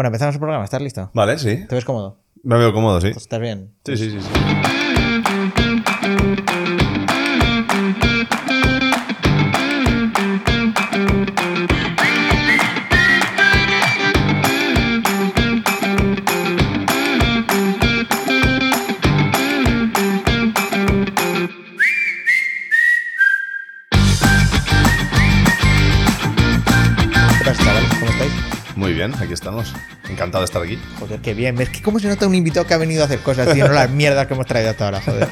Bueno, empezamos el programa. ¿Estás listo? Vale, sí. ¿Te ves cómodo? Me veo cómodo, sí. Pues ¿Estás bien? Sí, sí, sí. sí. Encantado de estar aquí. Joder, qué bien. Es que cómo se nota un invitado que ha venido a hacer cosas, tío, no las mierdas que hemos traído hasta ahora, joder.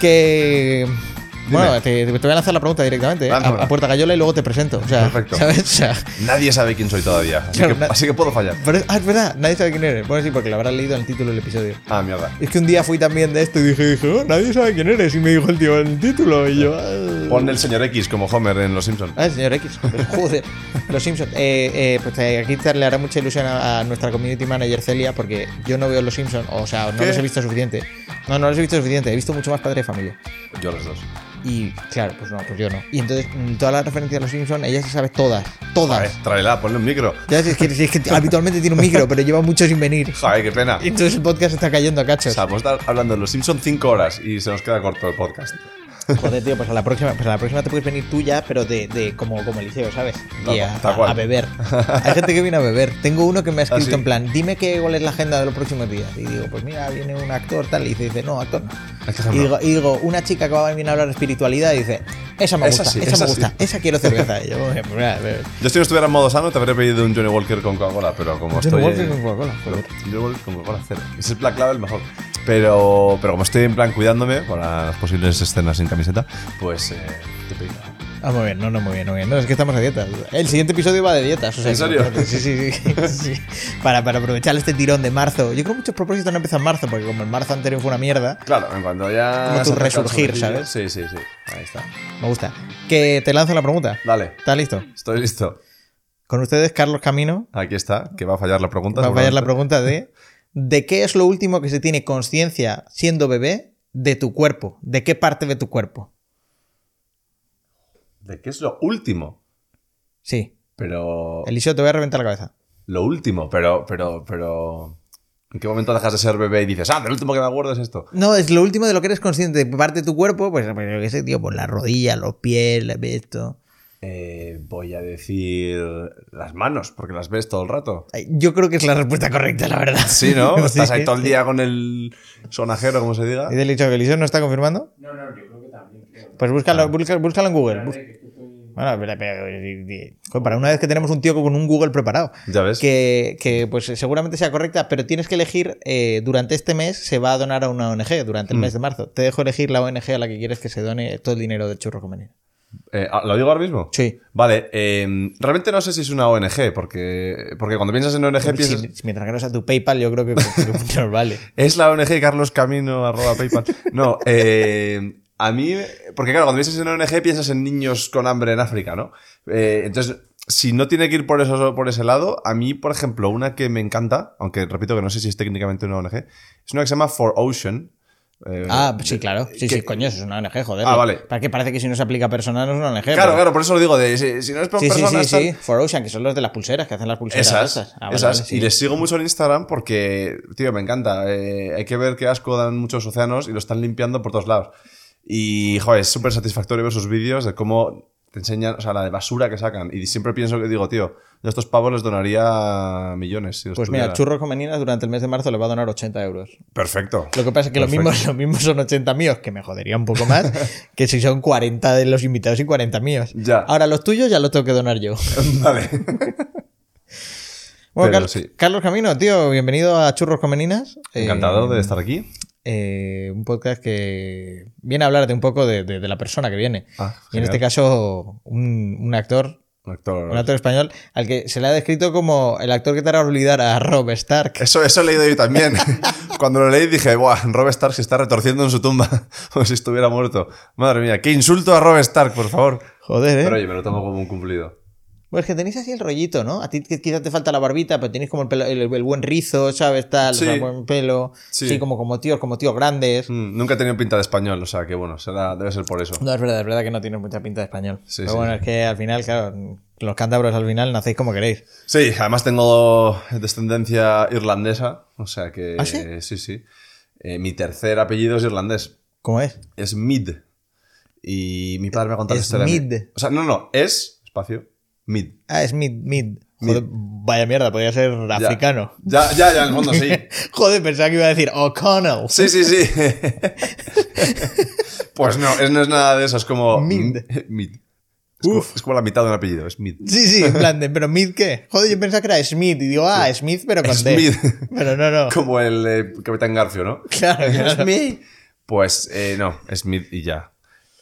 Que... Bueno, te, te voy a lanzar la pregunta directamente, ¿eh? a, puerta gallola y luego te presento. O sea, Perfecto. ¿sabes? O sea, Nadie sabe quién soy todavía, así, Claro, que, na- así que puedo fallar. pero- ah, es verdad, nadie sabe quién eres. Bueno, sí, porque lo habrás leído en el título del episodio. Ah, mierda. Es que un día fui también de esto y dije, dije, "Oh, nadie sabe quién eres. Y me dijo el tío en el título. Y yo, ah. Pon el señor X como Homer en Los Simpsons. Ah, el señor X. Joder. Los Simpsons. Eh, eh, pues eh, aquí te- le hará mucha ilusión a, a nuestra community manager Celia porque yo no veo Los Simpsons. O sea, no ¿Qué? los he visto suficiente. No, no los he visto suficiente. He visto mucho más Padre de Familia. Yo los dos. Y claro, pues no, pues yo no. Y entonces, mm, todas las referencias a Los Simpsons, ella se sabe todas. Todas. Joder, tráela, ponle un micro. Ya es que, es que habitualmente tiene un micro, pero lleva mucho sin venir. Joder, qué pena. Y entonces el podcast está cayendo a O cachos. sea, podemos estar hablando de Los Simpsons 5 horas y se nos queda corto el podcast. Joder, tío, pues a la próxima, pues a la próxima te puedes venir tú ya, pero de, de como, como Eliseo, ¿sabes? Y a, cual. a beber. Hay gente que viene a beber. Tengo uno que me ha escrito ¿Ah, sí? en plan, dime qué cuál es la agenda de los próximos días. Y digo, pues mira, viene un actor tal. Y dice, dice no, actor no. Y digo, y digo, una chica que va a venir a hablar de espiritualidad y dice, esa me Esa gusta, sí, esa, esa me sí. gusta, esa quiero cerveza. Y yo, "Bueno, pues a ver". Yo si no estuviera en modo sano te habría pedido un Johnny Walker con Coca-Cola, pero como Johnny estoy... Walker con Coca-Cola. Johnny Walker con Coca-Cola cero. Ese es Black Label mejor. Pero, pero como estoy en plan cuidándome para las posibles escenas sin camiseta, pues eh, te pedí. Ah, muy bien, no, no, muy bien, muy bien. No, es que estamos a dieta. El siguiente episodio va de dietas. O sea, ¿En serio? Sí, sí, sí. sí. Para, para aprovechar este tirón de marzo. Yo creo que muchos propósitos no empiezan en marzo, porque como el marzo anterior fue una mierda, Claro, en cuanto ya... Como tu resurgir. ¿sabes? Sí, sí, sí. Ahí está. me gusta. Que te lanzo la pregunta. Dale, ¿Estás listo? estoy listo. Con ustedes, Carlos Camino. Aquí está, que va a fallar la pregunta. Va a fallar la pregunta de ¿De qué es lo último que se tiene conciencia siendo bebé de tu cuerpo? ¿De qué parte de tu cuerpo? ¿De qué es lo último? Sí. Pero... Eliseo, te voy a reventar la cabeza. Lo último, pero, pero, pero... ¿En qué momento dejas de ser bebé y dices, ah, del último que me acuerdo es esto? No, es lo último de lo que eres consciente. De parte de tu cuerpo, pues, pues yo qué sé, tío, pues la rodilla, los pies, esto. Eh, voy a decir las manos, porque las ves todo el rato. Yo creo que es la respuesta correcta, la verdad. Sí, ¿no? Sí, Estás ahí todo el día con el sonajero, como se diga. ¿Y del dicho que Eliseo no está confirmando? No, no, yo creo que también. Pues búscalo, busca- búscalo en Google. Bueno, pero- para una vez que tenemos un tío con un Google preparado. Ya ves. Que, que, pues seguramente sea correcta, pero tienes que elegir, eh, durante este mes se va a donar a una ONG, durante Mm. el mes de marzo. Te dejo elegir la ONG a la que quieres que se done todo el dinero del churro convenido. Eh, ¿Lo digo ahora mismo? Sí. Vale, eh, realmente no sé si es una ONG, porque, porque cuando piensas en ONG Si- piensas... si mientras que no sea tu PayPal, yo creo que, que nos vale. Es la ONG Carlos Camino arroba PayPal. No, eh, a mí, porque claro, cuando piensas en ONG piensas en niños con hambre en África, ¿no? Eh, entonces, si no tiene que ir por, eso, por ese lado, a mí, por ejemplo, una que me encanta, aunque repito que no sé si es técnicamente una ONG, es una que se llama For Ocean. Eh, Ah, sí, claro. Sí, que- sí, coño, eso es una ONG, joder. Ah, vale. ¿Para qué parece que si no se aplica a personas no es una ONG? Claro, pero- claro, por eso lo digo, de, si, si no es por Sí, sí, sí, personas... sí. tal- For Ocean, que son los de las pulseras, que hacen las pulseras. Esas, esas. Ah, vale, esas. vale, sí. Y les sigo mucho en Instagram porque, tío, me encanta. Eh, hay que ver qué asco dan muchos océanos y lo están limpiando por todos lados. Y, joder, es súper satisfactorio ver sus vídeos de cómo te enseñan, o sea, la de basura que sacan. Y siempre pienso que digo, tío, yo a estos pavos les donaría millones. Si los Pues mira. Churros con Meninas durante el mes de marzo le va a donar 80 euros. Perfecto. Lo que pasa es que lo Perfecto. mismo, lo mismo son 80 míos, que me jodería un poco más, que si son 40 de los invitados y 40 míos. Ya. Ahora los tuyos ya los tengo que donar yo. vale. Bueno, Car- sí. Carlos Camino, tío, bienvenido a Churros con Meninas. Eh, Encantado de estar aquí. Eh, un podcast que viene a hablarte un poco de, de- de la persona que viene. Ah, y en este caso, un, un actor, Un actor. un actor español, al que se le ha descrito como el actor que te hará olvidar a Rob Stark. Eso, eso he leído yo también. Cuando lo leí dije, Buah, Rob Stark se está retorciendo en su tumba como si estuviera muerto. Madre mía, qué insulto a Rob Stark, por favor. Joder, ¿eh? Pero oye, me lo tomo como un cumplido. Pues que tenéis así el rollito, ¿no? A ti quizás te falta la barbita, pero tenéis como el, pelo- el, el buen rizo, ¿sabes? Tal, Sí. sea, buen pelo. Sí. Sí. como, como tíos, como tíos grandes. Mm, nunca he tenido pinta de español, o sea que bueno, será, debe ser por eso. No, es verdad, es verdad que no tienes mucha pinta de español. Sí, pero bueno, es que al final, claro, Los cántabros al final nacéis como queréis. Sí, además tengo descendencia irlandesa, o sea que... ¿Ah, sí? Sí, sí. Eh, mi tercer apellido es irlandés. ¿Cómo es? Es Mid. Y mi padre me ha contado Es historia. Mid. O sea, no, no, es, espacio, Mid. Ah, es mid, mid. Joder, vaya mierda, podría ser africano. Ya, ya, ya, en el fondo sí. Joder, pensaba que iba a decir O'Connell. Sí, sí, sí. pues no, es, no es nada de eso, es como... Mid. Mid. Es como, es como la mitad de un apellido, Mid. Sí, sí, en plan de, pero Mid qué? Joder, yo pensaba que era Smith y digo, ah, Smith, pero con D. Smith. Pero no, no. Como el eh, Capitán Garfio, ¿no? Claro, claro. Smith. Pues eh, no, Smith y ya.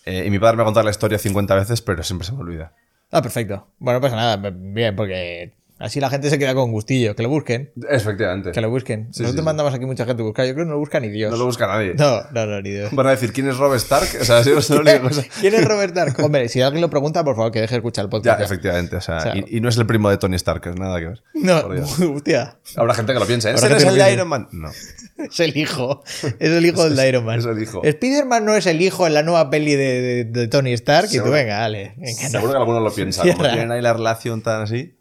Eh, y mi padre me ha contado la historia 50 veces, pero siempre se me olvida. Ah, perfecto. Bueno, pues nada, bien, porque así la gente se queda con gustillo. Que lo busquen, Efectivamente. que lo busquen. Sí, Nosotros sí, mandamos aquí mucha gente a buscar. Yo creo que no lo busca ni Dios. No lo busca nadie. No, no, no, ni Dios. Van a decir, ¿quién es Rob Stark? O sea, única cosa. ¿Quién es Robert Dark? Hombre, si alguien lo pregunta, por favor, que deje de escuchar el Ya, podcast. efectivamente. O sea, O sea, y, y no es el primo de Tony Stark, es nada que ver. No, hostia. Habrá gente que lo piense. ¿eh? ¿Ese no es el de Iron Man? No. Es el hijo. Es el hijo del de Iron Man. es el hijo. Spider-Man no es el hijo en la nueva peli de, de- de Tony Stark. Y tú, Seguro. venga, dale. venga, no. Seguro que algunos lo piensan. Como tienen ahí la relación tan así.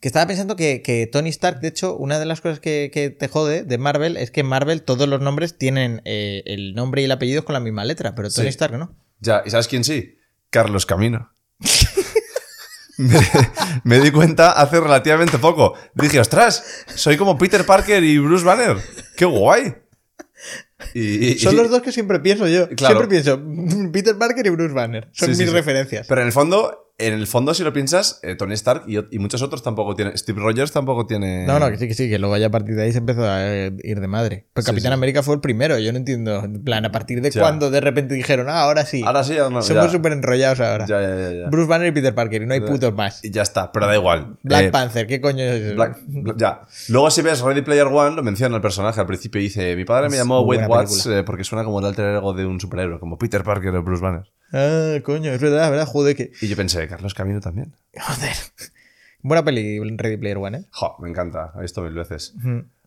Que estaba pensando que, que Tony Stark, de hecho, una de las cosas que, que te jode de Marvel es que en Marvel todos los nombres tienen eh, el nombre y el apellido con la misma letra, pero Tony Sí. Stark no. Ya, ¿y sabes quién sí? Carlos Camino. me, me di cuenta hace relativamente poco. Dije, ostras, soy como Peter Parker y Bruce Banner. ¡Qué guay! Y, y- Son y- los dos que siempre pienso yo. Claro. Siempre pienso Peter Parker y Bruce Banner. Son Sí, mis sí. referencias. Pero en el fondo, en el fondo, si lo piensas, eh, Tony Stark y, y muchos otros tampoco tienen. Steve Rogers tampoco tiene. No, no, que sí, que sí, que luego ya a partir de ahí se empezó a eh, ir de madre. Pero Sí, Capitán sí. América fue el primero, yo no entiendo. En plan, a partir de cuándo de repente dijeron, ah, ahora sí. Ahora sí, no. Somos súper enrollados ahora. Ya, ya, ya, ya. Bruce Banner y Peter Parker, y no hay putos más. Y ya está, pero da igual. Black Eh, Panther, ¿qué coño es eso? Black- ya. Luego, si ves Ready Player One, lo menciona el personaje al principio y dice: Mi padre me llamó Wade Watts eh, porque suena como el alter ego de un superhéroe, como Peter Parker o Bruce Banner. Ah, coño, es verdad, es verdad, joder, que. Y yo pensé, Carlos Camino también. Joder. Buena peli, Ready Player One, ¿eh? Jo, me encanta, he visto mil veces.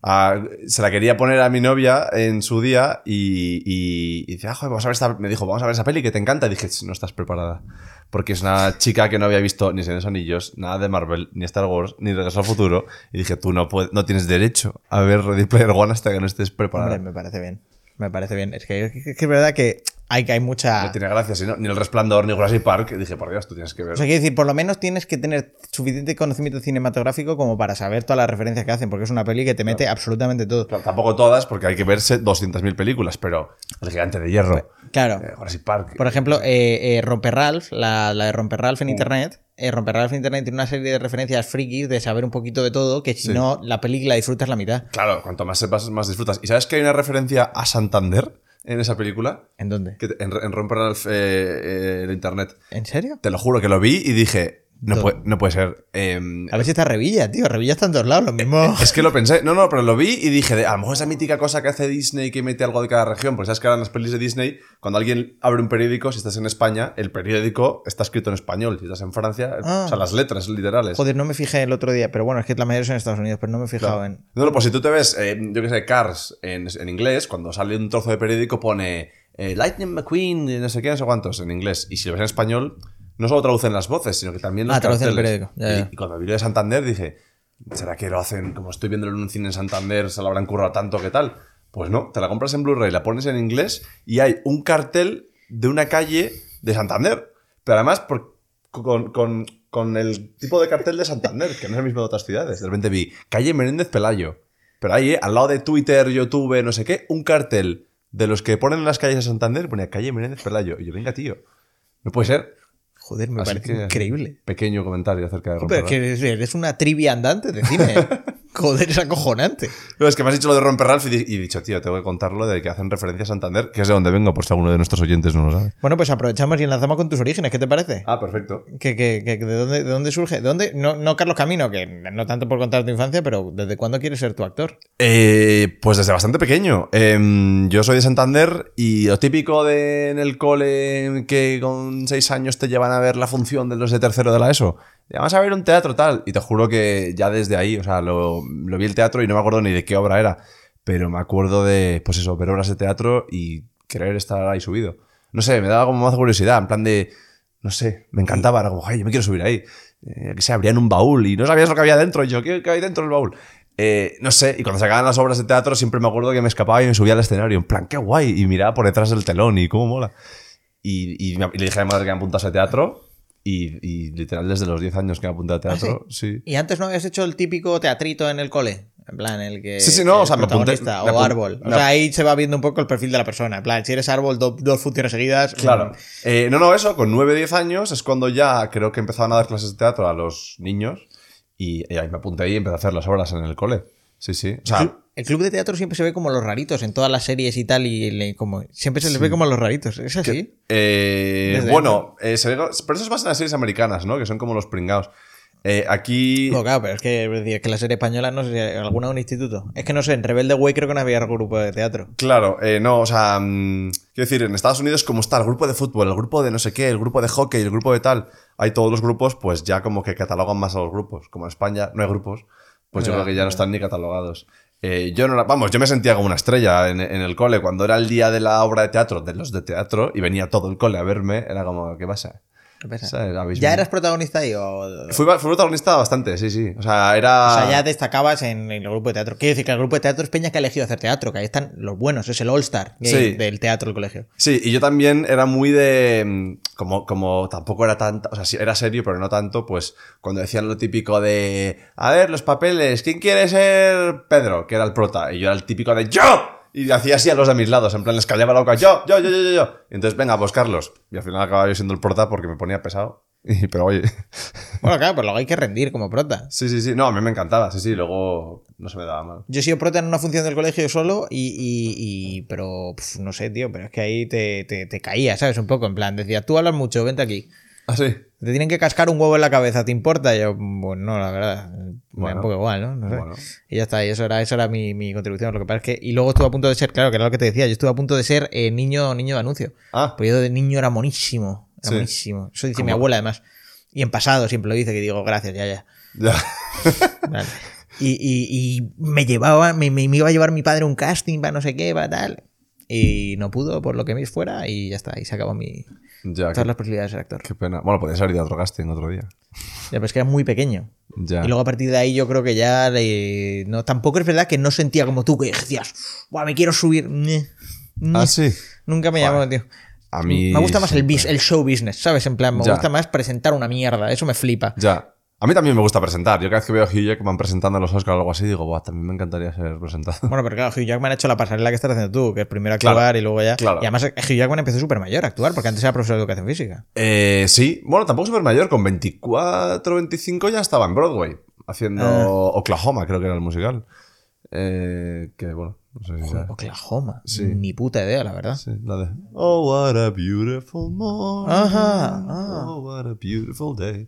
Ah, se la quería poner a mi novia en su día y, y, y dice, ah, joder, vamos a ver esta, me dijo, vamos a ver esa peli que te encanta. Y dije, no estás preparada. Porque es una chica que no había visto ni Señores Anillos, nada de Marvel, ni Star Wars, ni Regreso al Futuro. Y dije, tú no, puedes, no tienes derecho a ver Ready Player One hasta que no estés preparada. Hombre, me parece bien. Me parece bien. Es que, es que es verdad que hay, que hay mucha. No tiene gracia, ni El Resplandor, ni Jurassic Park. Dije, por Dios, tú tienes que ver. O sea, quiero decir, por lo menos tienes que tener suficiente conocimiento cinematográfico como para saber todas las referencias que hacen, porque es una peli que te mete absolutamente todo. Claro, tampoco todas, porque hay que verse 200.000 películas, pero El Gigante de Hierro, Claro. eh, Jurassic Park. Por ejemplo, eh, eh, Romper Ralph, la, la de Romper Ralph en internet. Eh, Romper Ralph en internet tiene una serie de referencias frikis de saber un poquito de todo, que si Sí. no, la película disfrutas la mitad. Claro, cuanto más sepas, más disfrutas. ¿Y sabes que hay una referencia a Santander en esa película? ¿En dónde? Que te- en, en Romper eh, eh, el internet. ¿En serio? Te lo juro que lo vi y dije, no, puede, no puede ser. Em, A ver si está Revilla, tío. Revilla está en todos lados, lo mismo. es que lo pensé, no, no, pero lo vi y dije, de, a lo mejor esa mítica cosa que hace Disney que mete algo de cada región, porque sabes que ahora en las pelis de Disney, cuando alguien abre un periódico, si estás en España, el periódico está escrito en español, si estás en Francia, Ah. o sea, las letras literales. Joder, no me fijé el otro día, pero bueno, es que la mayoría son en Estados Unidos, pero no me he fijado Claro. en. No, no, pues si tú te ves, eh, yo que sé, Cars en, en inglés, cuando sale un trozo de periódico pone eh, Lightning McQueen, no sé qué, no sé cuántos, en inglés. Y si lo ves en español, no solo traducen las voces, sino que también los Ah, traducen el periódico, ya, y, ya. y cuando vi lo de Santander dije, ¿será que lo hacen como estoy viéndolo en un cine en Santander, se lo habrán currado tanto que tal? Pues no, te la compras en Blu-ray, la pones en inglés y hay un cartel de una calle de Santander. Pero además, por- con, con- con el tipo de cartel de Santander, que no es el mismo de otras ciudades. De repente vi calle Menéndez Pelayo. Pero ahí, eh, al lado de Twitter, YouTube, no sé qué, un cartel de los que ponen en las calles de Santander ponía calle Menéndez Pelayo. Y yo, venga, tío. No puede ser. Joder, me Así parece increíble. Pequeño comentario acerca de Pero Romper es que eres una trivia andante de cine. Joder, es acojonante. No, es que me has dicho lo de Romper Ralph y, di- y he dicho, tío, tengo que contarlo de que hacen referencia a Santander, que es de donde vengo, por si alguno de nuestros oyentes no lo sabe. Bueno, pues aprovechamos y enlazamos con tus orígenes, ¿qué te parece? Ah, perfecto. ¿Que, que- que- de, dónde, ¿De dónde surge? ¿De dónde? No, no Carlos Camino, que no tanto por contar tu infancia, pero ¿desde cuándo quieres ser tu actor? Eh, pues desde bastante pequeño. Em, yo soy de Santander y lo típico de en el cole que con seis años te llevan a ver la función de los de tercero de la ESO. Vamos a ver un teatro tal. Y te juro que ya desde ahí, o sea, lo, lo vi el teatro y no me acuerdo ni de qué obra era. Pero me acuerdo de, pues eso, ver obras de teatro y querer estar ahí subido. No sé, me daba como más curiosidad, en plan de... no sé, me encantaba. Era como, ay, yo me quiero subir ahí. Eh, que se abrían un baúl y no sabías lo que había dentro. Y yo, ¿qué, qué hay dentro del baúl? Eh, no sé, y cuando se acaban las obras de teatro siempre me acuerdo que me escapaba y me subía al escenario. En plan, qué guay. Y miraba por detrás del telón y cómo mola. Y, y y le dije a mi madre que me apuntase a teatro. Y, y literal, desde los 10 años que me apunté a teatro, sí. ¿Y antes no habías hecho el típico teatrito en el cole? En plan, el que. Sí, sí, no, o sea, me apunté- me O árbol. O sea, ahí se va viendo un poco el perfil de la persona. En plan, si eres árbol, do- dos funciones seguidas. Claro. mm, Eh, no, no, eso, con 9, 10 años es cuando ya creo que empezaban a dar clases de teatro a los niños. Y, y ahí me apunté y empecé a hacer las obras en el cole. Sí, sí. O sea, El club de teatro siempre se ve como los raritos en todas las series y tal, y le- como siempre se les ve como los raritos. ¿Es así? Eh, bueno, eh, se ve- pero eso es más en las series americanas, ¿no? Que son como los pringados. Eh, aquí. Claro, pero es que, es decir, que la serie española, no sé, si alguna de un instituto. Es que no sé, en Rebelde Way creo que no había grupo de teatro. Claro, eh, no, o sea, mm, quiero decir, en Estados Unidos, como está el grupo de fútbol, el grupo de no sé qué, el grupo de hockey, el grupo de tal, hay todos los grupos, pues ya como que catalogan más a los grupos. Como en España no hay grupos, pues yo creo que ya no están ni catalogados. Eh, yo no era- vamos, yo me sentía como una estrella en, en el cole. Cuando era el día de la obra de teatro, de los de teatro, y venía todo el cole a verme, era como, ¿qué pasa? ¿Qué pasa? ¿Sabes? ¿Habéis ¿Ya eras protagonista ahí o...? Fui, fui protagonista bastante, sí, sí. O sea, era... O sea, ya destacabas en, el grupo de teatro. Quiero decir que el grupo de teatro es Peña que ha elegido hacer teatro, que ahí están los buenos, es el All-Star Sí. del teatro del colegio. Sí, y yo también era muy de. mm, Como, como tampoco era tanto. O sea, sí, era serio, pero no tanto, pues cuando decían lo típico de. A ver, los papeles, ¿quién quiere ser Pedro? Que era el prota. Y yo era el típico de ¡Yo! Y hacía así a los de mis lados, en plan les callaba la boca, yo, yo, yo, yo, yo, yo. Y entonces, venga, pues Carlos. Y al final acababa yo siendo el prota porque me ponía pesado. Y, pero oye, Bueno, claro, pero luego hay que rendir como prota. sí, sí, sí. No, a mí me encantaba, sí, sí. Luego no se me daba mal. Yo he sido prota en una función del colegio solo y... y- y- pero, pf, no sé, tío, pero es que ahí te, te, te caía, ¿sabes? Un poco, en plan, decía, tú hablas mucho, vente aquí. Ah, sí. Te tienen que cascar un huevo en la cabeza, ¿te importa? Y yo, bueno, no, la verdad, me da Bueno. un poco igual, ¿no? No sé. Bueno. Y ya está, y eso era, eso era mi, mi contribución. Lo que pasa es que, y luego estuve a punto de ser, claro, que era lo que te decía, yo estuve a punto de ser eh, niño, niño de anuncio. Ah, Porque yo de niño era monísimo, era Sí. monísimo. Eso dice ¿Cómo? mi abuela además. Y en pasado siempre lo dice, que digo, gracias, ya, ya. ya. Vale. Y, y- y me llevaba, me, me- me iba a llevar mi padre un casting para no sé qué, para tal. Y no pudo, por lo que me fuera, y ya está, y se acabó mi, ya, todas las posibilidades de ser actor. qué pena. Bueno, podías haber ido a otro casting otro día. Ya, pero es que era muy pequeño. Ya. Y luego a partir de ahí yo creo que ya le- no tampoco es verdad que no sentía como tú que decías, "Buah, me quiero subir. Ñe, ñe". Ah, sí. Nunca me llamó, tío. A mí. Me gusta más el, el show business, ¿sabes? En plan, me Ya. gusta más presentar una mierda. Eso me flipa. Ya. A mí también me gusta presentar. Yo cada vez que veo a Hugh Jackman presentando los Oscars o algo así, digo, Buah, también me encantaría ser presentado. Bueno, pero claro, Hugh Jackman ha hecho la pasarela que estás haciendo tú, que es primero actuar Claro, y luego ya. claro. Y además Hugh Jackman empezó súper mayor a actuar, porque antes era profesor de educación física. Eh, sí, bueno, tampoco súper mayor, con 24, 25 ya estaba en Broadway, haciendo Ah. Oklahoma, creo que era el musical. Eh, que bueno, no sé si sabes. Oklahoma. Sí. Ni puta idea, la verdad. Sí, la de Oh, what a beautiful morning. Ajá, ah. Oh, what a beautiful day.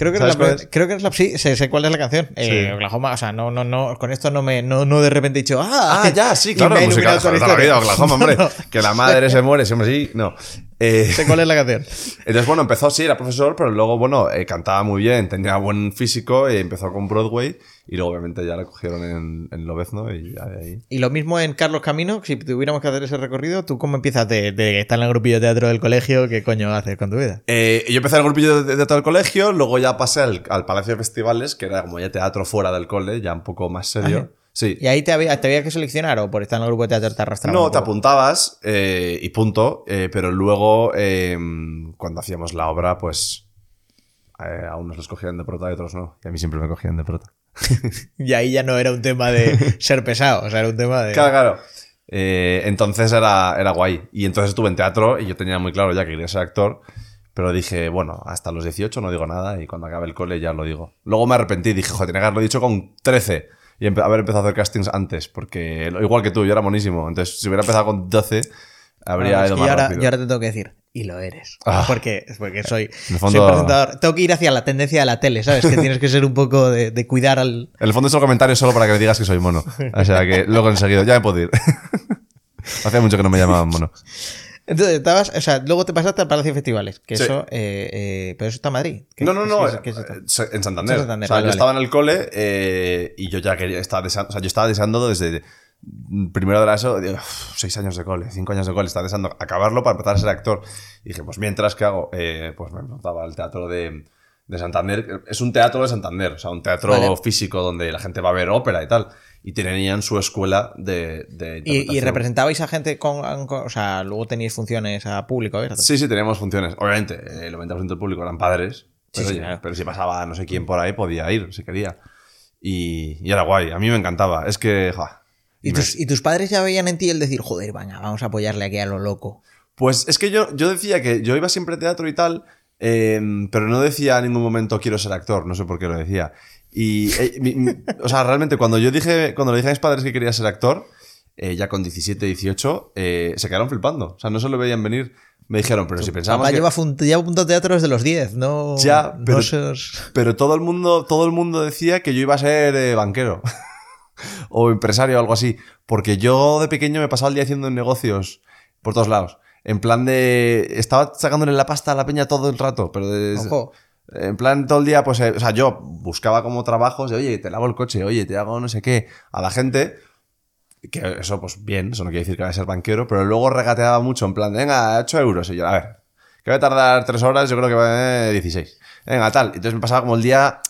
Creo que, ¿Sabes es la, es? creo que es la. Sí, sé, sé cuál es la canción. Eh, Sí. Oklahoma, o sea, no, no, no. Con esto no me. No, no de repente he dicho. ¡Ah! Ah, ya, sí, claro, iluminado toda de la vida. Oklahoma, hombre. No, no. Que la madre se muere, siempre sí, no. Eh, Sé cuál es la canción. Entonces, bueno, empezó, sí, era profesor, pero luego, bueno, eh, cantaba muy bien, tenía buen físico, empezó con Broadway, y luego, obviamente, ya le cogieron en, en Lobezno, y ya de ahí. Y lo mismo en Carlos Camino, si tuviéramos que hacer ese recorrido, ¿tú cómo empiezas de, de estar en el grupillo de teatro del colegio? ¿Qué coño haces con tu vida? Eh, yo empecé en el grupillo de, de todo el colegio, luego ya pasé al, al Palacio de Festivales, que era como ya teatro fuera del cole, ya un poco más serio. Sí. ¿Y ahí te había, te había que seleccionar o por estar en el grupo de teatro te arrastraban? No, te apuntabas eh, y punto, eh, pero luego, eh, cuando hacíamos la obra, pues eh, a unos los cogían de prota y a otros no. Y a mí siempre me cogían de prota. Y ahí ya no era un tema de ser pesado, o sea, era un tema de... Claro, claro. Eh, entonces era, era guay. Y entonces estuve en teatro y yo tenía muy claro ya que quería ser actor. Pero dije, bueno, hasta los 18 no digo nada y cuando acabe el cole ya lo digo. Luego me arrepentí, dije, joder, tenía que haberlo dicho con 13 y haber empezado a hacer castings antes, porque igual que tú, yo era monísimo. Entonces, si hubiera empezado con 12, habría Bueno, ido más ahora, rápido. yo ahora te tengo que decir, y lo eres. Ah. porque, porque soy, fondo- soy presentador. Tengo que ir hacia la tendencia de la tele, ¿sabes? Que tienes que ser un poco de, de cuidar al... En el fondo es el comentario solo para que me digas que soy mono. O sea que luego he conseguido, ya me puedo ir. Hacía mucho que no me llamaban mono. Entonces, estabas, o sea, luego te pasaste al Palacio de Festivales, que Sí. eso, eh, eh, pero eso está en Madrid. ¿Qué- No, no, no. es- es en Santander. En Santander, o sea, vale, yo vale. estaba en el cole eh, y yo ya quería, estaba deseando, o sea, yo estaba deseando desde, primero de la ESO, digo, "Uf, seis años de cole, cinco años de cole, estaba deseando acabarlo para empezar a ser actor. Y dije, pues mientras, ¿qué hago? Eh, pues me montaba el teatro de, de Santander. Es un teatro de Santander, o sea, un teatro Vale. físico donde la gente va a ver ópera y tal. Y tenían su escuela de, de ¿Y, y representabais a gente con, con- O sea, luego teníais funciones a público abierto. Sí, sí, teníamos funciones. Obviamente, eh, el 90% del público eran padres. Sí, Pero, sí, oye, claro. pero si pasaba no sé quién por ahí, podía ir, si quería. Y, y era guay. A mí me encantaba. Es que, ja, ¿Y, tus, y tus padres ya veían en ti el decir, joder, venga, vamos a apoyarle aquí a lo loco. Pues es que yo, yo decía que yo iba siempre a teatro y tal, eh, pero no decía en ningún momento quiero ser actor, no sé por qué lo decía. Y, eh, mi- mi- o sea, realmente cuando yo dije, cuando le dije a mis padres que quería ser actor, eh, ya con 17, 18, eh, se quedaron flipando. O sea, no se lo veían venir. Me dijeron, pero si pensábamos Papá que... lleva, fun- lleva punto de teatro desde los 10, no. Ya, no pero- sos- Pero todo el mundo, todo el mundo decía que yo iba a ser eh, banquero o empresario o algo así. Porque yo de pequeño me pasaba el día haciendo negocios por todos lados. En plan de. Estaba sacándole la pasta a la peña todo el rato, pero de- Ojo. En plan, todo el día, pues, eh, o sea, yo buscaba como trabajos de, oye, te lavo el coche, oye, te hago no sé qué, a la gente. Que eso, pues bien, eso no quiere decir que vaya a ser banquero, pero luego regateaba mucho, en plan, venga, 8 euros. Y yo, a ver, que va a tardar 3 horas, yo creo que va a 16. Venga, tal. Entonces me pasaba como el día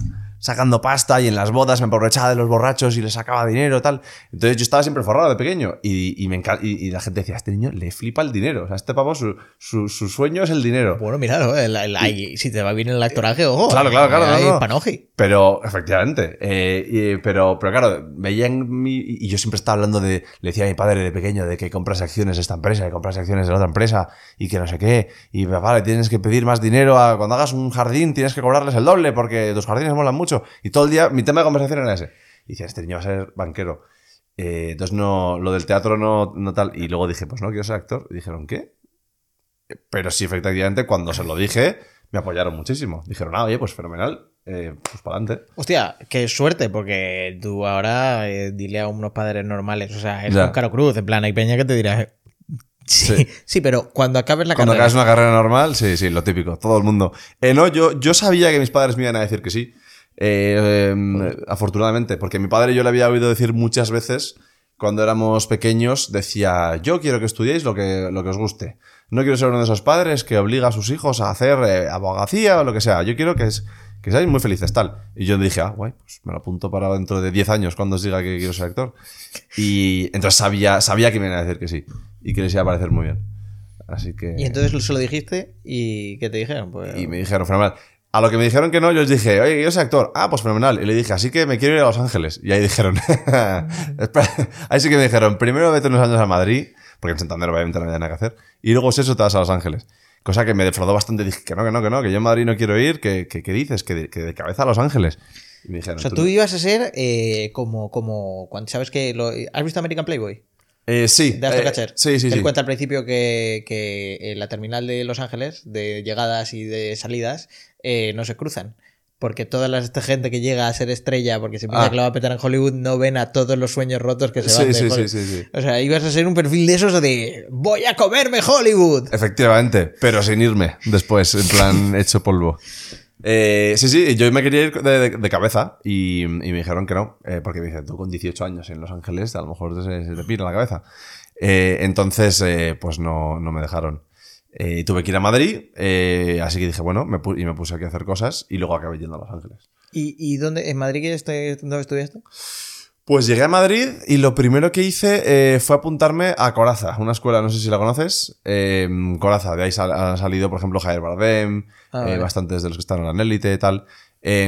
sacando pasta y en las bodas me aprovechaba de los borrachos y le sacaba dinero, tal. Entonces yo estaba siempre forrado de pequeño y, y me y, y la gente decía, este niño le flipa el dinero. O sea, este pavo, su, su, su sueño es el dinero. Bueno, el- el- ahí, si te va bien el actoraje, ojo. Claro, claro, claro, Hay no, no. panoji. Pero, efectivamente. eh, pero, pero claro, veía en mi. Y yo siempre estaba hablando de. Le decía a mi padre de pequeño de que compras acciones de esta empresa, que compras acciones de la otra empresa y que no sé qué. Y papá, le tienes que pedir más dinero. A, cuando hagas un jardín, tienes que cobrarles el doble porque tus jardines molan mucho. Y todo el día, mi tema de conversación era ese. Y decía, este niño va a ser banquero. Eh, entonces, no, lo del teatro no, no tal. Y luego dije, pues no, quiero ser actor. Y dijeron, ¿qué? Pero sí, efectivamente, cuando se lo dije, me apoyaron muchísimo. Dijeron, ah, oye, pues fenomenal. Eh, pues para adelante. Hostia, qué suerte, porque tú ahora eh, dile a unos padres normales, o sea, es un caro cruz, en plan, hay peña que te dirá. eh, Sí, Sí. sí, pero cuando acabes la Cuando carrera. acabas una carrera normal, sí, sí, lo típico, todo el mundo. Eh, no, yo, yo sabía que mis padres me iban a decir que sí. Eh, eh, afortunadamente, porque mi padre yo le había oído decir muchas veces, cuando éramos pequeños, decía, yo quiero que estudiéis lo que, lo que os guste. No quiero ser uno de esos padres que obliga a sus hijos a hacer eh, abogacía o lo que sea. Yo quiero que, es, que seáis muy felices, tal. Y yo dije, ah, guay, pues me lo apunto para dentro de 10 años cuando os diga que quiero ser actor. Y entonces sabía, sabía que me iban a decir que sí. Y que les iba a parecer muy bien. Así que... Y entonces se lo dijiste y ¿qué te dijeron? Pues, Y me dijeron, fenomenal. A lo que me dijeron que no, yo les dije, oye, yo soy actor. Ah, pues fenomenal. Y le dije, así que me quiero ir a Los Ángeles. Y ahí dijeron, ahí sí que me dijeron, primero vete unos años a Madrid, porque en Santander obviamente no había nada que hacer, y luego si eso te vas a Los Ángeles. Cosa que me defraudó bastante. Dije, que no, que no, que no, que yo en Madrid no quiero ir, que, que, que dices, que de, que de cabeza a Los Ángeles. Y me dijeron, o sea, "Tú tú no". ibas a ser eh, como, como cuando sabes que lo, ¿Has visto American Playboy? Eh, sí. De eh, sí, sí, Él sí. cuenta al principio que, que en la terminal de Los Ángeles, de llegadas y de salidas, eh, no se cruzan. Porque toda la esta gente que llega a ser estrella, porque se piensa Ah. que lo va a petar en Hollywood, no ven a todos los sueños rotos que se van Sí, de sí, sí. O sea, ibas a ser un perfil de esos de voy a comerme Hollywood. Efectivamente, pero sin irme después, en plan hecho polvo. Eh, sí, sí, yo me quería ir de, de- de cabeza y, y me dijeron que no, eh, porque me dicen, tú con 18 años en Los Ángeles, a lo mejor se, se te pira la cabeza. Eh, entonces, pues no, no me dejaron. Eh, tuve que ir a Madrid, eh, así que dije, bueno, me y me puse aquí a hacer cosas y luego acabé yendo a Los Ángeles. ¿Y, y dónde? ¿En Madrid que estoy- dónde estudiaste? Pues llegué a Madrid y lo primero que hice eh, fue apuntarme a Coraza, una escuela, no sé si la conoces. Coraza, de ahí sal- ha salido, por ejemplo, Javier Bardem, Ah, vale. bastantes de los que están en la élite y tal. Eh,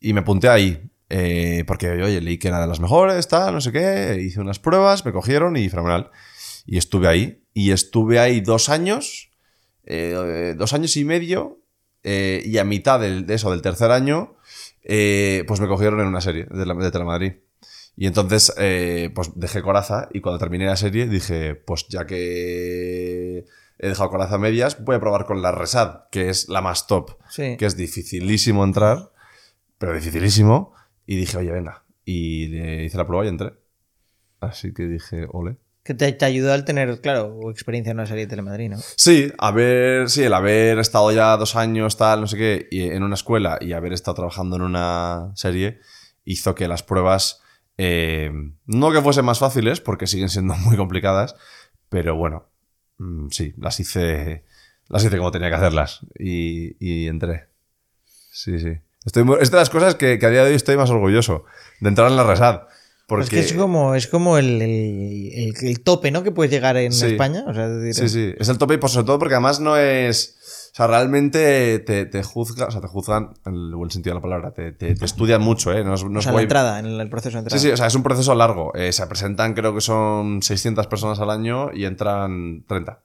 y me apunté ahí, porque, oye, leí que era de las mejores, tal, no sé qué, hice unas pruebas, me cogieron y fenomenal. Y estuve ahí. Y estuve ahí dos años, eh, dos años y medio, eh, y a mitad del- de eso, del tercer año, eh, pues me cogieron en una serie de, la, de Telemadrid. Y entonces, pues dejé Coraza y cuando terminé la serie dije, pues ya que he dejado Coraza medias, voy a probar con la Resad, que es la más top, Sí. que es dificilísimo entrar, pero dificilísimo. Y dije, oye, venga. Y le hice la prueba y entré. Así que dije, ole. Que te, te ayudó al tener, claro, experiencia en una serie de Telemadrid, ¿no? Sí, haber, sí, el haber estado ya dos años, tal, no sé qué, y en una escuela y haber estado trabajando en una serie hizo que las pruebas Eh, no que fuesen más fáciles, porque siguen siendo muy complicadas, pero bueno, mm, sí, las hice, las hice como tenía que hacerlas y, y entré. Sí, sí. Estoy es de las cosas que, que a día de hoy estoy más orgulloso de entrar en la RESAD. Porque, Es que es como, es como el, el- el- el tope, ¿no? Que puedes llegar en Sí. España. O sea, es decir, Sí, sí, es el tope y por sobre todo porque además no es... O sea, realmente te, te juzga, o sea, te juzgan en el buen sentido de la palabra, te, te- te estudian mucho, ¿eh? No es, no o la entrada, en el proceso de Sí, entrada. sí, o sea, es un proceso largo. Eh, se presentan, creo que son 600 personas al año y entran 30.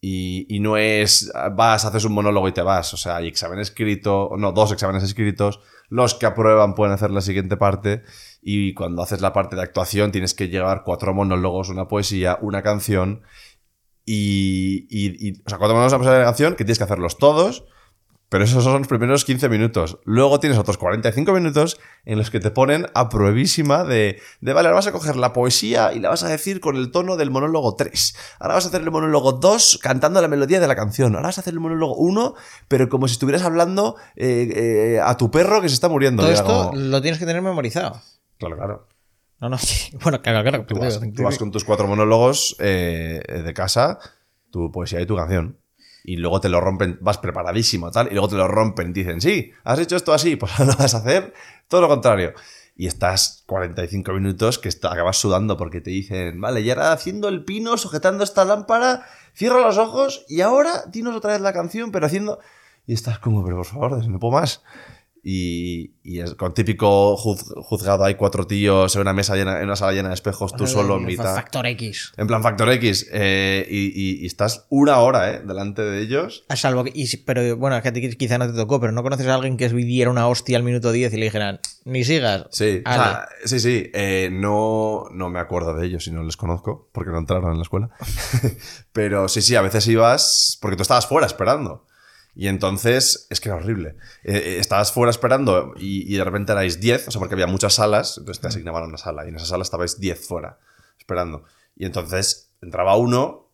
Y, y no es, vas, haces un monólogo y te vas. O sea, hay examen escrito, no, dos exámenes escritos. Los que aprueban pueden hacer la siguiente parte. Y cuando haces la parte de actuación tienes que llevar cuatro monólogos, una poesía, una canción. Y, y, y- o sea, cuatro monólogos, una canción que tienes que hacerlos todos. Pero esos son los primeros 15 minutos. Luego tienes otros 45 minutos en los que te ponen a pruebísima de, de, vale, ahora vas a coger la poesía y la vas a decir con el tono del monólogo 3. Ahora vas a hacer el monólogo 2 cantando la melodía de la canción. Ahora vas a hacer el monólogo 1, pero como si estuvieras hablando eh, eh, a tu perro que se está muriendo. Todo esto como- lo tienes que tener memorizado. Claro, claro. No, no, sí. Bueno, claro, claro. Tú vas, tú vas con tus cuatro monólogos eh, de casa, tu poesía y tu canción. Y luego te lo rompen, vas preparadísimo, tal, y luego te lo rompen y dicen, sí, has hecho esto así, pues ahora vas a hacer todo lo contrario. Y estás 45 minutos que está- acabas sudando porque te dicen, vale, y ahora haciendo el pino, sujetando esta lámpara, cierra los ojos y ahora dinos otra vez la canción, pero haciendo... Y estás como, pero por favor, no puedo más. Y, y es con típico juz- juzgado, hay cuatro tíos en una mesa llena, en una sala llena de espejos, tú solo en mitad. Factor X. En plan Factor X. eh, y, y- y estás una hora, ¿eh? Delante de ellos. A salvo que, pero bueno, es que quizá no te tocó, pero no conoces a alguien que diera una hostia al minuto 10 y le dijeran, ni sigas. Sí, o Ale. sea, sí, sí. eh, no, no me acuerdo de ellos si no les conozco, porque no entraron en la escuela. Pero sí, sí, a veces ibas, porque tú estabas fuera esperando. Y entonces, es que era horrible. Eh, eh, estabas fuera esperando y, y de repente erais 10, o sea, porque había muchas salas, entonces te asignaban una sala, y en esa sala estabais 10 fuera, esperando. Y entonces entraba uno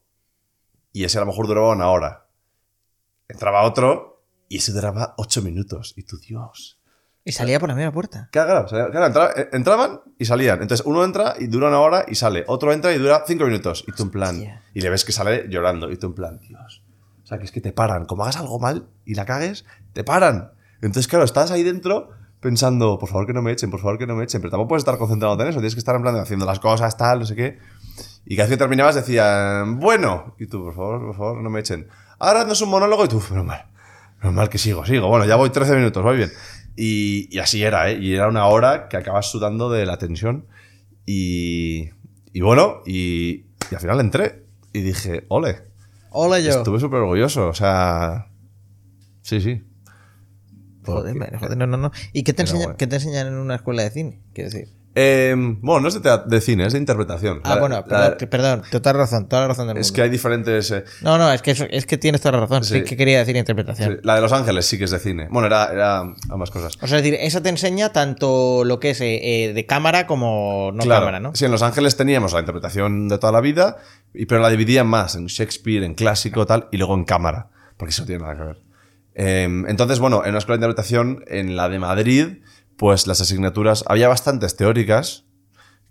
y ese a lo mejor duraba una hora. Entraba otro y ese duraba 8 minutos. Y tú, Dios. Y salía por la misma puerta. Claro, claro, claro, eh, entraban y salían. Entonces uno entra y dura una hora y sale. Otro entra y dura cinco minutos. Y tú en plan. Hostia. Y le ves que sale llorando. Y tú en plan, Dios. Sea, que es que te paran. Como hagas algo mal y la cagues, te paran. Entonces, claro, estás ahí dentro pensando, por favor que no me echen, por favor que no me echen. Pero tampoco puedes estar concentrado en eso. Tienes que estar en plan haciendo las cosas, tal, no sé qué. Y cada vez que terminabas decían, bueno. Y tú, por favor, por favor, no me echen. Ahora no es un monólogo y tú, pero mal. Normal que sigo, sigo. Bueno, ya voy 13 minutos, voy bien. Y, y así era, ¿eh? Y era una hora que acabas sudando de la tensión. Y, y bueno, y, y al final entré. Y dije, ole. Hola yo. Estuve súper orgulloso. O sea. Sí, sí. Joder, Porque- joder, no, no, no. ¿Y qué te, guay. qué te enseñan en una escuela de cine? Quiero decir. Eh, bueno, no es de, cine, es de interpretación. Ah, La- bueno, la- perdón, que- perdón, toda razón, toda la razón del es que hay diferentes. eh, No, no, es que, es que tienes toda la razón. Sí. Que quería decir interpretación. sí, la de Los Ángeles sí que es de cine. Bueno, era, era ambas cosas. O sea, es decir, eso te enseña tanto lo que es eh, eh, de cámara como no Claro. cámara, ¿no? Sí, en Los Ángeles teníamos la interpretación de toda la vida, y, pero la dividían más en Shakespeare, en clásico, tal, y luego en cámara, porque eso no tiene nada que ver. Eh, entonces, bueno, en una escuela de interpretación, en la de Madrid, pues las asignaturas, había bastantes teóricas,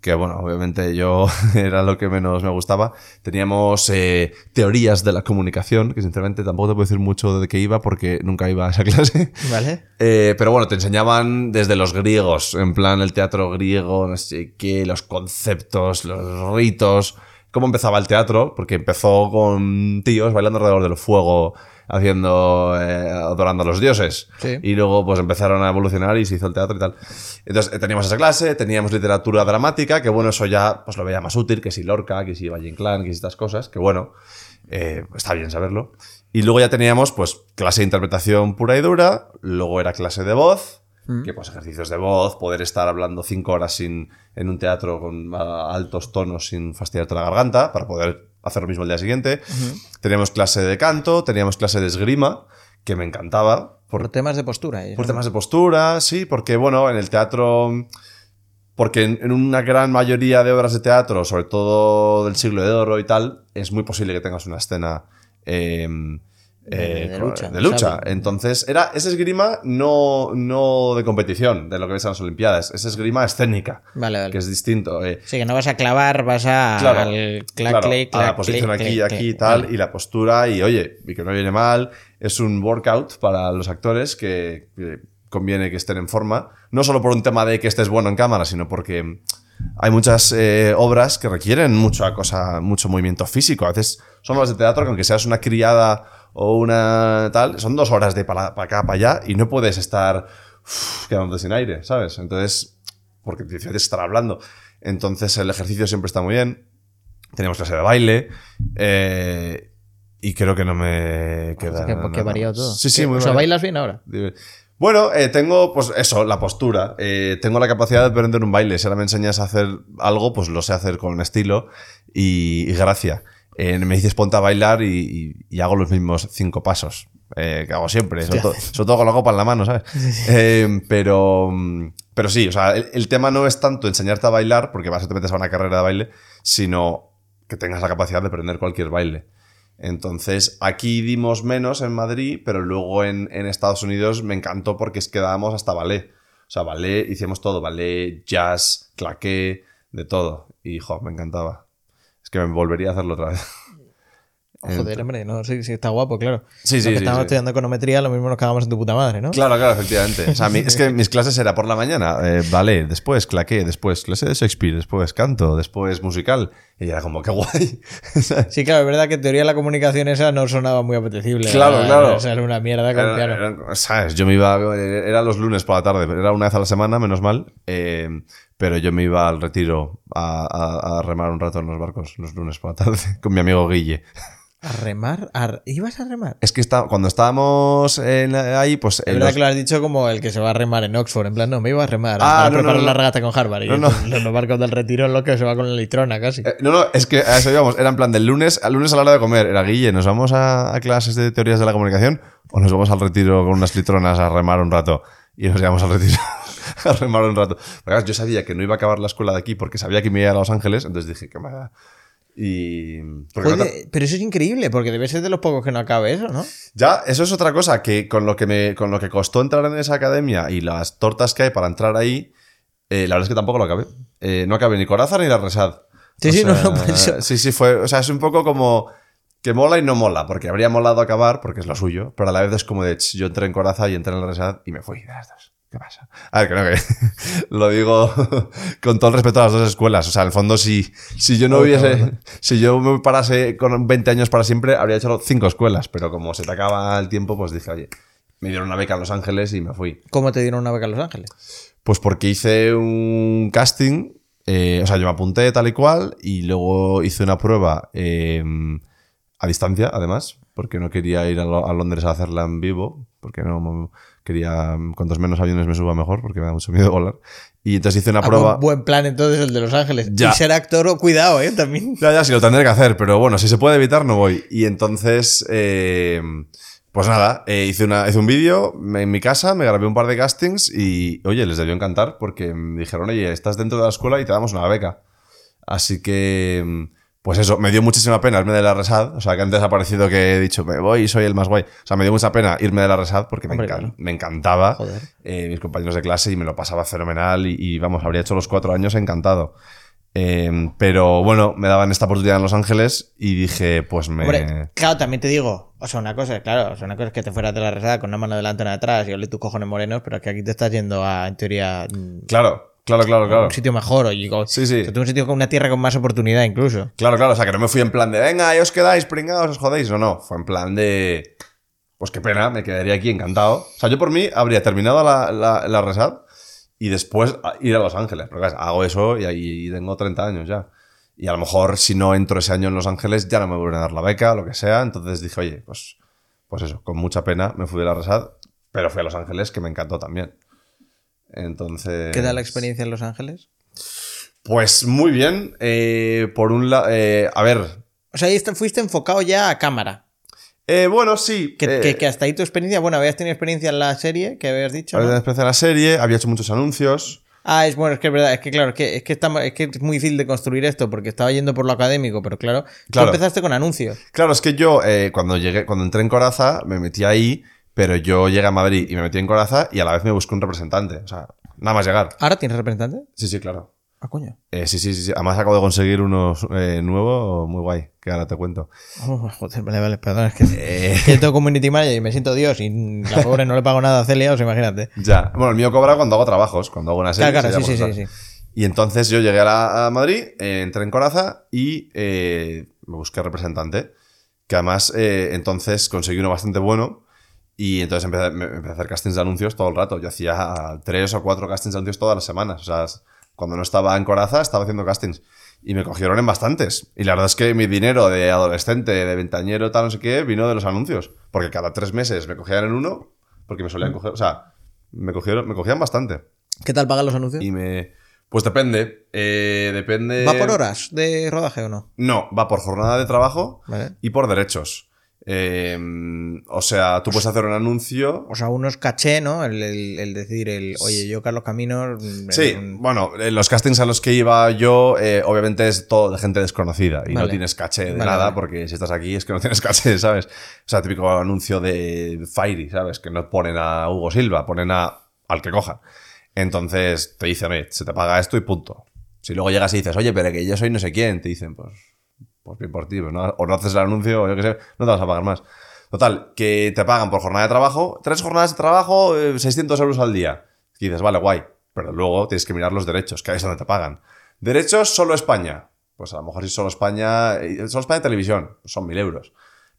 que bueno, obviamente yo era lo que menos me gustaba. Teníamos eh, teorías de la comunicación, que sinceramente tampoco te puedo decir mucho de qué iba porque nunca iba a esa clase. ¿Vale? Eh, pero bueno, te enseñaban desde los griegos, en plan el teatro griego, no sé qué, los conceptos, los ritos, cómo empezaba el teatro, porque empezó con tíos bailando alrededor del fuego, haciendo, eh, adorando a los dioses. Sí. Y luego pues empezaron a evolucionar y se hizo el teatro y tal. Entonces eh, teníamos esa clase, teníamos literatura dramática, que bueno, eso ya pues lo veía más útil, que si Lorca, que si Valle Inclán, que si estas cosas, que bueno, eh, está bien saberlo. Y luego ya teníamos pues clase de interpretación pura y dura, luego era clase de voz, que pues ejercicios de voz, poder estar hablando cinco horas sin, en un teatro con altos tonos sin fastidiarte la garganta, para poder hacer lo mismo el día siguiente. Teníamos clase de canto, teníamos clase de esgrima, que me encantaba, Por temas de postura. ¿eh? por temas de postura, sí, porque bueno, en el teatro. Porque en, en una gran mayoría de obras de teatro, sobre todo del siglo de oro y tal, es muy posible que tengas una escena eh, De- eh, de con- lucha, de lucha. Entonces, era ese esgrima no, no de competición, de lo que ves en las Olimpiadas. Es esgrima escénica, Vale, vale. que es distinto. eh. Sí, que no vas a clavar, vas a Claro, al clac, claro, clic, a la clac, posición aquí, clic, aquí y tal, Vale. y la postura, y oye, y que no viene mal. Es un workout para los actores que, que conviene que estén en forma. No solo por un tema de que estés bueno en cámara, sino porque hay muchas eh, obras que requieren mucha cosa, mucho movimiento físico. A veces son obras de teatro que aunque seas una criada o una tal, son dos horas de para, para acá, para allá, y no puedes estar quedándote sin aire, ¿sabes? Entonces, porque te estar hablando. Entonces el ejercicio siempre está muy bien. Tenemos clase de baile. eh, y creo que no me queda. Qué, nada qué variado más. todo. Sí, sí, ¿Qué- muy O sea, variado. ¿bailas bien ahora? Bueno, eh, tengo, pues eso, la postura. Eh, tengo la capacidad de aprender un baile. Si ahora me enseñas a hacer algo, pues lo sé hacer con estilo y, y gracia. Eh, me dices ponte a bailar y, y- y hago los mismos cinco pasos. eh, que hago siempre, sobre todo, sobre todo con la copa en la mano, ¿sabes? Eh, pero, mm, pero sí, o sea, el, el tema no es tanto enseñarte a bailar, porque vas a te metes a una carrera de baile, sino que tengas la capacidad de aprender cualquier baile. Entonces, aquí dimos menos en Madrid, pero luego en, en Estados Unidos me encantó porque es que dábamos hasta ballet. O sea, ballet, hicimos todo, ballet, jazz, claqué, de todo. Y, jo, me encantaba. Que me volvería a hacerlo otra vez. Joder, hombre, no, sí, sí, está guapo, claro. Sí, Los sí, que sí, estábamos sí. estudiando econometría, lo mismo nos cagamos en tu puta madre, ¿no? Claro, claro, efectivamente. O sea, mi- es que mis clases era por la mañana, eh, ballet, después claqué, después clase de Shakespeare, después canto, después musical. Y era como, qué guay. Sí, claro, es verdad que en teoría la comunicación esa no sonaba muy apetecible. Claro, Era- claro. Sea, era una mierda con Era- piano. era- ¿Sabes? Yo me iba. Era los lunes por la tarde. Era una vez a la semana, menos mal. eh, pero yo me iba al retiro a, a- a remar un rato en los barcos los lunes por la tarde con mi amigo Guille. ¿A remar? ¿A- ¿Ibas a remar? Es que está, cuando estábamos en- ahí, pues. Es verdad los- que lo has dicho como el que se va a remar en Oxford. En plan, no, me iba a remar Ah, para no, preparar no, la regata con Harvard. Y No, no. en los barcos del retiro es lo que se va con la litrona casi. Eh, No, no, es que a eso íbamos. Era en plan del lunes al lunes a la hora de comer. Era Guille, ¿nos vamos a, a clases de teorías de la comunicación o nos vamos al retiro con unas litronas a remar un rato? Y nos íbamos al retiro a remar un rato. Claro, yo sabía que no iba a acabar la escuela de aquí porque sabía que me iba a a Los Ángeles, entonces dije que me. Y. no te- pero eso es increíble, porque debe ser de los pocos que no acabe eso, ¿no? Ya, eso es otra cosa, que con lo que, me, con lo que costó entrar en esa academia y las tortas que hay para entrar ahí, eh, la verdad es que tampoco lo acabé. Eh, no acabé ni Coraza ni la Resad. Sí, O sí, sea, no, eso. Sí, sí, fue. O sea, es un poco como que mola y no mola, porque habría molado acabar, porque es lo suyo, pero a la vez es como de, "Ch, yo entré en Coraza y entré en la Resad y me fui de las dos. ¿Qué pasa? A ver, no, que lo digo con todo el respeto a las dos escuelas. O sea, en el fondo, si, si yo no hubiese, si yo me parase con 20 años para siempre, habría hecho cinco escuelas, pero como se te acaba el tiempo, pues dije, oye, me dieron una beca en Los Ángeles y me fui. ¿Cómo te dieron una beca en Los Ángeles? Pues porque hice un casting, eh, o sea, yo me apunté tal y cual, y luego hice una prueba eh, a distancia, además, porque no quería ir a, a Londres a hacerla en vivo, porque no quería, cuantos menos aviones me suba mejor, porque me da mucho miedo volar. Y entonces hice una Ah, prueba... buen- buen plan entonces el de Los Ángeles. Ya. Y ser actor, cuidado, ¿eh? También. Ya, ya, sí, lo tendré que hacer, pero bueno, si se puede evitar, no voy. Y entonces, eh, pues nada, eh, hice, una, hice un vídeo en mi casa, me grabé un par de castings y, oye, les debió encantar porque me dijeron, oye, estás dentro de la escuela y te damos una beca. Así que, pues eso, me dio muchísima pena irme de la Resad. O sea, que antes ha parecido que he dicho, me voy y soy el más guay. O sea, me dio mucha pena irme de la Resad porque me, Hombre, encan- claro. me encantaba eh, mis compañeros de clase y me lo pasaba fenomenal y, y, vamos, habría hecho los cuatro años encantado. Eh, pero bueno, me daban esta oportunidad en Los Ángeles y dije, pues me... Hombre, claro, también te digo, o sea, una cosa, es, claro, o sea, una cosa es que te fueras de la rezada con una mano delante y una atrás y ole tus cojones morenos, pero es que aquí te estás yendo a, en teoría, mm, Claro, claro, claro, claro. un sitio mejor, o, digo, Sí, sí. o sea, un sitio con una tierra con más oportunidad incluso. Claro, claro, o sea, que no me fui en plan de, venga, ahí os quedáis, pringados, os jodéis. No, no, fue en plan de, pues qué pena, me quedaría aquí encantado. O sea, yo por mí habría terminado la, la, la Resad y después ir a Los Ángeles. Pero claro, hago eso y ahí tengo 30 años ya. Y a lo mejor si no entro ese año en Los Ángeles ya no me vuelven a dar la beca, lo que sea. Entonces dije, oye, pues, pues eso, con mucha pena me fui de la Resad, pero fui a Los Ángeles que me encantó también. Entonces... ¿Qué tal la experiencia en Los Ángeles? Pues muy bien. Eh, por un lado, a ver, O sea, ahí fuiste enfocado ya a cámara. Eh, bueno, sí. Que, eh, que- que hasta ahí tu experiencia, bueno, habías tenido experiencia en la serie que habías dicho. había ¿no? tenido experiencia en la serie, había hecho muchos anuncios. Ah, es bueno, es que es verdad, es que claro, es que, es que, estamos- es que es muy difícil de construir esto porque estaba yendo por lo académico, pero claro, Claro. tú empezaste con anuncios. Claro, es que yo eh, cuando llegué, cuando entré en Coraza, me metí ahí, pero yo llegué a Madrid y me metí en Coraza y a la vez me busqué un representante. O sea, nada más llegar. ¿Ahora tienes representante? Sí, sí, claro. Ah, coño. Eh, sí, sí, sí. Además acabo de conseguir uno eh, nuevo, muy guay, que ahora te cuento. Oh, joder, vale, vale, perdón, es que, Eh, que tengo community manager y me siento Dios y la pobre no le pago nada a Celia, o sea, imagínate. ya. Bueno, el mío cobra cuando hago trabajos, cuando hago una serie. Claro, claro, sí, sí, sí. Y entonces yo llegué a, la- a Madrid, eh, entré en Coraza y eh, me busqué representante. Que además, eh, entonces conseguí uno bastante bueno. Y entonces empecé, empecé a hacer castings de anuncios todo el rato. Yo hacía tres o cuatro castings de anuncios todas las semanas. O sea, cuando no estaba en Coraza, estaba haciendo castings. Y me cogieron en bastantes. Y la verdad es que mi dinero de adolescente, de ventañero, tal, no sé qué, vino de los anuncios. Porque cada tres meses me cogían en uno, porque me solían coger. O sea, me cogieron, me cogían bastante. ¿Qué tal pagan los anuncios? Y me. Pues depende. Eh, depende. ¿Va por horas de rodaje o no? No, va por jornada de trabajo Vale. y por derechos. Eh, o sea, tú puedes hacer un anuncio. O sea, uno es caché, ¿no? El, el- el decir, el, oye, yo, Carlos Caminos. mm, Sí, bueno, en los castings a los que iba yo, eh, obviamente es todo de gente desconocida y no tienes caché de Vale, nada, vale. porque si estás aquí es que no tienes caché, ¿sabes? O sea, típico anuncio de Fairy, ¿sabes? Que no ponen a Hugo Silva, ponen a al que coja. Entonces te dicen, oye, se te paga esto y punto. Si luego llegas y dices, oye, pero que yo soy no sé quién, te dicen, pues, pues bien por ti, pues no- o no haces el anuncio, o yo qué sé, no te vas a pagar más. Total, que te pagan por jornada de trabajo, tres jornadas de trabajo, eh, 600 euros al día. Y dices, vale, guay, pero luego tienes que mirar los derechos, que ahí es donde te pagan. Derechos solo España. Pues a lo mejor si solo España, eh, solo España televisión, pues son mil euros.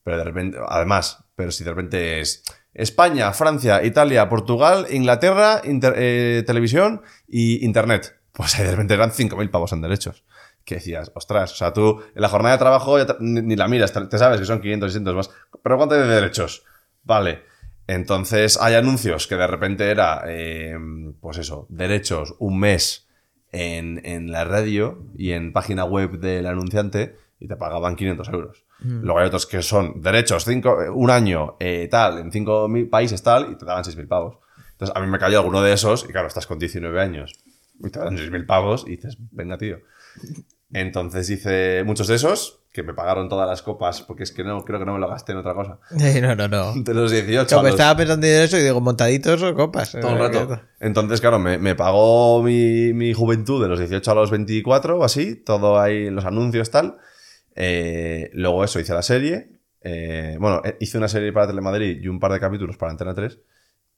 Pero de repente, además, pero si de repente es España, Francia, Italia, Portugal, Inglaterra, eh, televisión y internet. Pues ahí de repente eran 5.000 pavos en derechos. Que decías, ostras, o sea, tú en la jornada de trabajo ya ni, ni la miras, te, sabes que son 500, 600 más. Pero ¿cuánto hay de derechos? Vale. Entonces hay anuncios que de repente era, eh, pues eso, derechos un mes en, en la radio y en página web del anunciante y te pagaban 500 euros. Luego hay otros que son derechos cinco, un año, eh, tal, en cinco mil países tal, y te daban 6.000 pavos. Entonces a mí me cayó alguno de esos y claro, estás con 19 años y te dan 6.000 pavos y dices, venga tío. Entonces hice muchos de esos que me pagaron todas las copas porque es que no, creo que no me lo gasté en otra cosa. Eh, No, no, no. De los 18 Yo me los- estaba pensando en eso y digo, montaditos o copas. todo el Eh, rato. Entonces, claro, me, me pagó mi, mi juventud de los 18 a los 24 o así, todo ahí, los anuncios, tal. Eh, luego eso, hice la serie. Eh, bueno, eh, hice una serie para Telemadrid y un par de capítulos para Antena 3.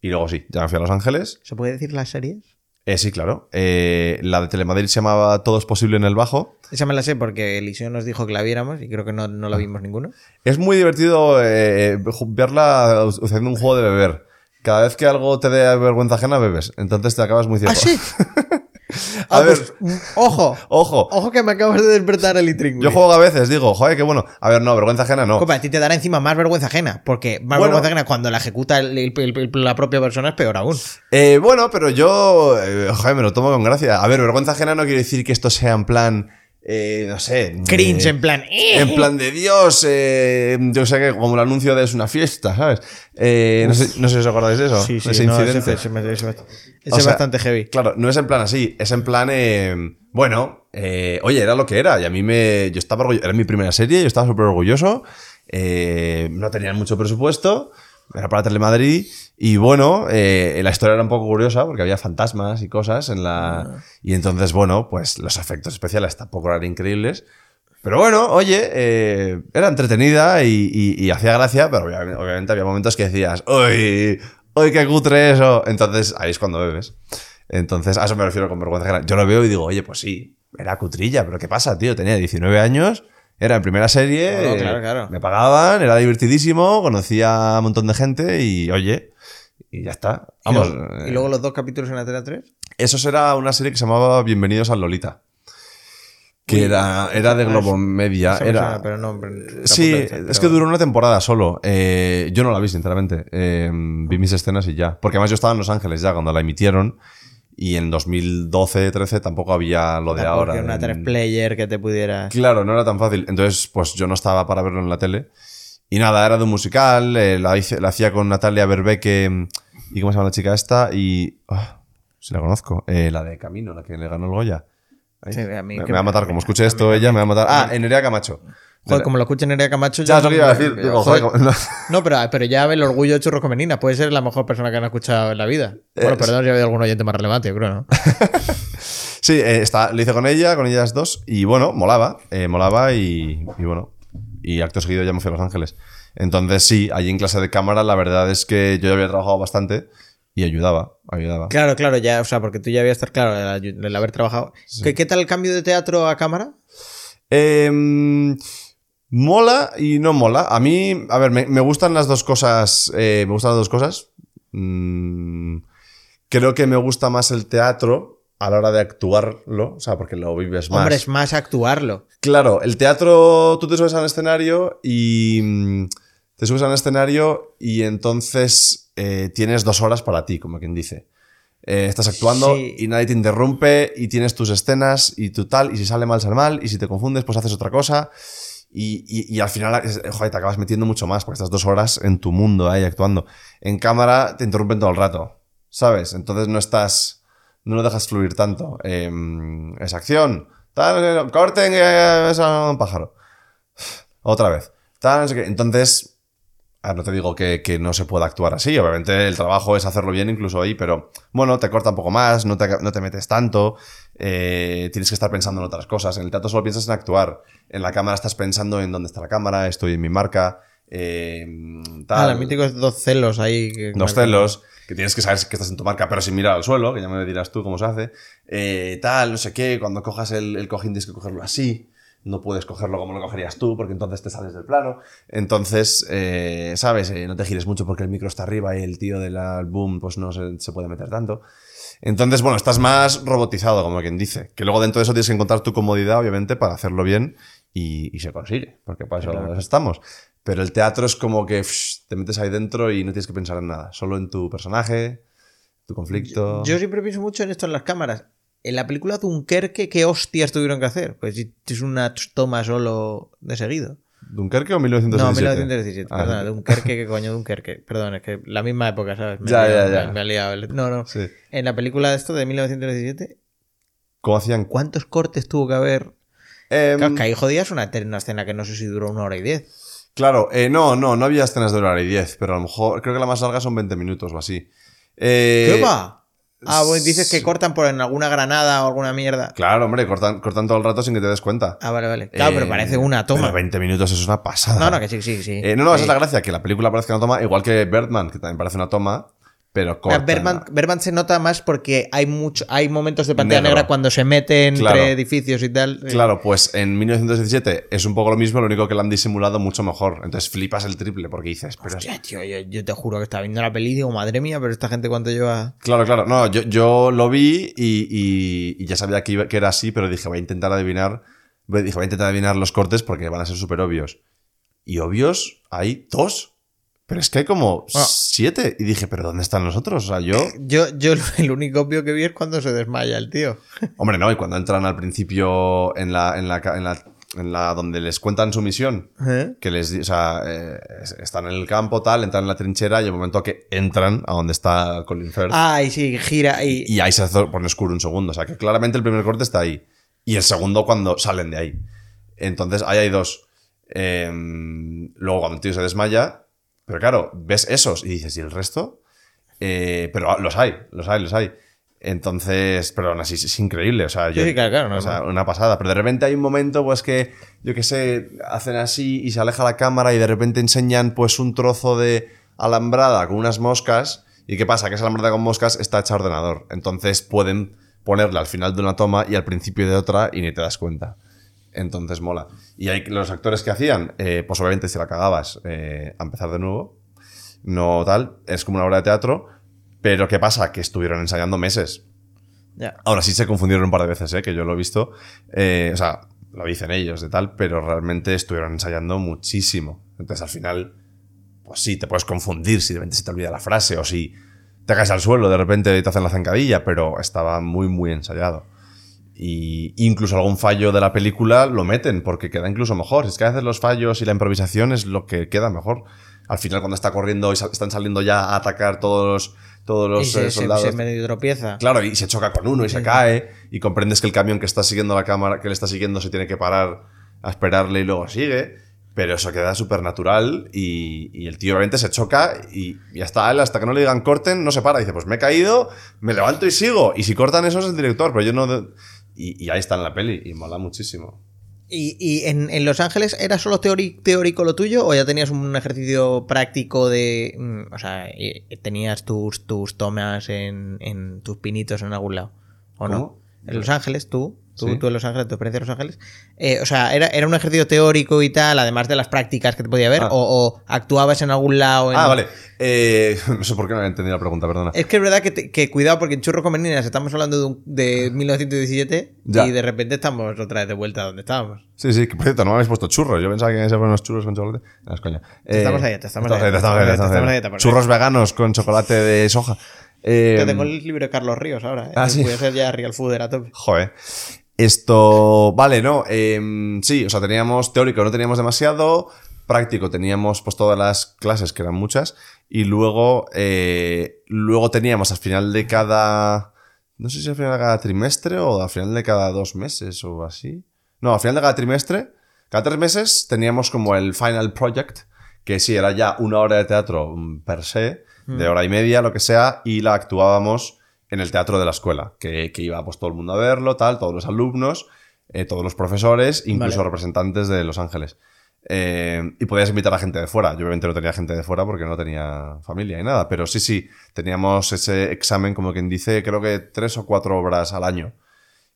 Y luego sí, ya me fui a Los Ángeles. ¿Se puede decir las series? Eh, sí, claro. Eh, la de Telemadrid se llamaba Todo es posible en el bajo. Esa me la sé porque Eliseo nos dijo que la viéramos y creo que no, no la vimos ninguno. Es muy divertido eh, verla haciendo un juego de beber. Cada vez que algo te dé vergüenza ajena, bebes. Entonces te acabas muy ciego. ¿Ah, sí? A Ah, ver. pues, mm, ojo. Ojo, Ojo que me acabas de despertar el intríngulis. yo juego a veces, digo, joder, qué bueno. A ver, no, vergüenza ajena no. Compa, a ti te dará encima más vergüenza ajena, porque más Bueno. vergüenza ajena cuando la ejecuta el- el- el- la propia persona es peor aún. Eh, bueno, pero yo, eh, joder, me lo tomo con gracia. A ver, vergüenza ajena no quiere decir que esto sea en plan, eh, no sé. Cringe, eh, en plan. En plan de Dios, eh, yo sé que como el anuncio de es una fiesta, ¿sabes? Eh, no, sé, no sé si os acordáis de eso, Sí, sí, ese no, incidente. ese- ese- ese- ese O es sea, bastante heavy. Claro, no es en plan así, es en plan, eh, bueno, eh, oye, era lo que era y a mí me, yo estaba orgulloso, era mi primera serie, yo estaba súper orgulloso, eh, no tenían mucho presupuesto, era para Telemadrid y bueno, eh, la historia era un poco curiosa porque había fantasmas y cosas en la... Y entonces, bueno, pues los efectos especiales tampoco eran increíbles. Pero bueno, oye, eh, era entretenida y, y- y hacía gracia, pero obviamente, obviamente había momentos que decías, ¡Uy! ¡Uy, qué cutre eso! Entonces, ahí es cuando bebes. Entonces, a eso me refiero con vergüenza. Yo lo veo y digo, oye, pues sí, era cutrilla, pero ¿qué pasa, tío? Tenía 19 años, era en primera serie, Claro, eh, claro, claro. me pagaban, era divertidísimo, conocía a un montón de gente y, oye, y ya está. ¿Y Vamos. luego- eh, ¿Y luego los dos capítulos en Antena 3? eso será una serie que se llamaba Bienvenidos al Lolita. Que Uy, era, era de ah, Globo Media. Me Era, suena, pero no, pero- Sí, es pero- que duró una temporada solo. Eh, yo no la vi, sinceramente. Eh, vi mis escenas y ya. Porque además yo estaba en Los Ángeles ya cuando la emitieron. Y en 2012-13 tampoco había lo de Tampoco ahora. era una en- 3 player que te pudieras. Claro, no era tan fácil. Entonces, pues yo no estaba para verlo en la tele. Y nada, era de un musical. eh, la, hice- la hacía con Natalia Berbeque. ¿Y cómo se llama la chica esta? Y. ah, sí la conozco. Eh, la de Camino, la que le ganó el Goya. Sí, a mí me, que me va a matar, como escuche esto ella, me va a matar. Ah, en Nerea Camacho. Joder, como lo escuchen Nerea Camacho. Ya, es que no- iba a decir. Digo, joder, no. No, pero, pero ya el orgullo de Churros con Menina. Puede ser la mejor persona que han escuchado en la vida. Bueno, Eh, perdón si ha habido algún oyente más relevante, yo creo, ¿no? Sí, eh, está, lo hice con ella, con ellas dos, y bueno, molaba, eh, molaba y, y bueno, y acto seguido ya me fui a Los Ángeles. Entonces sí, allí en clase de cámara la verdad es que yo ya había trabajado bastante y ayudaba, ayudaba. Claro, claro, ya, o sea, porque tú ya habías estar claro el, el haber trabajado. ¿Qué, qué tal el cambio de teatro a cámara? Em, mola y no mola. A mí, a ver, me, me gustan las dos cosas. eh, me gustan las dos cosas. Mm, creo que me gusta más el teatro a la hora de actuarlo, o sea, porque lo vives más. Hombre, es más actuarlo. Claro, el teatro, tú te subes al escenario y. mm, Te subes al escenario y entonces eh, tienes dos horas para ti, como quien dice. Eh, estás actuando Sí. y nadie te interrumpe y tienes tus escenas y tu tal, y si sale mal, sale mal, y si te confundes, pues haces otra cosa. Y, al final, es- joder, te acabas metiendo mucho más porque estás dos horas en tu mundo ahí actuando. En cámara te interrumpen todo el rato, ¿sabes? Entonces no estás, no lo dejas fluir tanto. Em, esa acción, tal, eh, corten, es un pájaro. Otra vez. Tal. Entonces, no te digo que, que no se pueda actuar así. Obviamente el trabajo es hacerlo bien incluso ahí, pero bueno, te corta un poco más, no te, no te metes tanto, eh, tienes que estar pensando en otras cosas. En el teatro solo piensas en actuar. En la cámara estás pensando en dónde está la cámara, estoy en mi marca, eh, tal. Ah, los míticos dos celos ahí. que- Dos celos, que tienes que saber que estás en tu marca, pero sin mirar al suelo, que ya me dirás tú cómo se hace. Eh, tal, no sé qué, cuando cojas el, el cojín tienes que cogerlo así. No puedes cogerlo como lo cogerías tú, porque entonces te sales del plano. Entonces, eh, ¿sabes? Eh, no te gires mucho porque el micro está arriba y el tío del boom pues no se, se puede meter tanto. Entonces, bueno, estás más robotizado, como quien dice. Que luego dentro de eso tienes que encontrar tu comodidad, obviamente, para hacerlo bien y, y se consigue, porque para eso Claro. estamos. Pero el teatro es como que pff, te metes ahí dentro y no tienes que pensar en nada, solo en tu personaje, tu conflicto. Yo siempre pienso mucho en esto en las cámaras. En la película Dunkerque, ¿qué hostias tuvieron que hacer? Pues si es una toma solo de seguido. ¿Dunkerque o No, 1917? 1917. Ah, perdona. Dunkerque, ¿qué coño Dunkerque? Perdón, es que la misma época, ¿sabes? Me Ya, liado, ya, ya. Me, me ha liado. el- No, no. Sí. En la película de esto de 1917, ¿Cómo hacían? ¿cuántos cortes tuvo que haber? Em, Claro, que ahí jodías una, una escena que no sé si duró una hora y diez. Claro, eh, no, no, no había escenas de una hora y diez, pero a lo mejor creo que la más larga son 20 minutos o así. Eh, ¿Qué va? Ah, bueno, dices que cortan por en alguna granada o alguna mierda. Claro, hombre, cortan, cortan todo el rato sin que te des cuenta. Ah, vale, vale. Claro, pero Eh, parece una toma. pero 20 minutos es una pasada. No, no, que sí, sí, sí. Eh, no, no, esa es la gracia, que la película parezca una toma, igual que Birdman, que también parece una toma, pero corta. Berman, Berman se nota más porque hay mucho, hay momentos de pantalla Negro. negra cuando se mete entre Claro. edificios y tal. Claro, pues en 1917 es un poco lo mismo, lo único que lo han disimulado mucho mejor. Entonces flipas el triple porque dices, pero Hostia, tío, yo, yo te juro que estaba viendo la peli y digo, madre mía, pero esta gente cuánto lleva. Claro, claro. No, yo, yo lo vi y, y- y ya sabía que, iba- que era así, pero dije, voy a intentar adivinar. Dije, voy a intentar adivinar los cortes porque van a ser súper obvios. Y obvios hay dos. Pero es que hay como Ah. siete. Y dije, ¿pero dónde están los otros? O sea, yo. Yo, yo el único obvio que vi es cuando se desmaya el tío. Hombre, no, y cuando entran al principio en la, en la, en la, en la donde les cuentan su misión, ¿Eh? que les o sea, eh, es- están en el campo, tal, entran en la trinchera y el momento que entran a donde está Colin Firth. Ah, y sí, gira y. Y ahí se pone oscuro un segundo. O sea, que claramente el primer corte está ahí. Y el segundo cuando salen de ahí. Entonces, ahí hay dos. Em, luego, cuando el tío se desmaya. Pero claro, ves esos y dices, ¿y el resto? Eh, pero los hay, los hay, los hay. Entonces, pero aún así es increíble. O sea, yo, Sí, claro, claro, no, o sea, una pasada. Pero de repente hay un momento, pues que, yo qué sé, hacen así y se aleja la cámara y de repente enseñan, pues, un trozo de alambrada con unas moscas. ¿Y qué pasa? Que esa alambrada con moscas está hecha a ordenador. Entonces pueden ponerla al final de una toma y al principio de otra y ni te das cuenta. Entonces mola. Y hay los actores que hacían, eh, pues obviamente si la cagabas, eh, a empezar de nuevo. No tal, es como una obra de teatro. Pero ¿qué pasa? Que estuvieron ensayando meses. Ya. Ahora sí se confundieron un par de veces, ¿eh? que yo lo he visto. Eh, o sea, lo dicen ellos de tal, pero realmente estuvieron ensayando muchísimo. Entonces al final, pues sí, te puedes confundir si de repente se te olvida la frase o si te caes al suelo, de repente te hacen la zancadilla, pero estaba muy, muy ensayado. Y incluso algún fallo de la película lo meten porque queda incluso mejor. Es que a veces los fallos y la improvisación es lo que queda mejor. Al final, cuando está corriendo y sal- están saliendo ya a atacar todos los, todos los y se, eh, se- soldados. se medio tropieza. Claro, y se choca con uno y se cae, y comprendes que el camión que está siguiendo la cámara, que le está siguiendo, se tiene que parar a esperarle y luego sigue. Pero eso queda súper natural y, y el tío obviamente se choca y ya está, él hasta que no le digan corten, no se para. Dice, pues me he caído, me levanto y sigo. Y si cortan eso es el director, pero yo no... Y, y ahí está en la peli y mola muchísimo. ¿Y, y en, en Los Ángeles era solo teórico lo tuyo o ya tenías un ejercicio práctico de... mm, o sea, tenías tus, tus tomas en, en tus pinitos en algún lado? ¿O no? En Los Ángeles, tú, tú, Sí. tú en Los Ángeles, tu experiencia en Los Ángeles. eh, o sea, era, era un ejercicio teórico y tal, además de las prácticas que te podía ver, Ah. o, o actuabas en algún lado. en- Ah, vale. Eh, no sé por qué no había entendido la pregunta, perdona. Es que es verdad que, te- que cuidado, porque en Churro con Meninas estamos hablando de, un- de 1917 Ya. y de repente estamos otra vez de vuelta a donde estábamos. Sí, sí, que por cierto, no me habéis puesto churros. Yo pensaba que se ponen unos churros con chocolate. No, es coña. Eh, Estamos a dieta, estamos a ahí, estamos a a a por Churros veganos con chocolate de soja. Eh, Que tengo el libro de Carlos Ríos ahora. ¿eh? Ah, sí. Voy a ser ya Real Fooder a tope. Joder. Esto, vale, no, em, sí, o sea, teníamos teórico, no teníamos demasiado, práctico, teníamos pues todas las clases, que eran muchas, y luego, eh, luego teníamos al final de cada, no sé si al final de cada trimestre o al final de cada dos meses o así. No, al final de cada trimestre, cada tres meses teníamos como el final project, que sí, era ya una hora de teatro mm, per se, de hora y media, lo que sea, y la actuábamos en el teatro de la escuela, que, que iba pues todo el mundo a verlo, tal, todos los alumnos, eh, todos los profesores, incluso Vale. representantes de Los Ángeles. Eh, y podías invitar a gente de fuera. Yo obviamente no tenía gente de fuera porque no tenía familia y nada, pero sí, sí, teníamos ese examen, como quien dice, creo que tres o cuatro obras al año.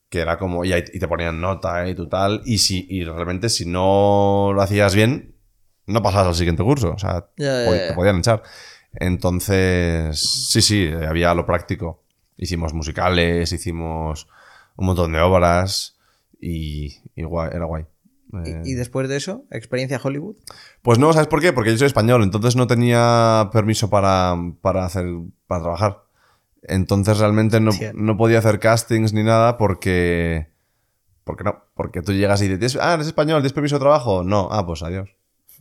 Que era como, y, y te ponían nota y tu tal, y, si, y realmente si no lo hacías bien, no pasabas al siguiente curso, o sea, te podían echar. Entonces, sí, sí, había lo práctico. Hicimos musicales, hicimos un montón de obras y, y guay, era guay. Eh, Y, y después de eso, experiencia Hollywood. Pues no, ¿sabes por qué? Porque yo soy español, entonces no tenía permiso para, para hacer, para trabajar. Entonces realmente no, no podía hacer castings ni nada porque... Porque no, porque tú llegas y dices, ah, eres español, ¿tienes permiso de trabajo? No, ah, pues adiós.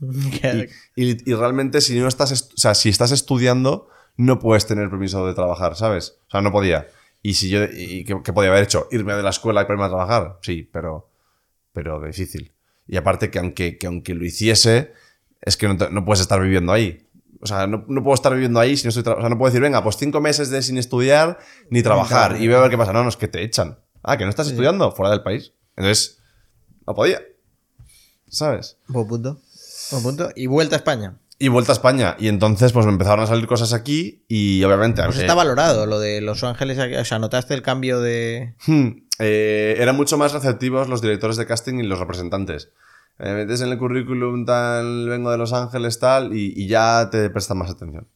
Y, y- y realmente si no estás, est- o sea, si estás estudiando, no puedes tener permiso de trabajar, ¿sabes? O sea, no podía. Y si yo, y ¿qué, qué podía haber hecho? Irme de la escuela y ponerme a trabajar. Sí, pero, pero difícil. Y aparte que aunque, que aunque lo hiciese, es que no, te- no puedes estar viviendo ahí. O sea, no, no puedo estar viviendo ahí si no estoy O sea, no puedo decir, venga, pues cinco meses de sin estudiar ni trabajar y voy a ver qué pasa. No, no, es que te echan. Ah, que no estás estudiando fuera del país. Entonces, no podía. ¿Sabes? Buen punto. Buen punto. Y vuelta a España. Y vuelta a España. Y entonces, pues me empezaron a salir cosas aquí y obviamente... Pues está valorado lo de Los Ángeles. O sea, notaste el cambio de. hmm, eh, eran mucho más receptivos los directores de casting y los representantes. Eh, metes en el currículum tal, vengo de Los Ángeles tal, y, y ya te prestan más atención.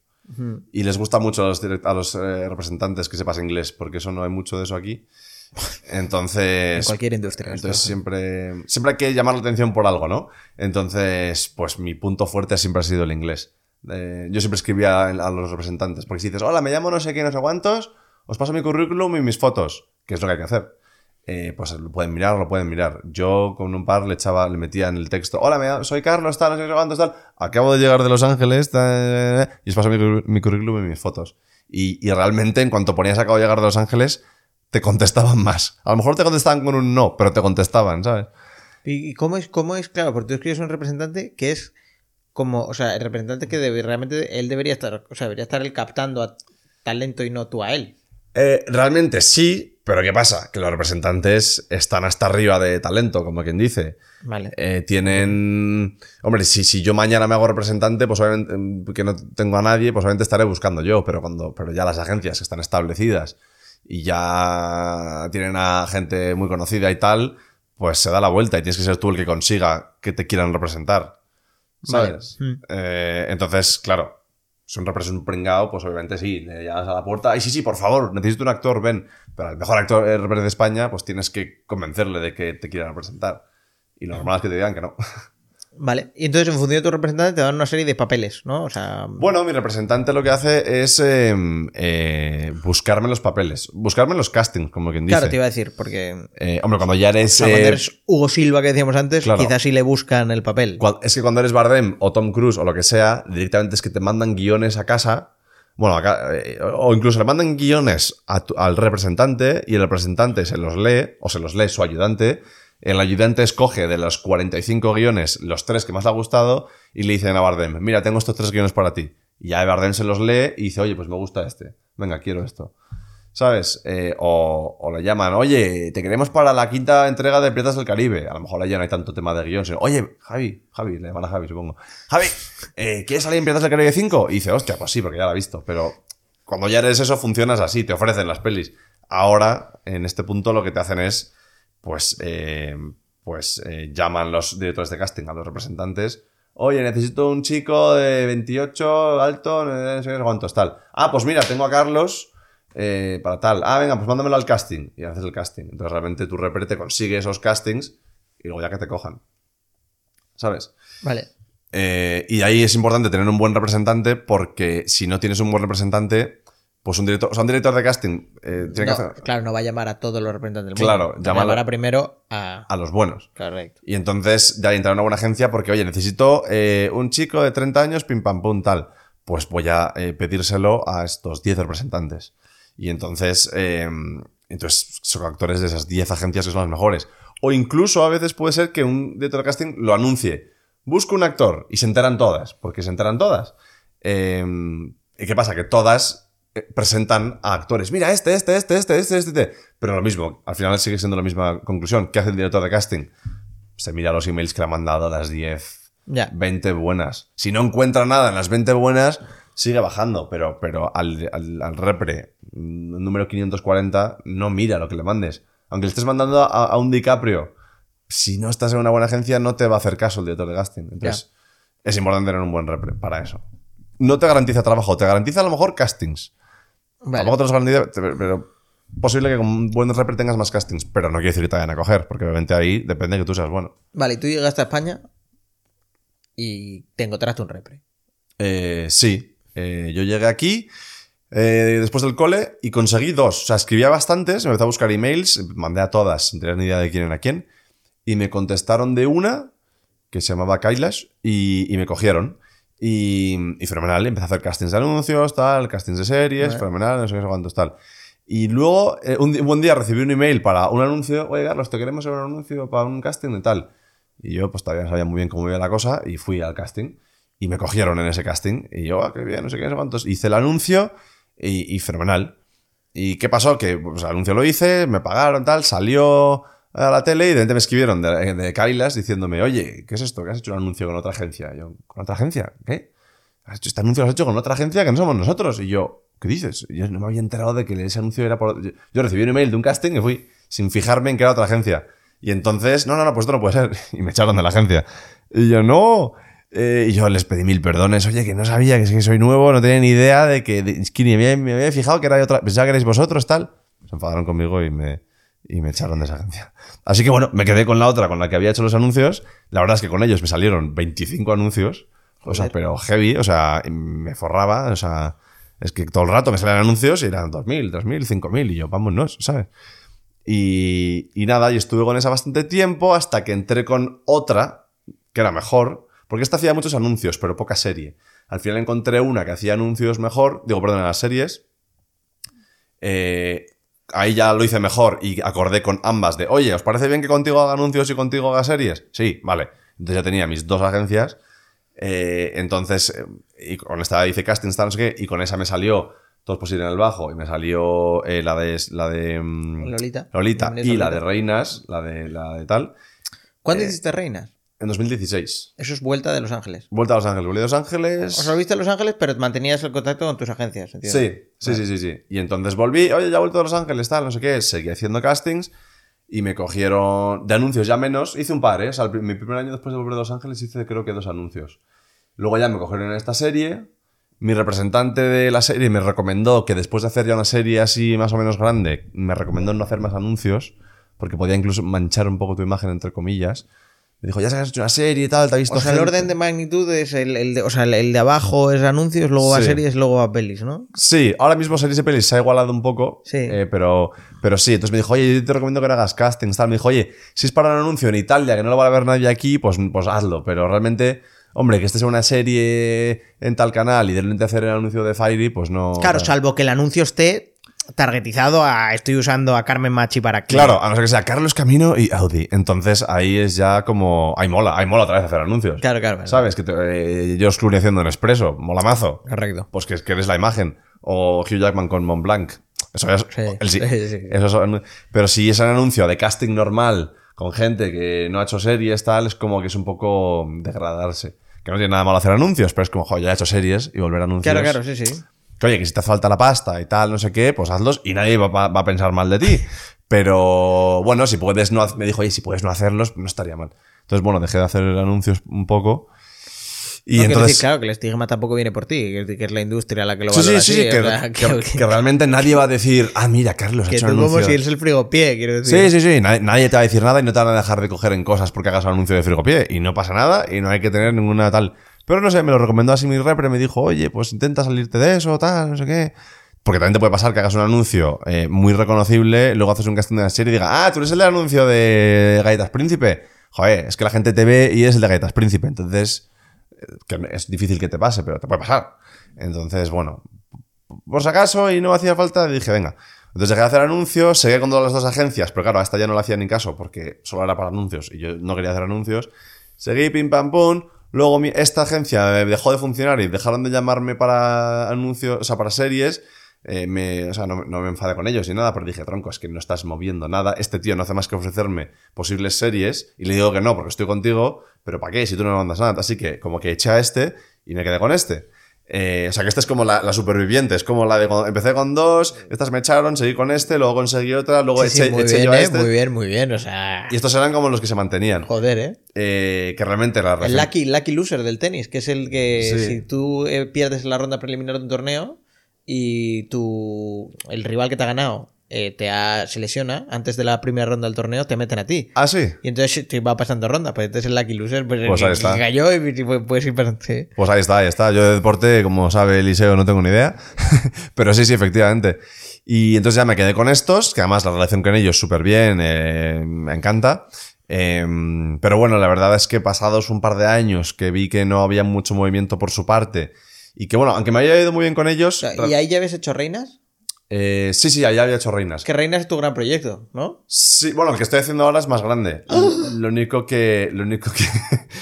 Y les gusta mucho a los, direct- a los eh, representantes que sepas inglés, porque eso no hay mucho de eso aquí. Entonces... En cualquier industria. Entonces siempre, siempre hay que llamar la atención por algo, ¿no? Entonces, pues mi punto fuerte siempre ha sido el inglés. Eh, yo siempre escribía a los representantes, porque si dices, hola, me llamo no sé qué, no sé cuántos, os paso mi currículum y mis fotos, que es lo que hay que hacer. Eh, pues lo pueden mirar, lo pueden mirar. Yo con un par le echaba, le metía en el texto, hola, me soy Carlos, tal, no sé cuántos, tal, acabo de llegar de Los Ángeles, tal, y os paso mi, mi currículum y mis fotos. Y, y realmente, en cuanto ponías acabo de llegar de Los Ángeles, te contestaban más. A lo mejor te contestaban con un no, pero te contestaban, ¿sabes? ¿Y cómo es, cómo es? Claro, porque tú escribes un representante que es como, o sea, el representante que debe, realmente él debería estar, o sea, debería estar él captando a talento y no tú a él. Eh, realmente sí, pero ¿qué pasa? Que los representantes están hasta arriba de talento, como quien dice. Vale. Eh, tienen. Hombre, si, si yo mañana me hago representante, pues obviamente mm, que no tengo a nadie, pues obviamente estaré buscando yo, pero cuando. Pero ya las agencias que están establecidas y ya tienen a gente muy conocida y tal, pues se da la vuelta y tienes que ser tú el que consiga que te quieran representar. ¿Sabes? Vale. Mm. Eh, entonces, claro, si un representante un pringao, pues obviamente sí, le llamas a la puerta, y sí, sí, por favor, necesito un actor, ven. Pero al mejor actor eh, de España, pues tienes que convencerle de que te quieran representar. Y lo normal es que te digan que no. Vale. Y entonces, en función de tu representante, te dan una serie de papeles, ¿no? O sea. Bueno, mi representante lo que hace es eh, eh, buscarme los papeles, buscarme los castings, como quien dice. claro, te iba a decir, porque. Eh, hombre, cuando ya eres... o sea, cuando eh, eres Hugo Silva, que decíamos antes, claro. quizás sí le buscan el papel. Es que cuando eres Bardem o Tom Cruise o lo que sea, directamente es que te mandan guiones a casa Bueno, acá, eh, o incluso le mandan guiones a tu- al representante y el representante se los lee, o se los lee su ayudante. El ayudante escoge de los 45 guiones los tres que más le ha gustado y le dicen a Bardem, mira, tengo estos tres guiones para ti. Y ya Bardem se los lee y dice, oye, pues me gusta este. Venga, quiero esto. ¿Sabes? Eh, o, o le llaman, oye, te queremos para la quinta entrega de Piratas del Caribe. A lo mejor ya no hay tanto tema de guion. sino, oye, Javi, Javi, le llaman a Javi, supongo. Javi, eh, ¿quieres salir en Piratas del Caribe 5? Y dice, hostia, pues sí, porque ya la he visto. Pero cuando ya eres eso, funcionas así, te ofrecen las pelis. Ahora, en este punto, lo que te hacen es, pues, eh, pues eh, llaman los directores de casting a los representantes. Oye, necesito un chico de 28, alto, no sé cuántos, tal. Ah, pues mira, tengo a Carlos eh, para tal. Ah, venga, pues mándamelo al casting. Y haces el casting. Entonces realmente tu repre te consigue esos castings y luego ya que te cojan. ¿Sabes? Vale. Eh, y ahí es importante tener un buen representante porque si no tienes un buen representante, pues un director, o sea, un director de casting eh, tiene No, que hacer Claro, no va a llamar a todos los representantes del Claro, mundo. llámalo- Llamará primero a... a los buenos. Correcto. Y entonces ya entrar a una buena agencia porque, oye, necesito eh, un chico de 30 años, pim pam pum, tal. Pues voy a eh, pedírselo a estos 10 representantes. Y entonces, entonces son actores de esas 10 agencias que son las mejores. O incluso a veces puede ser que un director de casting lo anuncie. Busco un actor y se enteran todas, porque se enteran todas. ¿Y qué pasa? Que todas presentan a actores. Mira, este, este, este, este, este, este, este. Pero lo mismo, al final sigue siendo la misma conclusión. ¿Qué hace el director de casting? Se mira los emails que le han mandado a las 10, Ya. 20 buenas. Si no encuentra nada en las 20 buenas, sigue bajando. Pero, pero al, al, al repre, número 540, no mira lo que le mandes. Aunque le estés mandando a, a un DiCaprio, si no estás en una buena agencia, no te va a hacer caso el director de casting. Entonces, es importante tener un buen repre para eso. No te garantiza trabajo, te garantiza a lo mejor castings. Vale. Tampoco te los garantiza, pero posible que con un buen repre tengas más castings, pero no quiere decir que te vayan a coger, porque obviamente ahí depende de que tú seas bueno. Vale, y tú llegaste a España y te encontraste un repre. Eh, sí, Eh, yo llegué aquí eh, después del cole y conseguí dos. O sea, escribía bastantes, me empecé a buscar emails, mandé a todas sin tener ni idea de quién era quién, y me contestaron de una que se llamaba Kailash y, y me cogieron. Y, y fenomenal, empecé a hacer castings de anuncios, tal, castings de series, Vale. fenomenal, no sé qué, cuántos, tal. Y luego, eh, un, un buen día recibí un email para un anuncio, oye, Carlos, te queremos hacer un anuncio para un casting y tal. Y yo, pues todavía no sabía muy bien cómo iba la cosa y fui al casting. Y me cogieron en ese casting. Y yo, ah, qué bien, no sé qué, no sé cuántos. Hice el anuncio y, y fenomenal. ¿Y qué pasó? Que pues, el anuncio lo hice, me pagaron, tal, salió a la tele y de repente me escribieron de, de Kailas diciéndome, oye, ¿qué es esto? ¿Que has hecho un anuncio con otra agencia? Y yo, ¿con otra agencia? ¿Qué? ¿Has hecho este anuncio lo has hecho con otra agencia que no somos nosotros? Y yo, ¿qué dices? Yo no me había enterado de que ese anuncio era por... Yo, recibí un email de un casting y fui sin fijarme en que era otra agencia. Y entonces, no, no, no, pues esto no puede ser. Y me echaron de la agencia. Y yo, no. Eh, y yo les pedí mil perdones. Oye, que no sabía, que, que soy nuevo, no tenía ni idea de que... de- que ni me había, fijado que era otra... Pensaba que vosotros, tal. Se enfadaron conmigo y me, y me echaron de esa agencia. Así que bueno, me quedé con la otra, con la que había hecho los anuncios. La verdad es que con ellos me salieron 25 anuncios. O sea, pero heavy, o sea, me forraba, o sea... Es que todo el rato me salían anuncios y eran 2.000, 2.000, 5.000 y yo, vámonos, ¿sabes? Y, y nada, y estuve con esa bastante tiempo hasta que entré con otra, que era mejor, porque esta hacía muchos anuncios, pero poca serie. Al final encontré una que hacía anuncios mejor, digo, perdón, en las series. Eh, ahí ya lo hice mejor y acordé con ambas de, oye, ¿os parece bien que contigo haga anuncios y contigo haga series? Sí, vale. Entonces ya tenía mis dos agencias. Eh, entonces, eh, y con esta hice casting, qué, y con esa me salió Todos ir en el bajo, y me salió eh, la de, la de mm, Lolita. Lolita y la de Reinas, la de, la de tal, ¿Cuándo hiciste Reinas? En 2016. Eso es vuelta de Los Ángeles. Vuelta a Los Ángeles. Volví a Los Ángeles. O sea, viste a Los Ángeles, pero mantenías el contacto con tus agencias. ¿entiendes? Sí, sí, sí, sí, sí. Y entonces volví, oye, ya he vuelto a Los Ángeles, tal, no sé qué. Seguí haciendo castings y me cogieron de anuncios ya menos. Hice un par, ¿eh? O sea, el mi primer año después de volver a Los Ángeles hice creo que dos anuncios. Luego ya me cogieron en esta serie. Mi representante de la serie me recomendó que después de hacer ya una serie así más o menos grande, me recomendó no hacer más anuncios, porque podía incluso manchar un poco tu imagen, entre comillas. Me dijo, ya se has hecho una serie y tal, te ha visto O sea, el gente". orden de magnitud es el, el de, o sea, el, el de abajo es anuncios, luego va a Sí. series, luego va a pelis, ¿no? Sí, ahora mismo series y pelis se ha igualado un poco. Sí. eh, pero, pero sí, entonces me dijo, oye, yo te recomiendo que no hagas castings, tal. Me dijo, oye, si es para un anuncio en Italia que no lo va a ver nadie aquí, pues, pues hazlo. Pero realmente Hombre, que este sea una serie en tal canal y de repente hacer el anuncio de Fairy, pues no. Claro, salvo que el anuncio esté targetizado a estoy usando a Carmen Machi para que. Claro, a no ser que sea Carlos Camino y Audi. Entonces ahí es ya como. Ahí mola, ahí mola otra vez hacer anuncios. Claro, claro. ¿Sabes? Que te, eh, George Clooney haciendo en Expreso, mola mazo. Correcto. Pues que, que eres la imagen. O Hugh Jackman con Montblanc. Eso ya es. Sí, el sí. sí. Eso es pero si es un anuncio de casting normal con gente que no ha hecho series, tal, es como que es un poco degradarse. Que no tiene nada malo hacer anuncios, pero es como, joder, ya he hecho series y volver a anuncios. Claro, claro, sí, sí. Que oye, que si te hace falta la pasta y tal, no sé qué, pues hazlos y nadie va, va- va a pensar mal de ti. Pero bueno, si puedes no, ha- me dijo, oye, si puedes no hacerlos, no estaría mal. Entonces, bueno, dejé de hacer anuncios un poco. Y No, entonces. decir, claro, que el estigma tampoco viene por ti, que, es la industria la que lo Sí, valora sí, así, sí, o que, sea, que- que- que realmente nadie va a decir, ah, mira, Carlos ha que hecho tú un como anuncio. si eres el frigopié, quiero decir. Sí, sí, sí. Nadie, nadie te va a decir nada y no te van a dejar de coger en cosas porque hagas un anuncio de frigopié. Y no pasa nada y no hay que tener ninguna tal. Pero no sé, me lo recomendó así mi repre. Me dijo, oye, pues intenta salirte de eso, tal, no sé qué. Porque también te puede pasar que hagas un anuncio eh, muy reconocible, luego haces un casting de la serie y digas, ah, tú eres el anuncio de Galletas Príncipe. Joder, es que la gente te ve y es el de Galletas Príncipe. Entonces, eh, que es difícil que te pase, pero te puede pasar. Entonces, bueno, por si acaso y no hacía falta, dije, venga. Entonces dejé de hacer anuncios, seguí con todas las dos agencias, pero claro, a esta ya no le hacía ni caso porque solo era para anuncios y yo no quería hacer anuncios. Seguí pim pam pum. Luego esta agencia dejó de funcionar y dejaron de llamarme para anuncios, o sea, para series. Eh, me, o sea, no, no me enfadé con ellos ni nada, pero dije, tronco, es que no estás moviendo nada. Este tío no hace más que ofrecerme posibles series y le digo que no, porque estoy contigo, pero ¿para qué? Si tú no me mandas nada. Así que como que eché a este y me quedé con este. Eh, o sea, que esta es como la, la superviviente, es como la de cuando empecé con dos, estas me echaron, seguí con este, luego conseguí otra, luego Sí, sí, eché, muy eché bien, yo a eh, este. muy bien, muy bien, o sea... Y estos eran como los que se mantenían. Joder, ¿eh? Eh, que realmente la El lucky, lucky loser del tenis, que es el que Sí. si tú pierdes la ronda preliminar de un torneo y tu, el rival que te ha ganado eh, te ha, se lesiona antes de la primera ronda del torneo, te meten a ti. Ah, sí. Y entonces te va pasando ronda, pues entonces el lucky loser pues, Pues ahí está. cayó y, y pu- puedes ir pasando. sí. Pues ahí está, ahí está. Yo de deporte, como sabe Eliseo, no tengo ni idea. Pero sí, sí, efectivamente. Y entonces ya me quedé con estos, que además la relación con ellos súper bien, eh, me encanta. Eh, pero bueno, la verdad es que pasados un par de años que vi que no había mucho movimiento por su parte y que bueno, aunque me haya ido muy bien con ellos... O sea, ¿Y ahí ya habías hecho reinas? Eh, sí, sí, allá había hecho reinas. Que reinas es tu gran proyecto, ¿no? Sí, bueno, el que estoy haciendo ahora es más grande. Lo único que... Lo único que...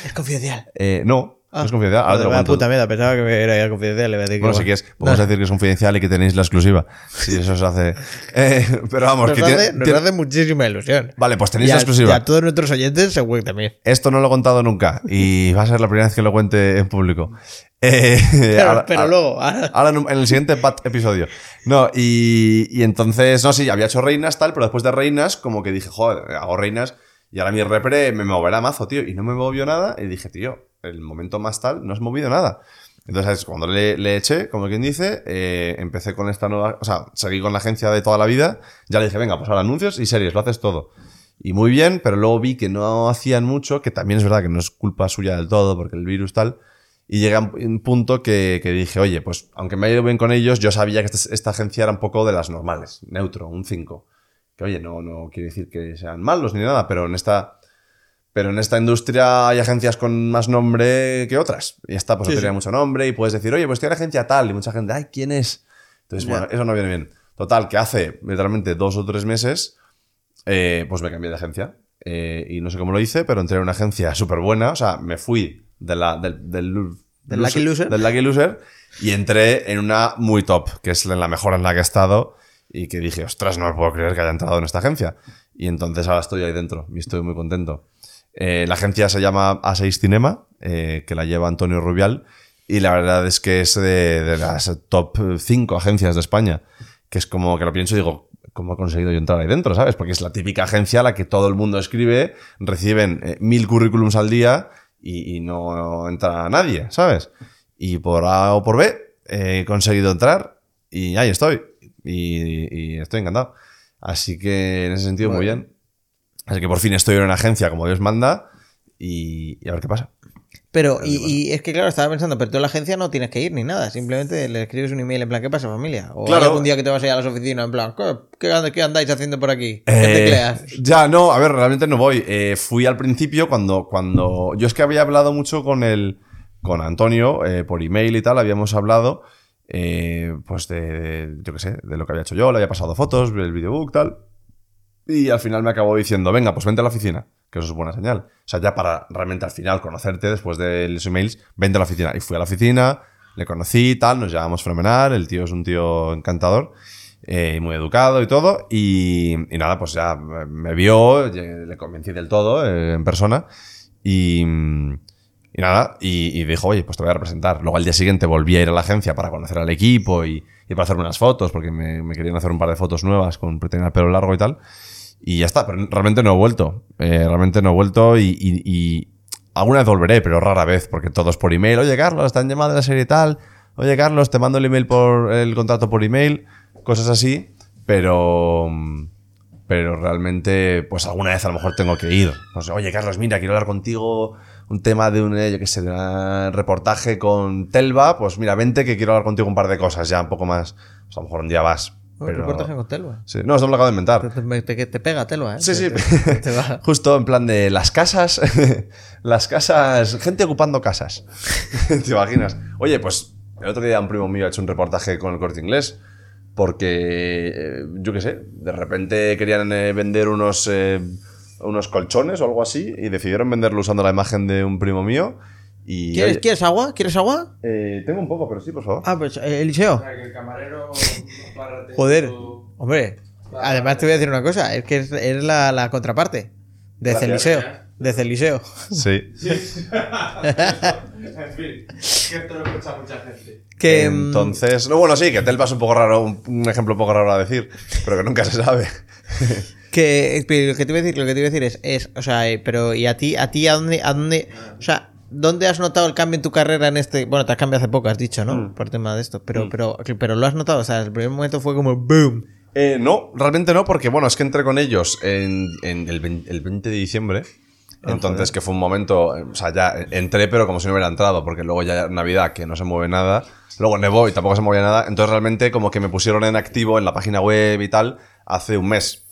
Es confidencial. eh, no, Ah. no es confidencial. Ahora te lo Vaya cuento. puta mierda, pensaba que era confidencial. Le voy a decir que Bueno, si bueno. quieres, podemos No, decir que es confidencial y que tenéis la exclusiva. Si eso se hace. Eh, pero vamos, Nos, que hace, tiene- nos tiene- hace muchísima ilusión. Vale, pues tenéis Y la exclusiva. Y a todos nuestros oyentes, seguro que también. Esto no lo he contado nunca y va a ser la primera vez que lo cuente en público. Eh, Pero, ahora- pero ahora- luego, ahora- Ahora en, el siguiente episodio. No, y, y entonces, no, sí, había hecho reinas, tal, pero después de reinas, como que dije, joder, hago reinas y ahora mi repre me moverá mazo, tío. Y no me movió nada y dije, tío, el momento más tal, no has movido nada. Entonces, cuando le, eché, como quien dice, eh, empecé con esta nueva, o sea, seguí con la agencia de toda la vida, ya le dije, venga, pues ahora anuncios y series, lo haces todo. Y muy bien, pero luego vi que no hacían mucho, que también es verdad que no es culpa suya del todo, porque el virus tal. Y llegué a un- un punto que, que dije, oye, pues aunque me ha ido bien con ellos, yo sabía que esta, esta agencia era un poco de las normales, neutro, un 5. Que oye, no, no quiere decir que sean malos ni nada, pero en esta. Pero en esta industria hay agencias con más nombre que otras. Y esta pues no Sí, tenía sí. mucho nombre y puedes decir, oye, pues tiene agencia tal. Y mucha gente, ay, ¿quién es? Entonces, bueno, eso no viene bien. Total, que hace literalmente dos o tres meses, eh, pues me cambié de agencia. Eh, y no sé cómo lo hice, pero entré en una agencia súper buena. O sea, me fui de la, del, del, ¿Del Lucky Loser? Del Lucky Loser y entré en una muy top, que es la mejor en la que he estado. Y que dije, ostras, no me puedo creer que haya entrado en esta agencia. Y entonces ahora estoy ahí dentro y estoy muy contento. Eh, la agencia se llama A6 Cinema, eh, que la lleva Antonio Rubial. Y la verdad es que es de, de las top 5 agencias de España. Que es como que lo pienso y digo, ¿cómo he conseguido yo entrar ahí dentro? ¿Sabes? Porque es la típica agencia a la que todo el mundo escribe, reciben eh, mil currículums al día y, y no entra nadie, ¿sabes? Y por A o por B he conseguido entrar y ahí estoy. Y, y estoy encantado. Así que en ese sentido, muy bien. Así que por fin estoy en una agencia como Dios manda y, y a ver qué pasa. Pero, y, y es que claro, estaba pensando, pero tú en la agencia no tienes que ir ni nada, simplemente le escribes un email en plan, ¿qué pasa familia? O Claro. algún día que te vas a ir a las oficinas en plan, ¿qué, qué and- qué andáis haciendo por aquí? ¿Qué Eh, tecleas? ya, no, a ver, realmente no voy. Eh, fui al principio cuando, cuando. Yo es que había hablado mucho con el, con Antonio eh, por email y tal, habíamos hablado pues de, de- yo qué sé, de lo que había hecho yo, le había pasado fotos, el videobook, tal. Y al final me acabó diciendo, venga, pues vente a la oficina, que eso es buena señal. O sea, ya para realmente al final conocerte después de los emails, vente a la oficina. Y fui a la oficina, le conocí, tal, nos llevamos fenomenal, el tío es un tío encantador, eh, muy educado y todo. Y, y nada, pues ya me vio, le convencí del todo eh, en persona. Y, y nada, y, y dijo, oye, pues te voy a representar. Luego al día siguiente volví a ir a la agencia para conocer al equipo y, y para hacerme unas fotos, porque me, me querían hacer un par de fotos nuevas con tenía el pelo largo y tal. Y ya está, pero realmente no he vuelto. Eh, realmente no he vuelto y, alguna vez volveré, pero rara vez, porque todo es por email. Oye, Carlos, están llamando de la serie tal. Oye, Carlos, te mando el email por el contrato por email. Cosas así, pero pero realmente, pues alguna vez a lo mejor tengo que ir. No sé, oye, Carlos, mira, quiero hablar contigo un tema de un, eh, yo qué de un reportaje con Telva. Pues mira, vente que quiero hablar contigo un par de cosas, ya un poco más. Pues a lo mejor un día vas. Un Pero... reportaje con Telva. Sí, No, esto me lo acabo de inventar. Te, te- te- pega Telva, ¿eh? Sí, sí. Te- va. Justo en plan de las casas. las casas. Gente ocupando casas. ¿Te imaginas? Oye, pues el otro día un primo mío ha hecho un reportaje con el corte inglés. Porque, eh, yo qué sé, de repente querían eh, vender unos, eh, unos colchones o algo así y decidieron venderlo usando la imagen de un primo mío. Y, ¿Quieres, oye, ¿Quieres agua? ¿Quieres agua? eh, tengo un poco, pero sí, por favor. Ah, pues eh, Eliseo. que el camarero Joder. Hombre. Además te voy a decir una cosa. Es que es- eres la, la contraparte. De. Celiseo. De Celiseo. Sí. en fin, que esto lo escucha mucha gente. Que... mm, Entonces, no, bueno, sí, que Telva es un poco raro, un, un ejemplo un poco raro a decir, pero que nunca se sabe. Que, lo que te iba a decir, lo que te iba a decir es, es, o sea, eh, pero ¿y a ti, a ti a dónde, a dónde, o sea, dónde has notado el cambio en tu carrera en este, bueno, te has cambiado hace poco, has dicho, ¿no? Mm. Por tema de esto, pero, pero, pero lo has notado, o sea, el primer momento fue como boom. Eh, no, realmente no, porque bueno, es que entré con ellos en, en el, 20, el 20 de diciembre. Ah, Entonces, que fue un momento, o sea, ya entré, pero como si no hubiera entrado, porque luego ya Navidad, que no se mueve nada, luego nevó y tampoco se movía nada, entonces realmente como que me pusieron en activo en la página web y tal hace un mes.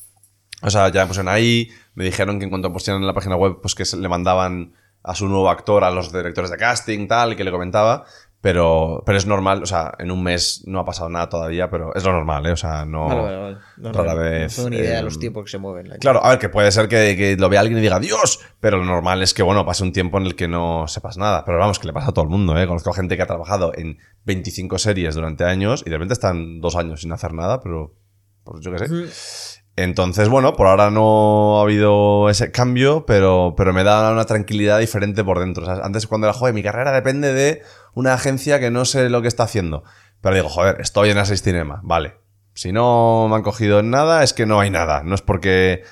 O sea, ya me pusieron ahí, me dijeron que en cuanto pusieran en la página web, pues que se- le mandaban a su nuevo actor, a los directores de casting, tal, y que le comentaba. Pero, pero es normal, o sea, en un mes no ha pasado nada todavía, pero es lo normal, ¿eh? O sea, no. Vale, vale, vale. No, rara no, vez, No tengo ni idea de eh, los tiempos que se mueven. la- Claro, a ver, que puede ser que, que lo vea alguien y diga Dios, pero lo normal es que, bueno, pase un tiempo en el que no sepas nada. Pero vamos, que le pasa a todo el mundo, ¿eh? Conozco gente que ha trabajado en 25 series durante años y de repente están dos años sin hacer nada, pero. Pues yo qué sé. Entonces, bueno, por ahora no ha habido ese cambio, pero, pero me da una tranquilidad diferente por dentro. O sea, antes cuando era, joder, mi carrera depende de una agencia que no sé lo que está haciendo. Pero digo, joder, estoy en Aseis Cinema, vale. Si no me han cogido en nada, es que no hay nada. No es porque...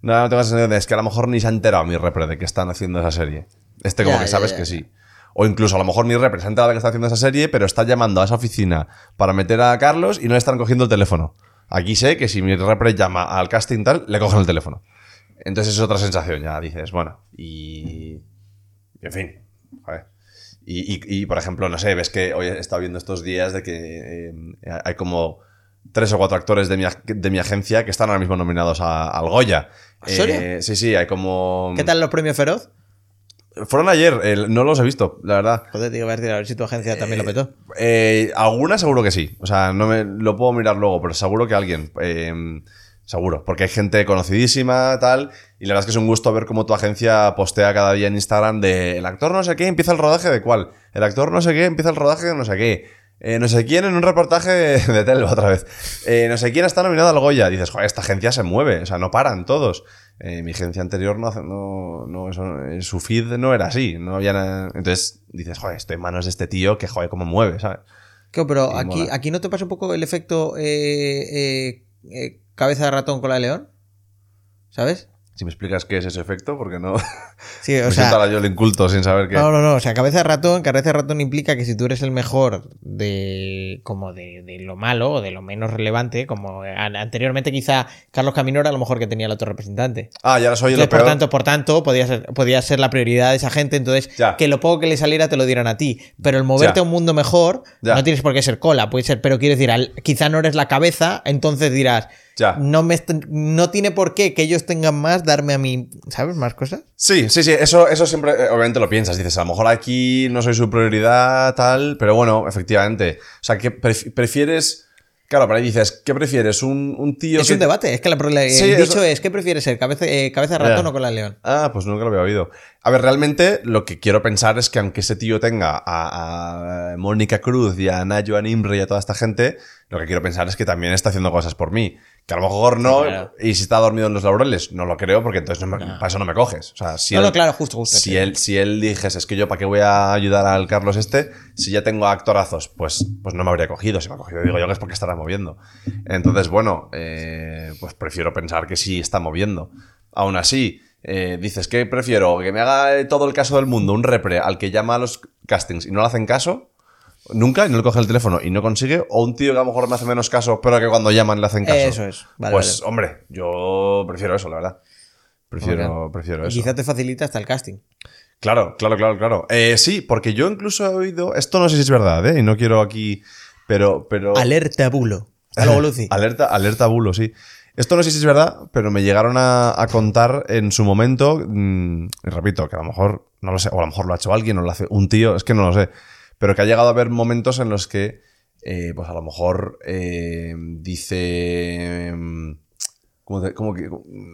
No, no tengo esa sensación de, es que a lo mejor ni se ha enterado mi repre de que están haciendo esa serie. Este como Ya, que sabes ya, que sí. O incluso a lo mejor mi repre se ha enterado de que está haciendo esa serie, pero está llamando a esa oficina para meter a Carlos y no le están cogiendo el teléfono. Aquí sé que si mi repre llama al casting tal, le cogen el teléfono. Entonces es otra sensación, ya dices, bueno, y... y en fin. Y, y- y, por ejemplo, no sé, ves que hoy he estado viendo estos días de que eh, hay como tres o cuatro actores de mi, de mi agencia que están ahora mismo nominados a- al Goya. ¿En serio? Eh, sí, sí, hay como... ¿Qué tal los premios Feroz? Fueron ayer, no los he visto, la verdad. Joder, te iba a decir, a ver si tu agencia también lo petó. Eh, alguna seguro que sí. O sea, no me lo puedo mirar luego, pero seguro que alguien. eh, seguro. Porque hay gente conocidísima, tal. Y la verdad es que es un gusto ver cómo tu agencia postea cada día en Instagram de el actor no sé qué empieza el rodaje de cuál. El actor no sé qué empieza el rodaje de no sé qué. Eh, no sé quién en un reportaje de, Telva otra vez. Eh, no sé quién está nominado al Goya. Dices, joder, esta agencia se mueve. O sea, no paran todos. Eh, mi agencia anterior no, hace- no, no eso, su feed no era así. No había nada- Entonces dices, joder, estoy en manos de este tío que, joder, cómo mueve, ¿sabes? Claro, pero Y aquí, mola. aquí no te pasa un poco el efecto cabeza de ratón con la de león. ¿Sabes? Si me explicas qué es ese efecto, porque no. Sí, o me sea, yo el inculto sin saber qué. No, no, no. O sea, cabeza de ratón, cabeza de ratón implica que si tú eres el mejor de como de, de lo malo o de lo menos relevante, como an- anteriormente quizá Carlos Camino era lo mejor que tenía el otro representante. Ah, ya soy lo peor. por tanto, por tanto, podía ser, podía ser la prioridad de esa gente. Entonces, Ya. que lo poco que le saliera te lo dieran a ti. Pero el moverte Ya. a un mundo mejor, Ya. no tienes por qué ser cola, puede ser, pero quiero decir, al- quizá no eres la cabeza, entonces dirás, Ya. no, me no tiene por qué que ellos tengan más darme a mí, ¿sabes? Más cosas. Sí, sí, sí, eso, eso siempre, eh, obviamente lo piensas. Dices, a lo mejor aquí no soy su prioridad, tal, pero bueno, efectivamente. O sea, que pref- prefieres. Claro, pero ahí dices, ¿qué prefieres? ¿Un, un tío Es que un debate. Es que la, el Sí, dicho eso- es: ¿qué prefieres ser? ¿Cabeza, eh, cabeza de ratón o con la de león? Ah, pues nunca lo había oído. A ver, realmente lo que quiero pensar es que aunque ese tío tenga a, a Mónica Cruz y a Nayo Nimre y a toda esta gente, lo que quiero pensar es que también está haciendo cosas por mí. Que a lo mejor no, claro. y si está dormido en los laureles, no lo creo porque entonces no me- No. para eso no me coges. O sea, si no, él- no, claro, justo, justo. si sí. él, si él dijese, es que yo para qué voy a ayudar al Carlos este, si ya tengo actorazos, pues, pues no me habría cogido. Si me ha cogido, digo yo que es porque estará moviendo. Entonces, bueno, eh, pues prefiero pensar que sí está moviendo. Aún así, eh, dices, ¿qué prefiero? ¿Que me haga eh, todo el caso del mundo un repre al que llama a los castings y no le hacen caso? Nunca, y no le coge el teléfono y no consigue, o un tío que a lo mejor me hace menos caso, pero que cuando llaman le hacen caso. Eso es. Vale, pues, vale. hombre, yo prefiero eso, la verdad. Prefiero, prefiero Y eso. quizá te facilita hasta el casting. Claro, claro, claro, claro. Eh, sí, porque yo incluso he oído. Esto no sé si es verdad, ¿eh? Y no quiero aquí. Pero. pero Alerta bulo. Hasta luego, Lucy. alerta, alerta bulo, sí. Esto no sé si es verdad, pero me llegaron a, a contar en su momento. mm, y repito, que a lo mejor. No lo sé, o a lo mejor lo ha hecho alguien, o lo hace un tío, es que no lo sé. Pero que ha llegado a haber momentos en los que. eh, pues a lo mejor. eh, dice. mm, como, te- como que,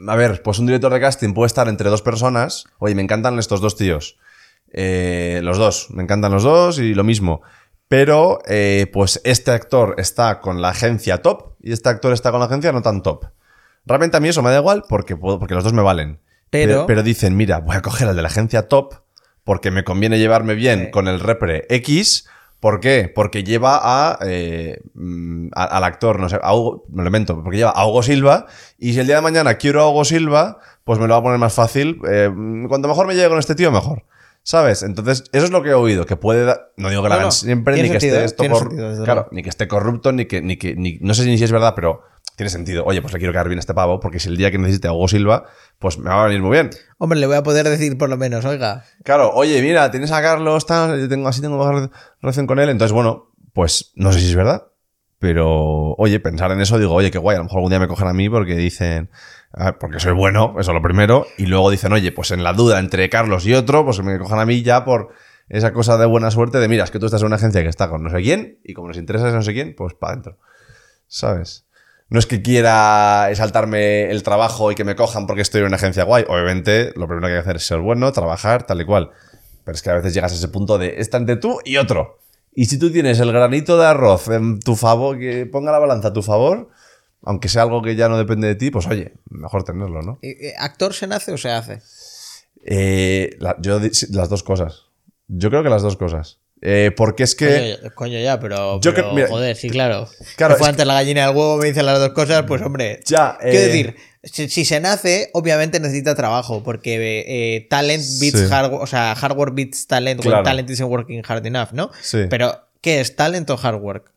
a ver, pues un director de casting puede estar entre dos personas. Oye, me encantan estos dos tíos. Eh, los dos, me encantan los dos y lo mismo. Pero, eh, pues este actor está con la agencia top y este actor está con la agencia no tan top. Realmente a mí eso me da igual porque, puedo, porque los dos me valen. Pero- pero, dicen, mira, voy a coger al de la agencia top porque me conviene llevarme bien Sí. con el repre X. ¿Por qué? Porque lleva a, eh, mm, a- al actor, no sé, a Hugo, me lo invento, porque lleva a Hugo Silva y si el día de mañana quiero a Hugo Silva, pues me lo va a poner más fácil. eh, mm, cuanto mejor me llegue con este tío, mejor. ¿Sabes? Entonces, eso es lo que he oído, que puede dar... No digo que la hagan no, siempre, ni que sentido, esté ¿eh? esto por... sentido, claro, ni que esté corrupto, ni que... Ni que ni, no sé ni si es verdad, pero tiene sentido. Oye, pues le quiero caer bien a este pavo, porque si el día que necesite a Hugo Silva, pues me va a venir muy bien. Hombre, le voy a poder decir por lo menos, oiga. Claro, oye, mira, tienes a Carlos, tal, yo tengo, así tengo relación con él. Entonces, bueno, pues no sé si es verdad. Pero, oye, pensar en eso, digo, oye, qué guay, a lo mejor algún día me cogen a mí porque dicen, ah, porque soy bueno, eso es lo primero. Y luego dicen, oye, pues en la duda entre Carlos y otro, pues me cojan a mí ya por esa cosa de buena suerte de, mira, es que tú estás en una agencia que está con no sé quién y como nos interesa ese no sé quién, pues para adentro. ¿Sabes? No es que quiera saltarme el trabajo y que me cojan porque estoy en una agencia guay. Obviamente, lo primero que hay que hacer es ser bueno, trabajar, tal y cual. Pero es que a veces llegas a ese punto de está entre tú y otro. Y si tú tienes el granito de arroz en tu favor, que ponga la balanza a tu favor, aunque sea algo que ya no depende de ti, pues oye, mejor tenerlo, ¿no? ¿Actor se nace o se hace? Eh, la- yo las dos cosas. Yo creo que las dos cosas. Eh, porque es que. Coño, coño, ya, pero, Yo pero, mira, joder, sí, claro. claro, Que fue es antes la gallina del huevo, me dicen las dos cosas, pues hombre. Ya, Quiero eh, decir, si, si se nace, obviamente necesita trabajo, porque eh, talent beats Sí. hardware, o sea, hardware beats talent, Claro. when talent isn't working hard enough, ¿no? Sí. Pero, ¿qué es talent o hard work?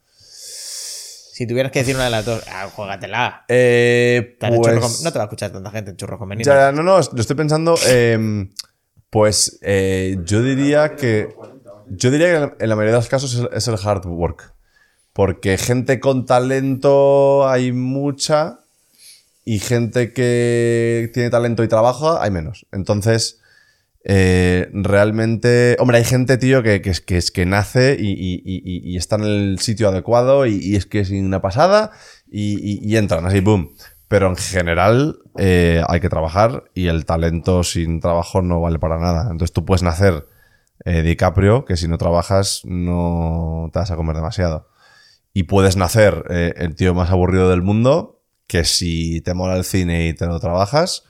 Si tuvieras que decir una de las dos, ah, juégatela. eh, pues- no te va a escuchar tanta gente en churros convenidos. Ya, no, no, lo estoy pensando. eh, pues eh, yo diría que. Yo diría que en la mayoría de los casos es, el hard work. Porque gente con talento hay mucha. Y gente que tiene talento y trabaja hay menos. Entonces. eh, realmente. Hombre, hay gente, tío, que, es, que, es que nace y, está en el sitio adecuado y, es que es una pasada y entran así, boom. Pero en general eh, hay que trabajar y el talento sin trabajo no vale para nada. Entonces tú puedes nacer eh, DiCaprio, que si no trabajas no te vas a comer demasiado. Y puedes nacer eh, el tío más aburrido del mundo, que si te mola el cine y te lo trabajas,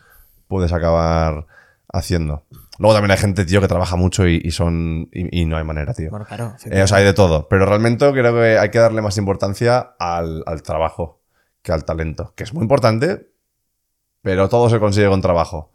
puedes acabar haciendo. Luego también hay gente, tío, que trabaja mucho y, y son. Y, y no hay manera, tío. Bueno, claro. Eh, o sea, hay de todo. Pero realmente creo que hay que darle más importancia al, al trabajo que al talento. Que es muy importante, pero todo se consigue con trabajo.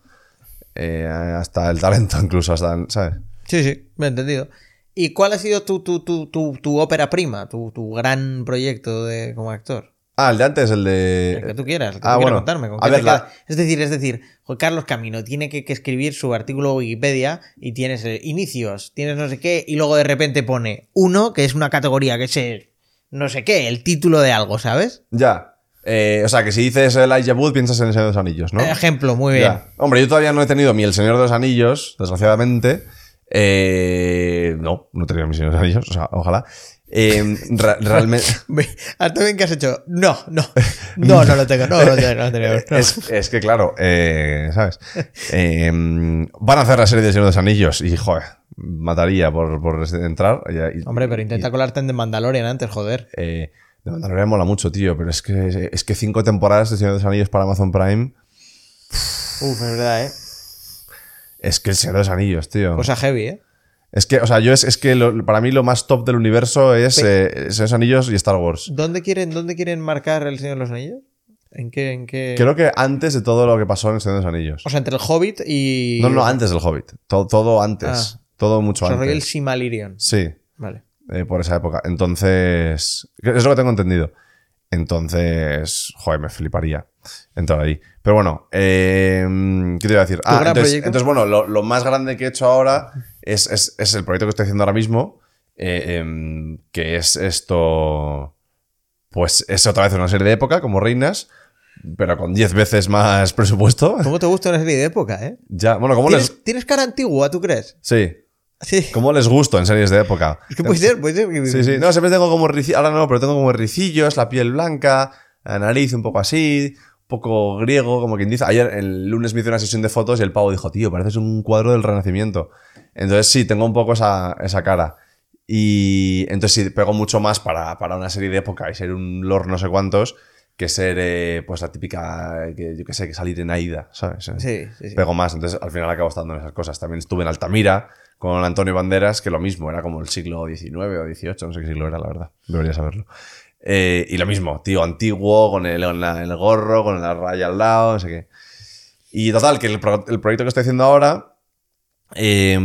Eh, hasta el talento, incluso, hasta, ¿sabes? Sí, sí, me he entendido. ¿Y cuál ha sido tu, tu, tu, tu, tu ópera prima, tu, tu gran proyecto de, como actor? Ah, el de antes, el de. El que tú quieras, el que ah, tú quieras bueno. contarme. ¿con A qué ver, te la- quedas? Es decir, es decir, Juan Carlos Camino tiene que, que escribir su artículo Wikipedia y tienes eh, inicios, tienes no sé qué, y luego de repente pone uno, que es una categoría que es eh, no sé qué, el título de algo, ¿sabes? Ya. Eh, o sea, que si dices Elijah Wood, piensas en el Señor de los Anillos, ¿no? Ejemplo, muy bien. Ya. Hombre, yo todavía no he tenido ni el Señor de los Anillos, desgraciadamente. Eh, no, no he tenido mi Señor de los Anillos, o sea, ojalá. Eh, ra- realmente. Ve, Hasta bien que has hecho. No, no. No, no lo tengo. No, no lo tengo. No tengo, no. Es, es que, claro, eh, ¿sabes? Eh, van a hacer la serie de Señor de los Anillos y, joder, mataría por, por entrar. Y- Hombre, pero intenta colarte en The Mandalorian antes, joder. Eh, de Mandalorian mola mucho, tío, pero es que, es que cinco temporadas de Señor de los Anillos para Amazon Prime. Uf, es verdad, ¿eh? Es que el Señor de los Anillos, tío. Cosa heavy, ¿eh? es que, o sea, yo es, es que lo- para mí lo más top del universo es eh, Señor de los Anillos y Star Wars. ¿Dónde quieren, ¿Dónde quieren marcar el Señor de los Anillos? ¿En qué, en qué... Creo que antes de todo lo que pasó en el Señor de los Anillos. O sea, entre el Hobbit y... No, no, antes del Hobbit. Todo, todo antes. Ah. Todo mucho O sea, rollo el antes. Silmarillion. Sí, Vale. eh, por esa época. Entonces, es lo que tengo entendido. Entonces, joder, me fliparía entrar ahí. Pero bueno, eh, ¿qué te iba a decir? Ah, entonces, bueno, lo, lo más grande que he hecho ahora es, es- es el proyecto que estoy haciendo ahora mismo, eh, em, que es esto, pues es otra vez una serie de época, como Reinas, pero con 10 veces más presupuesto. ¿Cómo te gusta una serie de época, eh? Ya, bueno, ¿cómo ¿Tienes, les... tienes cara antigua, tú crees? Sí, Sí. ¿cómo les gusto en series de época? Es que puede ser, puede ser. Sí, sí. No, siempre tengo como ricillos. Ahora no, pero tengo como ricillos, la piel blanca, la nariz un poco así, poco griego, como quien dice. Ayer, el lunes me hice una sesión de fotos y el pavo dijo, tío, pareces un cuadro del Renacimiento. Entonces sí, tengo un poco esa, esa cara. Y entonces sí, pego mucho más para, para una serie de época y ser un lord no sé cuántos que ser, eh, pues, la típica, que, yo qué sé, que salir en Aida, ¿sabes? Sí, sí, sí. pego más. Entonces, al final acabo estando en esas cosas. También estuve en Altamira con Antonio Banderas, que lo mismo, era como el siglo XIX o XVIII, no sé qué siglo era, la verdad. Debería saberlo. Eh, y lo mismo, tío antiguo, con el, con la- el gorro, con la raya al lado, no sé qué. Y total, que el, pro- el proyecto que estoy haciendo ahora, eh,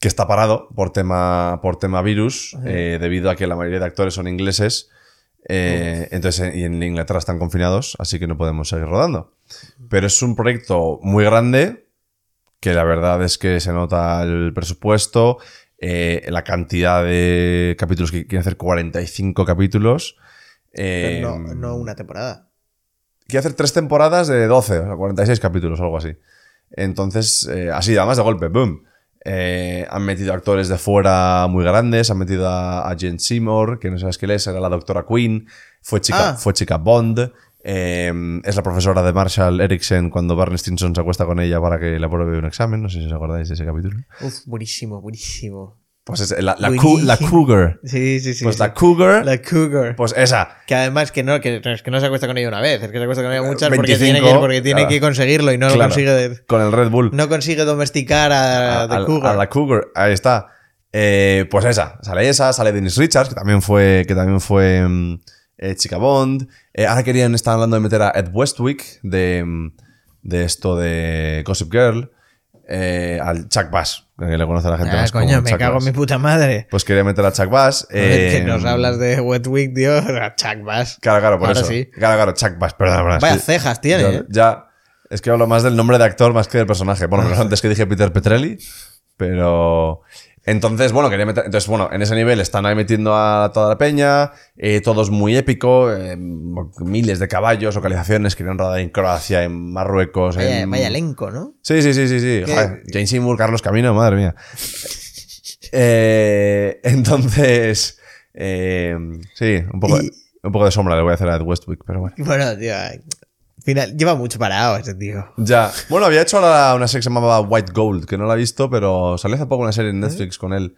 que está parado por tema, por tema virus, eh, debido a que la mayoría de actores son ingleses. eh, Entonces, y en Inglaterra están confinados, así que no podemos seguir rodando. Pero es un proyecto muy grande, que la verdad es que se nota el presupuesto, la cantidad de capítulos que quieren hacer 45 capítulos. Eh, no, no una temporada. quiere hacer tres temporadas de 12, o sea, 46 capítulos o algo así. Entonces, eh, así, además de golpe, boom. Eh, han metido actores de fuera muy grandes, han metido a, a Jen Seymour, que no sabes quién es, era la doctora Queen, fue chica, Ah. fue chica Bond, eh, es la profesora de Marshall Erickson cuando Barney Stinson se acuesta con ella para que le apruebe un examen, no sé si os acordáis de ese capítulo. Uf, buenísimo, buenísimo. Pues es la, Cougar. Sí, sí, sí. Pues sí. la Cougar, La Cougar. pues esa. Que además que no, que, es que no se acuesta con ella una vez, es que se acuesta con ella muchas porque 25, tiene, que, porque tiene claro. que conseguirlo y no lo consigue. Con el Red Bull. No consigue domesticar a, The a, Cougar. a la Cougar, ahí está. Eh, pues esa, sale esa, sale Dennis Richards, que también fue, que también fue mm, eh, Chica Bond. Eh, ahora querían, estar hablando de meter a Ed Westwick de, mm, de esto de Gossip Girl, eh, al Chuck Bass, que le conoce a la gente Ah, más como coño, me Chuck cago en Bass. mi puta madre. Pues quería meter a Chuck Bass. Eh, que nos hablas de Wetwick, tío. A Chuck Bass. Claro, claro, por Ahora eso. sí. Claro, claro, Chuck Bass, perdón, perdón. es Vaya cejas tiene, ya, ¿eh? ya- es que hablo más del nombre de actor más que del personaje. Bueno, antes que dije Peter Petrelli, pero... Entonces, bueno, quería meter... Entonces, bueno, en ese nivel están ahí metiendo a toda la peña, eh, todo es muy épico, eh, miles de caballos, localizaciones, querían rodar en Croacia, en Marruecos, Vaya, en... vaya elenco, ¿no? Sí, sí, sí, sí, sí. Joder, Jane Seymour, Carlos Camino, madre mía. Eh, entonces, eh, sí, un poco, Y- un poco de sombra le voy a hacer a Ed Westwick, pero bueno. Bueno, tío. Al Final, lleva mucho parado ese tío. Ya. Bueno, había hecho ahora una serie que se llamaba White Gold, que no la he visto, pero salió hace poco una serie en Netflix con él,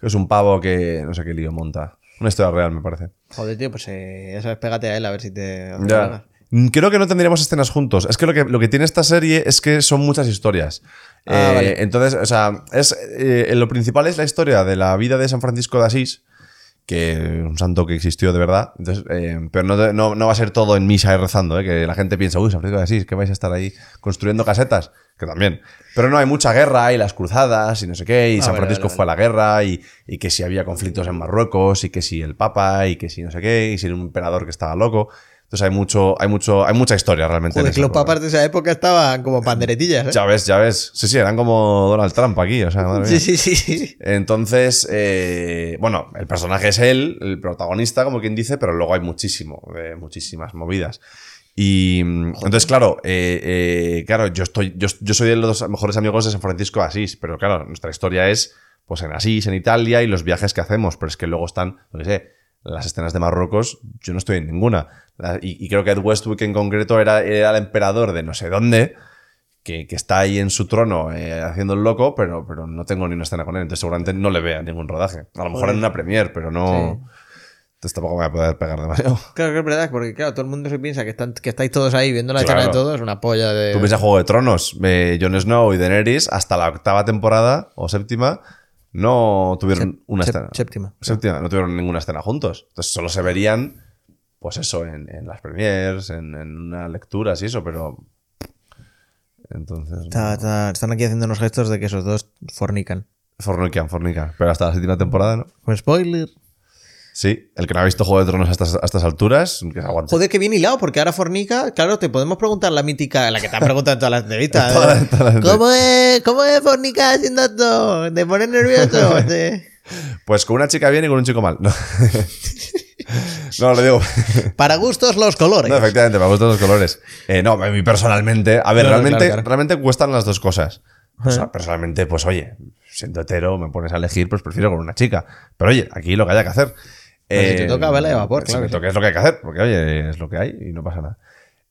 que es un pavo que no sé qué lío monta. Una historia real, me parece. Joder, tío, pues eh, ya sabes, pégate a él a ver si te. hace Ya. ganas. Mm, Creo que no tendríamos escenas juntos. Es que lo que, lo que tiene esta serie es que son muchas historias. Ah, Eh, vale. Entonces, o sea, es, eh, lo principal es la historia de la vida de San Francisco de Asís, que un santo que existió de verdad. Entonces, eh, pero no, no, no va a ser todo en misa y rezando, eh, que la gente piensa, uy, San Francisco de Asís, que vais a estar ahí construyendo casetas, que también. Pero no, hay mucha guerra y las cruzadas y no sé qué, y Ah, San vale, Francisco vale, fue a la guerra y, y que si había conflictos en Marruecos y que si el Papa y que si no sé qué, y si era un emperador que estaba loco. Entonces hay mucho, hay mucho, hay mucha historia realmente. en Joder, esa que los papas de esa época estaban como panderetillas, ¿eh? Ya ves, ya ves. Sí, sí, eran como Donald Trump aquí, o sea, madre mía. Sí, sí, sí, sí. Entonces, eh, bueno, el personaje es él, el protagonista, como quien dice, pero luego hay muchísimo, eh, muchísimas movidas. Y mm, entonces, claro, eh, eh, claro, yo estoy, yo, yo soy de los mejores amigos de San Francisco de Asís, pero claro, nuestra historia es pues en Asís, en Italia y los viajes que hacemos, pero es que luego están, no sé, las escenas de Marruecos, yo no estoy en ninguna. La- Y, y creo que Ed Westwick en concreto era, era el emperador de no sé dónde, que, que está ahí en su trono eh, haciendo el loco, pero, pero no tengo ni una escena con él, entonces seguramente no le vea ningún rodaje. A lo mejor en una premiere, pero no... Entonces tampoco me voy a poder pegar demasiado. Claro que es verdad, porque claro, todo el mundo se piensa que, están, que estáis todos ahí viendo la Claro. de todos, es una polla de. Tú piensas Juego de Tronos, eh, Jon Snow y Daenerys, hasta la octava temporada o séptima, no tuvieron Sep- una escena. séptima. Séptima, no tuvieron ninguna escena juntos. Entonces solo se verían, pues eso, en, en las premiers, en, en unas lecturas y eso, pero. Entonces. Está- está- están aquí haciendo unos gestos de que esos dos fornican. Fornican, fornican. Pero hasta la séptima temporada, ¿no? Con spoiler. Sí, el que no ha visto Juego de Tronos a estas, a estas alturas, que se aguante. Joder, que bien hilado, porque ahora fornica, claro, te podemos preguntar la mítica, la que te han preguntado en todas las entrevistas. ¿eh? ¿Cómo es, ¿Cómo es fornicar haciendo esto? ¿Te pones nervioso? Te- Pues con una chica bien y con un chico mal. No, no lo digo. Para gustos los colores. No, efectivamente, me gustan los colores. Eh, no, a mí personalmente, a ver, realmente, claro, claro. realmente cuestan las dos cosas. O sea, personalmente, pues oye, siendo hetero, me pones a elegir, pues prefiero con una chica. Pero oye, aquí lo que haya que hacer. Pues si te toca, vela de vapor, si claro me sí. toca es lo que hay que hacer, porque oye, es lo que hay y no pasa nada.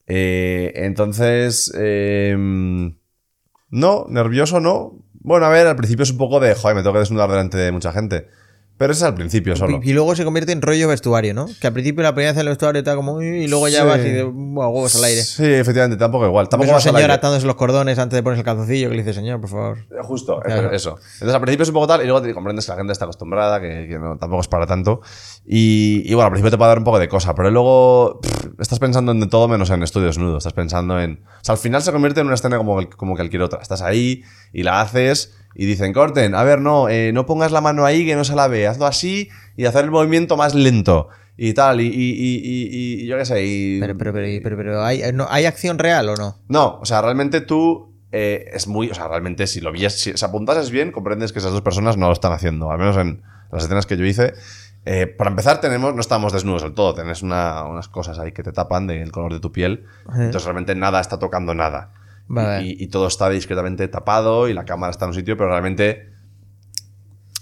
Eh, entonces, eh, no, nervioso no. Bueno, a ver, al principio es un poco de, joder, me tengo que desnudar delante de mucha gente. Pero eso es al principio solo. Y, y luego se convierte en rollo vestuario, ¿no? Que al principio la primera vez en el vestuario está como... Y luego ya Sí. vas y de "Buah, huevos al aire. Sí, efectivamente, tampoco igual. Tampoco vas al señor aire. atándose los cordones antes de ponerse el calzoncillo que le dice, señor, por favor. Eh, Justo, Claro. eso. Entonces al principio es un poco tal y luego te comprendes que la gente está acostumbrada, que, que no, tampoco es para tanto. Y, y bueno, al principio te puede dar un poco de cosa, pero luego pff, estás pensando en todo menos en estudios nudos. Estás pensando en. O sea, al final se convierte en una escena como, como cualquier otra. Estás ahí y la haces y dicen, corten, a ver, no, eh, no pongas la mano ahí que no se la ve, hazlo así y hacer el movimiento más lento. Y tal, y, y, y, yo qué sé, y... Pero, pero, pero, pero, pero ¿hay, no, ¿hay acción real o no? No, o sea, realmente tú eh, es muy. O sea, realmente si lo vías, si, si apuntases bien, comprendes que esas dos personas no lo están haciendo. Al menos en las escenas que yo hice. Eh, para empezar, tenemos, no estamos desnudos del todo. Tienes una- unas cosas ahí que te tapan del color de tu piel. Entonces, realmente nada está tocando nada. Vale. Y, y todo está discretamente tapado y la cámara está en un sitio, pero realmente.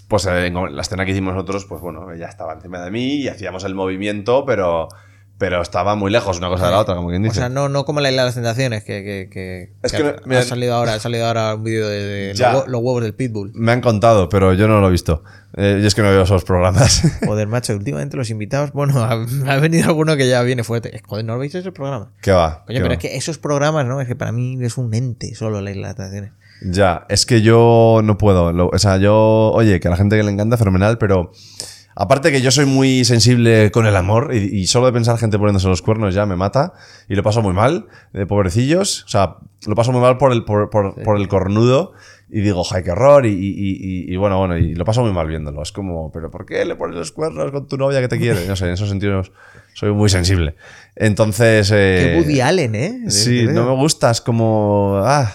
Pues eh, en la escena que hicimos nosotros, pues bueno, ella estaba encima de mí y hacíamos el movimiento, pero. Pero estaba muy lejos una cosa de la otra, como quien O dice. sea, no, no como la isla de las tentaciones, que, que, que, Es que que, ha, salido ahora, ha salido ahora un vídeo de, de los, huevos del pitbull. Me han contado, pero yo no lo he visto. Eh, yo es que no veo esos programas. Joder, macho, últimamente los invitados, bueno, ha, ha venido alguno que ya viene fuerte. Joder, ¿no lo veis ese programa? ¿Qué va? Coño, ¿Qué pero va? es que esos programas, ¿no? Es que para mí es un ente solo la isla de las tentaciones. Ya, es que yo no puedo. Lo- o sea, yo, oye, que a la gente que le encanta, fenomenal, pero aparte que yo soy muy sensible con el amor y, y solo de pensar gente poniéndose los cuernos ya me mata y lo paso muy mal, de pobrecillos. O sea, lo paso muy mal por el, por, por- por el cornudo y digo, ¡ay, qué horror! Y, y- y- y bueno, bueno, y lo paso muy mal viéndolo. Es como, ¿pero por qué le pones los cuernos con tu novia que te quiere? No sé, en esos sentidos soy muy sensible. Entonces. Que Eh, Woody Allen, ¿eh? Sí, no me gusta, es como. Ah,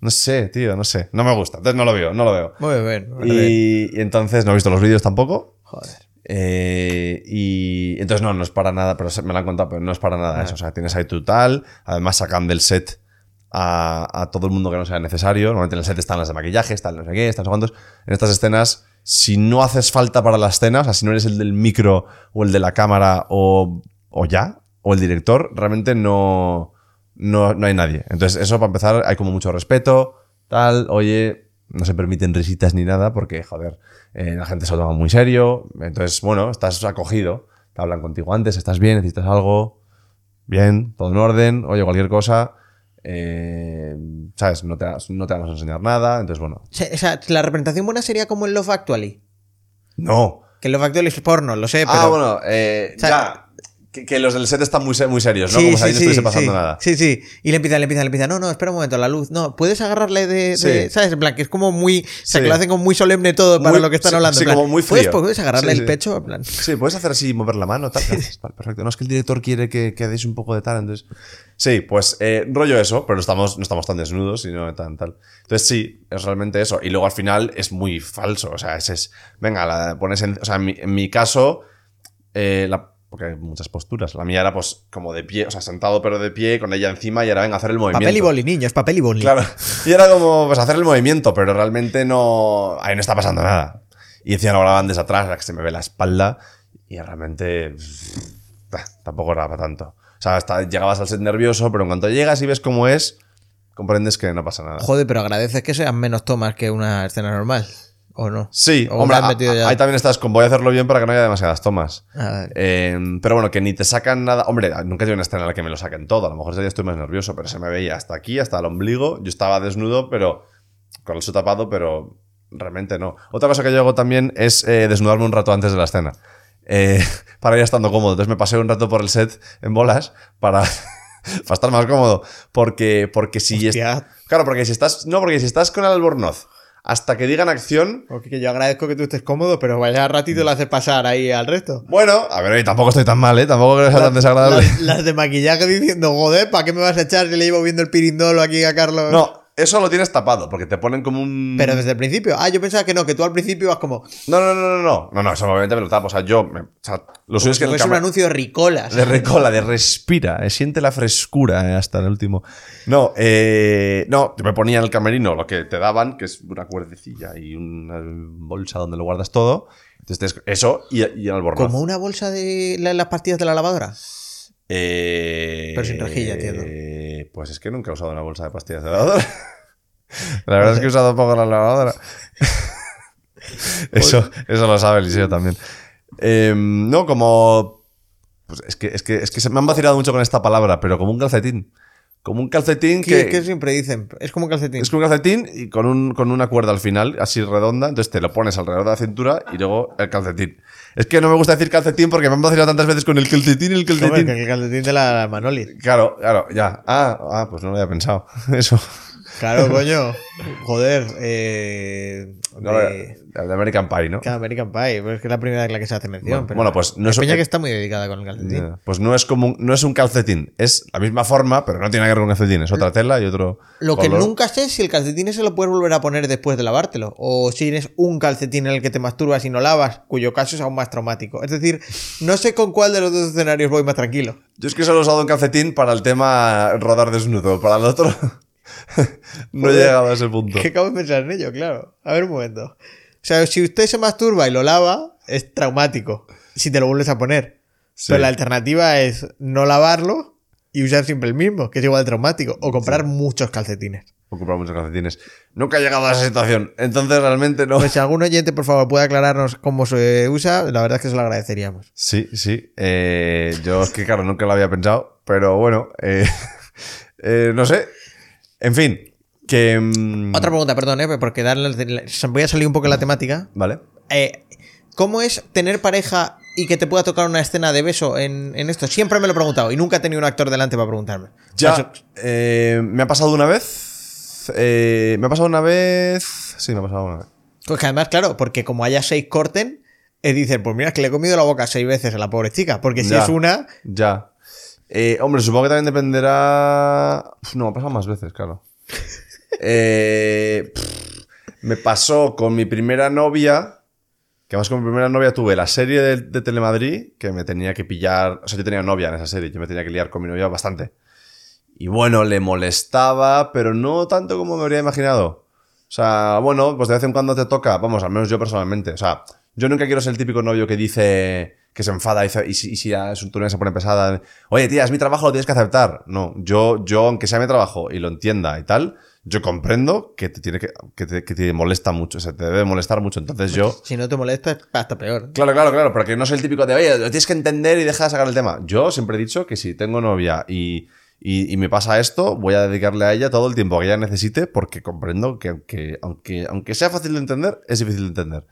no sé, tío, no sé. No me gusta, entonces no lo veo, no lo veo. Muy bien. muy bien. Y, y entonces no he visto los vídeos tampoco. Joder. Eh, y entonces no, no es para nada, pero me lo han contado, pero no es para nada Ah. eso. O sea, tienes ahí tu tal, además sacan del set a, a todo el mundo que no sea necesario. Normalmente en el set están las de maquillaje, están no sé qué, están no sé cuántos. En estas escenas, si no haces falta para la escena, o sea, si no eres el del micro o el de la cámara o, o ya, o el director, realmente no, no, no hay nadie. Entonces, eso para empezar, hay como mucho respeto, tal, oye, no se permiten risitas ni nada porque, joder, eh, la gente se lo toma muy serio. Entonces, bueno, estás acogido, te hablan contigo antes, estás bien, necesitas algo, bien, todo en orden, oye, cualquier cosa, eh, ¿sabes? No te, no te vamos a enseñar nada, entonces, bueno, O sea, la representación buena sería como en Love Actually. no. Que Love Actually es porno, lo sé, pero... ah, bueno, eh, o sea, ya. Que, que los del set están muy, muy serios, ¿no? Sí, Como si sí, ahí no estuviese pasando sí, nada. Sí, sí. Y le empieza, le empieza, le empieza. No, no, espera un momento, la luz. No, puedes agarrarle de. ¿Sabes? En plan, que es como muy. O sea, que lo hacen como muy solemne todo para Muy- lo que están hablando. sí, en plan, como muy ¿puedes, frío. puedes agarrarle Sí, el pecho? En plan. Sí, puedes hacer así, mover la mano, tal. Vale, perfecto. No es que el director quiere que, que deis un poco de tal, entonces. Sí, pues eh, rollo eso, pero estamos, no estamos tan desnudos y no tan tal. Entonces sí, es realmente eso. Y luego al final es muy falso. O sea, ese es. Venga, la pones en. O sea, en mi, en mi caso, eh, la- porque hay muchas posturas. La mía era pues como de pie, o sea, sentado pero de pie, con ella encima y ahora venga a hacer el movimiento. Papel y boli, niños, papel y boli. Claro. Y era como pues hacer el movimiento, pero realmente no. Ahí no está pasando nada. Y encima lo grababan desde atrás, que se me ve la espalda. Y realmente. tampoco era para tanto. O sea, hasta llegabas al set nervioso, pero en cuanto llegas y ves cómo es, comprendes que no pasa nada. Joder, pero agradeces que sean menos tomas que una escena normal. ¿O no? Sí, O hombre, le has metido a- ya- ahí también estás con voy a hacerlo bien para que no haya demasiadas tomas. Eh, pero bueno, que ni te sacan nada. Hombre, nunca he tenido una escena en la que me lo saquen todo. A lo mejor ese día estoy más nervioso, pero se me veía hasta aquí, hasta el ombligo. Yo estaba desnudo, pero con el su tapado, pero realmente no. Otra cosa que yo hago también es eh, desnudarme un rato antes de la escena. Eh, para ir estando cómodo. Entonces me pasé un rato por el set en bolas para, para estar más cómodo. Porque, porque si. claro, porque si estás. No, porque si estás con el albornoz hasta que digan acción, Porque yo agradezco que tú estés cómodo, pero vaya ratito lo haces pasar ahí al resto. Bueno, a ver, tampoco estoy tan mal, ¿eh? Tampoco creo que sea tan desagradable. Las, las de maquillaje diciendo, joder, ¿para qué me vas a echar si le llevo viendo el pirindolo aquí a Carlos? No, eso lo tienes tapado, porque te ponen como un... Pero desde el principio. Ah, yo pensaba que no, que tú al principio vas como. No, no, no, no, no. No, no, eso obviamente me lo tapo. O sea, yo... me- o sea, lo suyo es que es un anuncio de ricolas. De recola, de respira, eh, siente la frescura eh, hasta el último. No, eh, no, yo me ponía en el camerino lo que te daban, que es una cuerdecilla y una bolsa donde lo guardas todo. Entonces, eso y, y el albornoz. Como una bolsa de la- las pastillas de la lavadora. Eh, Pero sin rejilla, entiendo. eh, Pues es que nunca he usado una bolsa de pastillas de lavadora. La verdad es que he usado poco la lavadora. eso, eso lo sabe Eliseo también. Eh, no, como. Pues es que, es, que, es que se me han vacilado mucho con esta palabra, pero como un calcetín. Como un calcetín Que, que siempre dicen, es como un calcetín. Es como un calcetín y con, un, con una cuerda al final, así redonda. Entonces te lo pones alrededor de la cintura y luego el calcetín. Es que no me gusta decir calcetín porque me han vacilado tantas veces con el calcetín y el calcetín. que el calcetín de la Manoli. Claro, claro, ya. Ah, ah, pues no lo había pensado. Eso. Claro, coño. Joder. Eh, No, de, de American Pie, ¿no? American Pie, pues es que es la primera vez en la que se hace mención. Bueno, pero bueno, pues no es- peña que está muy dedicada con el calcetín. Pues no es como un, no es un calcetín, es la misma forma, pero no tiene nada que ver con un calcetín, es otra tela y otro. Lo que nunca sé es si el calcetín ese lo puedes volver a poner después de lavártelo. O si tienes un calcetín en el que te masturbas y no lavas, cuyo caso es aún más traumático. Es decir, no sé con cuál de los dos escenarios voy más tranquilo. Yo es que solo he usado un calcetín para el tema rodar desnudo, para el otro no he llegado a ese punto. Que acabo de pensar en ello, claro. A ver un momento. O sea, si usted se masturba y lo lava, es traumático. Si te lo vuelves a poner. Sí. Pero la alternativa es no lavarlo y usar siempre el mismo, que es igual de traumático. O comprar muchos calcetines. He comprado muchos calcetines. Nunca he llegado a esa situación, entonces realmente no. Pues si algún oyente, por favor, puede aclararnos cómo se usa, la verdad es que se lo agradeceríamos. Sí, sí. Eh, yo es que, claro, nunca lo había pensado, pero bueno, eh, eh, no sé. En fin, que. mm, Otra pregunta, perdón, ¿eh? porque darle, voy a salir un poco de la temática. Vale. Eh, ¿Cómo es tener pareja y que te pueda tocar una escena de beso en, en esto? Siempre me lo he preguntado y nunca he tenido un actor delante para preguntarme. Ya, eh, me ha pasado una vez. eh, me ha pasado una vez. Sí, me ha pasado una vez. Pues que además, claro, porque como haya seis corten, eh, dicen, pues mira, es que le he comido la boca seis veces a la pobre chica. Porque si Ya. es una, Ya. Eh, hombre, supongo que también dependerá. Uf, No, me ha pasado más veces, claro. Eh, pff, me pasó con mi primera novia. Que además con mi primera novia tuve la serie de, de Telemadrid que me tenía que pillar. O sea, yo tenía novia en esa serie, yo me tenía que liar con mi novia bastante. Y bueno, le molestaba, pero no tanto como me habría imaginado. O sea, bueno, pues de vez en cuando te toca, vamos, al menos yo personalmente. O sea, yo nunca quiero ser el típico novio que dice que se enfada y, y si, y si ya su turno se pone pesada. Oye, tía, es mi trabajo, lo tienes que aceptar. No, yo, yo, aunque sea mi trabajo y lo entienda y tal, yo comprendo que te tiene que, que te, que te molesta mucho, o sea, te debe molestar mucho. Entonces yo. si no te molesta, es hasta peor. Claro, claro, claro, porque no soy el típico de, oye, lo tienes que entender y deja de sacar el tema. Yo siempre he dicho que si tengo novia y, y, y me pasa esto, voy a dedicarle a ella todo el tiempo que ella necesite porque comprendo que aunque, aunque, aunque sea fácil de entender, es difícil de entender.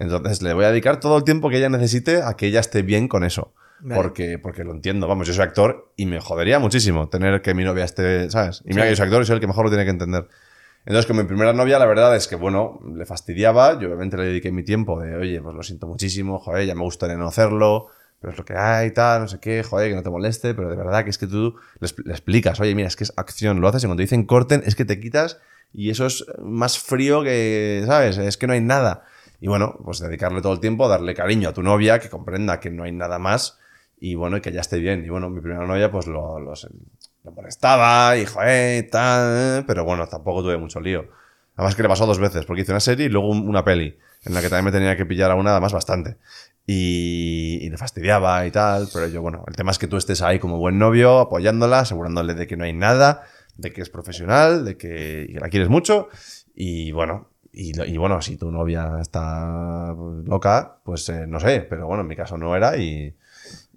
Entonces le voy a dedicar todo el tiempo que ella necesite a que ella esté bien con eso. Vale. Porque, porque lo entiendo. Vamos, yo soy actor y me jodería muchísimo tener que mi novia esté, ¿sabes? Y mira que yo soy actor y soy el que mejor lo tiene que entender. Entonces, con mi primera novia, la verdad es que, bueno, le fastidiaba. Yo obviamente le dediqué mi tiempo de, oye, pues lo siento muchísimo, joder, ya me gustaría no hacerlo, pero es lo que hay, tal, no sé qué, joder, que no te moleste, pero de verdad que es que tú le, expl- le explicas, oye, mira, es que es acción, lo haces y cuando te dicen corten, es que te quitas y eso es más frío que, ¿sabes? Es que no hay nada. Y bueno, pues dedicarle todo el tiempo, darle cariño a tu novia, que comprenda que no hay nada más y bueno, que ya esté bien. Y bueno, mi primera novia pues lo, lo, lo molestaba y joder, tal, pero bueno, tampoco tuve mucho lío. Además que le pasó dos veces, porque hice una serie y luego un- una peli, en la que también me tenía que pillar a una, además bastante. Y, y le fastidiaba y tal, pero yo, bueno, el tema es que tú estés ahí como buen novio, apoyándola, asegurándole de que no hay nada, de que es profesional, de que, que la quieres mucho, y bueno, y, bueno, si tu novia está loca, pues eh, no sé, pero bueno, en mi caso no era y,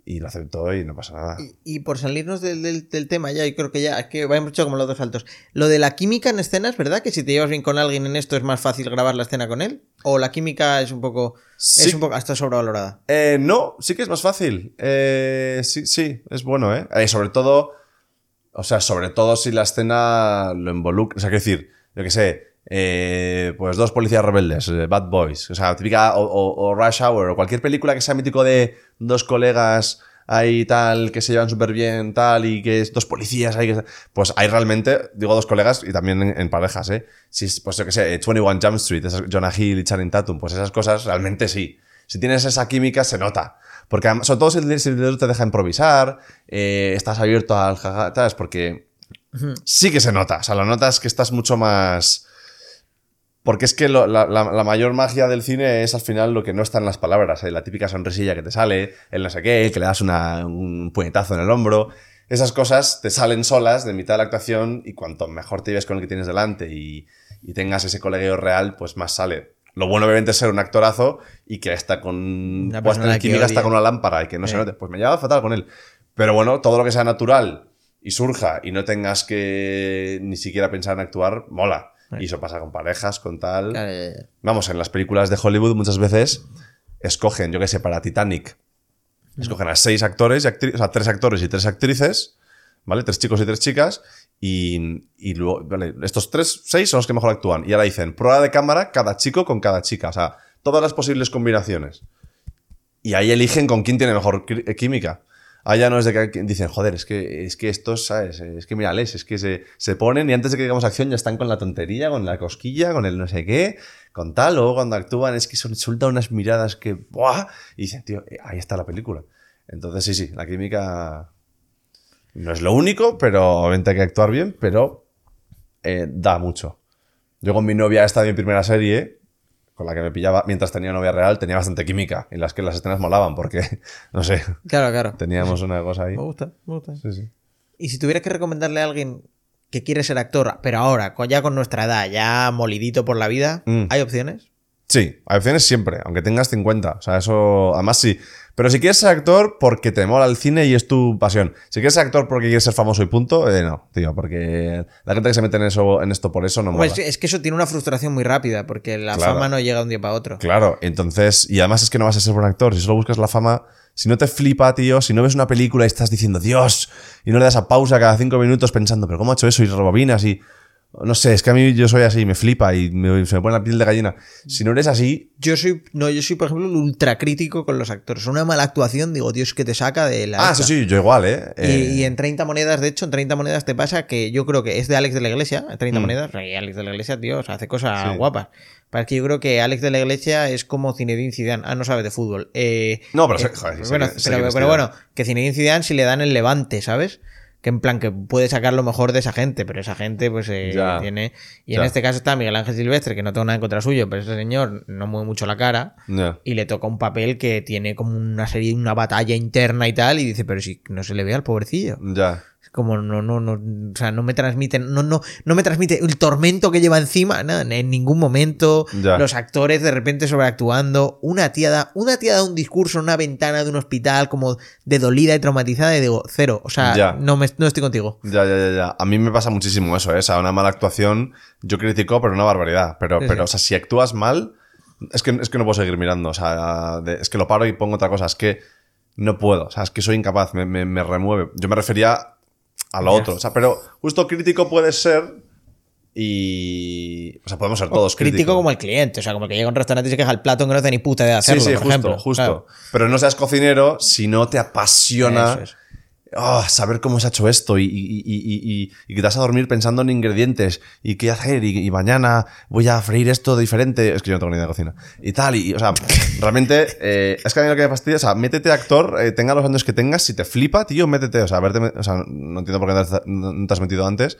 y lo aceptó y no pasa nada. Y, y por salirnos del, del- del tema ya, yo creo que ya, es que vaya mucho como los dos saltos. Lo de la química en escenas, ¿verdad? Que si te llevas bien con alguien en esto es más fácil grabar la escena con él. O la química es un poco. Sí. Es un poco hasta sobrevalorada. Eh, no, sí que es más fácil. Eh, sí, sí, es bueno, ¿eh? Eh, Sobre todo, o sea, sobre todo si la escena lo involucra. O sea, quiero decir, yo qué sé, eh, pues dos policías rebeldes, eh, Bad Boys, o sea, típica, o, o- o Rush Hour, o cualquier película que sea mítico de dos colegas ahí tal, que se llevan súper bien, tal, y que es dos policías ahí, que, pues hay realmente, digo dos colegas y también en, en parejas, ¿eh? Si, es, pues yo qué sé, 21 Jump Street, esas- Jonah Hill y Channing Tatum, pues esas cosas realmente sí. Si tienes esa química, se nota. Porque sobre todo si el, si el te deja improvisar, eh, estás abierto al jaja, ¿sabes? Porque sí que se nota. O sea, lo notas que estás mucho más. Porque es que lo- la, la- la mayor magia del cine es al final lo que no está en las palabras. ¿eh? La típica sonrisilla que te sale, el no sé qué, el que le das una- un puñetazo en el hombro. Esas cosas te salen solas de mitad de la actuación y cuanto mejor te lleves con el que tienes delante y, y tengas ese colegio real, pues más sale. Lo bueno obviamente es ser un actorazo y que está con... Una puedas tener química está odia. con una lámpara y que no se note. Pues me llevaba fatal con él. Pero bueno, todo lo que sea natural y surja y no tengas que ni siquiera pensar en actuar, mola. Y eso pasa con parejas, con tal. Claro, ya, ya. Vamos, en las películas de Hollywood muchas veces escogen, yo qué sé, para Titanic, escogen a seis actores, y actri- o sea, tres actores y tres actrices, ¿vale? Tres chicos y tres chicas, y, y luego, vale, estos tres, seis son los que mejor actúan. Y ahora dicen, prueba de cámara cada chico con cada chica, o sea, todas las posibles combinaciones. Y ahí eligen con quién tiene mejor química. Allá no es de que dicen, joder, es que, es que estos, ¿sabes? Es que mírales, es que se, se ponen y antes de que digamos acción ya están con la tontería, con la cosquilla, con el no sé qué, con tal. Luego cuando actúan es que son, sueltan unas miradas que, ¡buah! Y dicen, tío, eh, ahí está la película. Entonces, sí, sí, la química no es lo único, pero obviamente hay que actuar bien, pero eh, da mucho. Yo con mi novia, esta mi primera serie, con la que me pillaba mientras tenía novia real, tenía bastante química, en las que las escenas molaban, porque, no sé, Claro, claro. teníamos una cosa ahí. Me gusta, me gusta. Sí, sí. Y si tuvieras que recomendarle a alguien que quiere ser actor, pero ahora, con- ya con nuestra edad, ya molidito por la vida, Mm. ¿hay opciones? Sí, hay opciones siempre, aunque tengas 50. O sea, eso, además sí. Pero si quieres ser actor porque te mola el cine y es tu pasión. Si quieres ser actor porque quieres ser famoso y punto, eh, no, tío, porque la gente que se mete en, eso, en esto por eso no mola. Pues es que eso tiene una frustración muy rápida, porque la Claro. fama no llega de un día para otro. Claro, entonces, y además es que no vas a ser buen actor, si solo buscas la fama, si no te flipa, tío, si no ves una película y estás diciendo, Dios, y no le das a pausa cada cinco minutos pensando, pero ¿cómo ha hecho eso? Y rebobinas y... No sé, es que a mí yo soy así, me flipa y me- se me pone la piel de gallina. Si no eres así, Yo soy, no, yo soy, por ejemplo, un ultra crítico con los actores. Una mala actuación, digo, Dios, que te saca de la. Ah, esta. sí, sí, yo igual, ¿eh? Y, Eh, y en 30 monedas, de hecho, en 30 monedas te pasa que yo creo que es de Alex de la Iglesia, 30 Mm. monedas, y Alex de la Iglesia, sea, hace cosas Sí. guapas. Para que yo creo que Alex de la Iglesia es como Zinedine Zidane. Ah, no sabe de fútbol. Eh, No, pero eh, joder, sé bueno, que- sé pero, que pero bueno, que Zinedine Zidane si le dan el levante, ¿sabes? Que en plan que puede sacar lo mejor de esa gente, pero esa gente pues eh, Ya. tiene... Y en este caso está Miguel Ángel Silvestre, que no tengo nada en contra suyo, pero ese señor no mueve mucho la cara ya. y le toca un papel que tiene como una serie, una batalla interna y tal, y dice, pero si no se le ve al pobrecillo. Ya. Como no, no, no, o sea, no me transmite, no, no, no me transmite el tormento que lleva encima, nada, en ningún momento. Ya. Los actores de repente sobreactuando. Una tía da, una tía da un discurso en una ventana de un hospital como de dolida y traumatizada y digo, cero. O sea, Ya. no, me, no estoy contigo. Ya, ya, ya, ya. A mí me pasa muchísimo eso, ¿eh? O sea, una mala actuación, yo critico, pero una barbaridad. Pero, Sí, pero sí. o sea, si actúas mal, es que, es que no puedo seguir mirando. O sea, de- es que lo paro y pongo otra cosa. Es que no puedo. O sea, es que soy incapaz, me, me- me remueve. Yo me refería a lo otro. O sea, pero justo crítico puedes ser y... O sea, podemos ser todos Crítico críticos. como el cliente, o sea, como el que llega a un restaurante y se queja el plato que no tiene ni puta idea de Sí, hacerlo, sí, por justo, ejemplo. justo. Claro. Pero no seas cocinero si no te apasiona Eso es. Oh, saber cómo se ha hecho esto y, y- y- y- que te vas a dormir pensando en ingredientes y qué hacer y, mañana voy a freír esto diferente. Es que yo no tengo ni idea de cocina. Y tal, y, o sea, realmente eh, es que a mí lo que me fastidia, o sea, métete actor, eh, tenga los años que tengas, si te flipa, tío, métete, o sea, verte, o sea, no entiendo por qué no te has metido antes.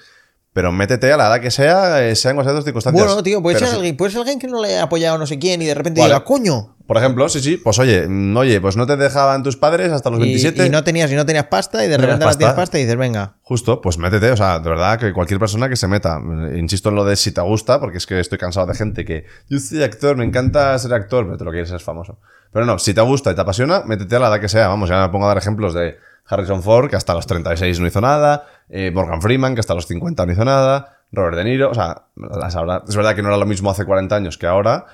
Pero métete a la edad que sea, eh, sea en cualquier circunstancias. Bueno, tío, puede ser, sí. alguien, puede ser alguien que no le haya apoyado no sé quién y de repente Vale. diga, coño. Por ejemplo, sí, sí, pues oye, mm, oye, pues no te dejaban tus padres hasta los Y, 27. y no tenías, y no tenías pasta y de repente ahora tienes pasta. y dices, venga. Justo, pues métete, o sea, de verdad que cualquier persona que se meta, eh, insisto en lo de si te gusta, porque es que estoy cansado de gente que yo soy actor, me encanta ser actor, pero te lo quieres ser famoso. Pero no, si te gusta y te apasiona, métete a la edad que sea, vamos, ya me pongo a dar ejemplos de Harrison Ford, que hasta los 36 no hizo nada, eh, Morgan Freeman, que hasta los 50 no hizo nada, Robert De Niro, o sea, es verdad que no era lo mismo hace 40 años que ahora,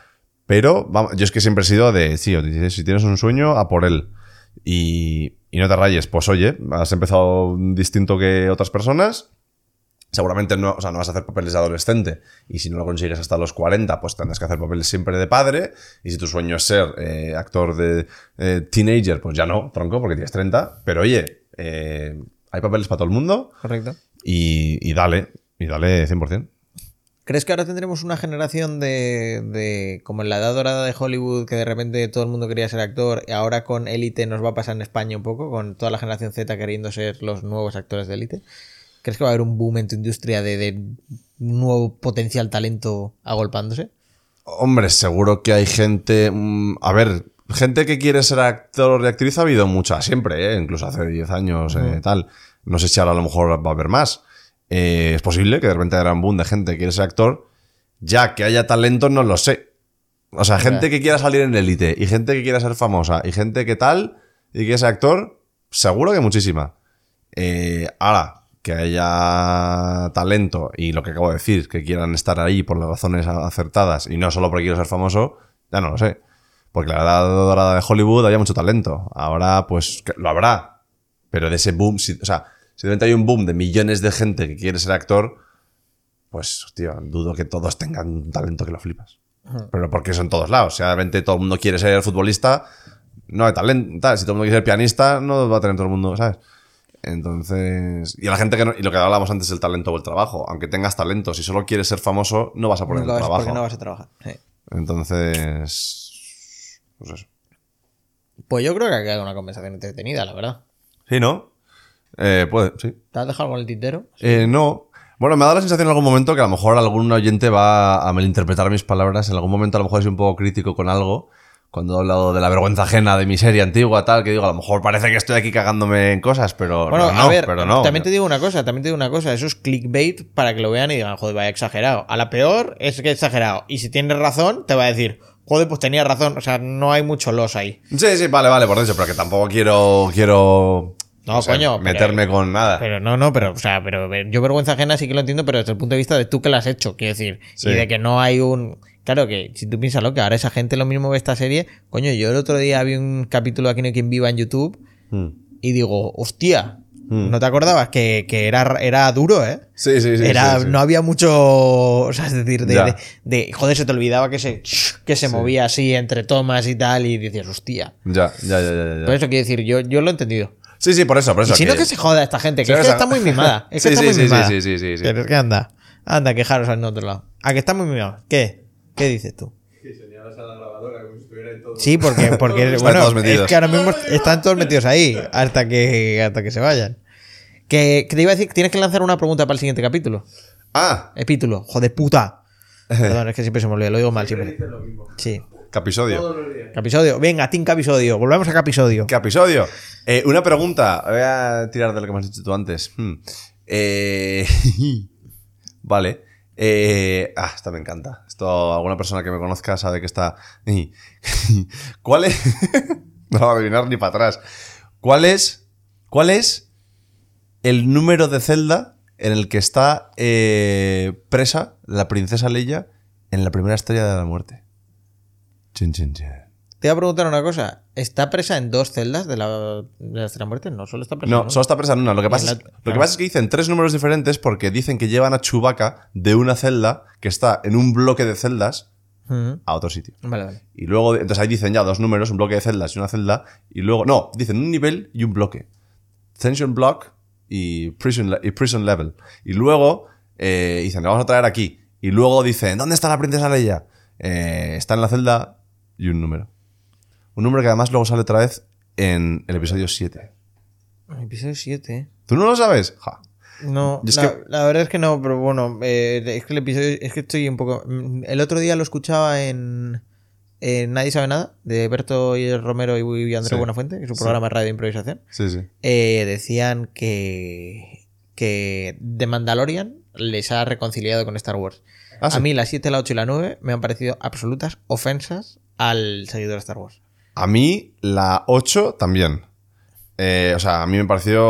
pero vamos, yo es que siempre he sido de, sí, si tienes un sueño, a por él. Y, y no te rayes, pues oye, has empezado distinto que otras personas. Seguramente no, o sea, no vas a hacer papeles de adolescente. Y si no lo consigues hasta los 40, pues tendrás que hacer papeles siempre de padre. Y si tu sueño es ser eh, actor de eh, teenager, pues ya no, tronco, porque tienes 30. Pero oye, eh, hay papeles para todo el mundo. Correcto. Y, y dale, y dale 100%. ¿Crees que ahora tendremos una generación de, de. como en la edad dorada de Hollywood, que de repente todo el mundo quería ser actor, y ahora con Élite nos va a pasar en España un poco, con toda la generación Z queriendo ser los nuevos actores de Élite? ¿Crees que va a haber un boom en tu industria de, de nuevo potencial talento agolpándose? Hombre, seguro que hay gente. mm, a ver, gente que quiere ser actor y actriz ha habido mucha siempre, ¿eh? incluso hace 10 años, eh, tal. No sé si ahora a lo mejor va a haber más. Eh, es posible que de repente haya un boom de gente que quiere ser actor. Ya que haya talento, no lo sé. O sea, gente que quiera salir en élite y gente que quiera ser famosa y gente que tal y que ser actor, seguro que muchísima. Eh, ahora, que haya talento y lo que acabo de decir, que quieran estar ahí por las razones acertadas y no solo porque quiero ser famoso, ya no lo sé. Porque la edad dorada de Hollywood había mucho talento. Ahora, pues, lo habrá. Pero de ese boom, si- o sea, si de repente hay un boom de millones de gente que quiere ser actor, pues, tío, dudo que todos tengan un talento que lo flipas. Pero porque eso en todos lados. Si de repente todo el mundo quiere ser futbolista, no hay talento. tal. Si todo el mundo quiere ser pianista, no va a tener todo el mundo, ¿sabes? Entonces. Y a la gente que no. Y lo que hablábamos antes del talento o el trabajo. Aunque tengas talento, si solo quieres ser famoso, no vas a poner el trabajo. no vas a trabajar. Sí. Entonces. Pues eso. Pues yo creo que ha quedado una conversación entretenida, la verdad. Sí, ¿no? Eh, puede, sí. ¿Te has dejado algo en el tintero? Eh, no. Bueno, me ha dado la sensación en algún momento que a lo mejor algún oyente va a malinterpretar mis palabras. En algún momento a lo mejor soy un poco crítico con algo. Cuando he hablado de la vergüenza ajena de mi serie antigua, tal, que digo, a lo mejor parece que estoy aquí cagándome en cosas, pero Bueno, no, a ver, pero no. también te digo una cosa, también te digo una cosa, eso es clickbait para que lo vean y digan, joder, vaya exagerado. A la peor es que exagerado. Y si tienes razón, te va a decir, joder, pues tenía razón. O sea, no hay mucho los ahí. Sí, sí, vale, vale, por eso, pero que tampoco quiero, quiero No, coño, pero- meterme con nada. Pero no, no, pero, o sea, pero ver, yo vergüenza ajena sí que lo entiendo, pero desde el punto de vista de tú que la has hecho, quiero decir, Sí. y de que no hay un. Claro que si tú piensas lo que ahora esa gente lo mismo ve esta serie, coño, yo el otro día vi un capítulo aquí en Quien Viva en YouTube Mm. y digo, hostia, Mm. ¿no te acordabas que, que era, era duro, eh? Sí, sí, sí. era, sí, sí. no había mucho, o sea, es decir, de, de- de- joder, se te olvidaba que se, que se movía así entre tomas y tal, y decías, hostia. Ya, ya, ya, ya. ya. Por eso quiero decir, yo, yo lo he entendido. Sí, sí, por eso, por eso. Si no, que se joda esta gente, que Sí, es que está muy mimada. Es que Sí, está sí, muy sí, mimada. sí, sí, sí, sí. Pero es que anda, anda, quejaros en otro lado. ¿A que está muy mimado? ¿Qué? ¿Qué dices tú? Que señalas a la grabadora como si estuviera ahí todo. Sí, porque, porque Están bueno, todos metidos. es que ahora mismo están todos metidos ahí hasta que, hasta que se vayan. Que, que te iba a decir que tienes que lanzar una pregunta para el siguiente capítulo. Ah, Epítulo, joder puta. Perdón, es que siempre se me olvida, lo digo mal Siempre siempre. dices lo mismo. Sí. Capisodio. Capisodio, venga, Team Capisodio, volvemos a Capisodio. ¿Qué episodio? Eh, una pregunta. Voy a tirar de lo que me has dicho tú antes. Hmm. Eh, vale. Eh, ah, esta me encanta. Esto, alguna persona que me conozca sabe que está. ¿Cuál es? no va a adivinar ni para atrás. ¿Cuál es? ¿Cuál es el número de celda en el que está eh, presa la princesa Leia en la primera estrella de la muerte? Chin, chin, chin. Te iba a preguntar una cosa. ¿Está presa en dos celdas de la, de la Estrella Muerte? No, solo está presa en No, una. solo está presa en una. Lo que, pasa en es, la- lo que claro. pasa es que dicen tres números diferentes porque dicen que llevan a Chewbacca de una celda que está en un bloque de celdas a otro sitio. Vale, vale. Y luego, entonces ahí dicen ya dos números, un bloque de celdas y una celda. Y luego, no, dicen un nivel y un bloque. Tension Block y Prison, y prison Level. Y luego eh, dicen, le vamos a traer aquí. Y luego dicen, ¿dónde está la princesa Leia? Eh, está en la celda y un número. Un número que además luego sale otra vez en el episodio 7. Episodio 7. ¿Tú no lo sabes? Ja. No, Y la, que- la verdad es que no, pero bueno, eh, es que el episodio, es que estoy un poco... El otro día lo escuchaba en, en Nadie sabe nada, de Berto y Romero y Andrés Sí. Buenafuente, que es un Sí. programa de radio de improvisación. Sí, sí. Eh, decían que, que The Mandalorian les ha reconciliado con Star Wars. Ah, sí. A mí la 7, la 8 y la 9 me han parecido absolutas ofensas al seguidor de Star Wars. A mí la 8 también. Eh, o sea, a mí me pareció.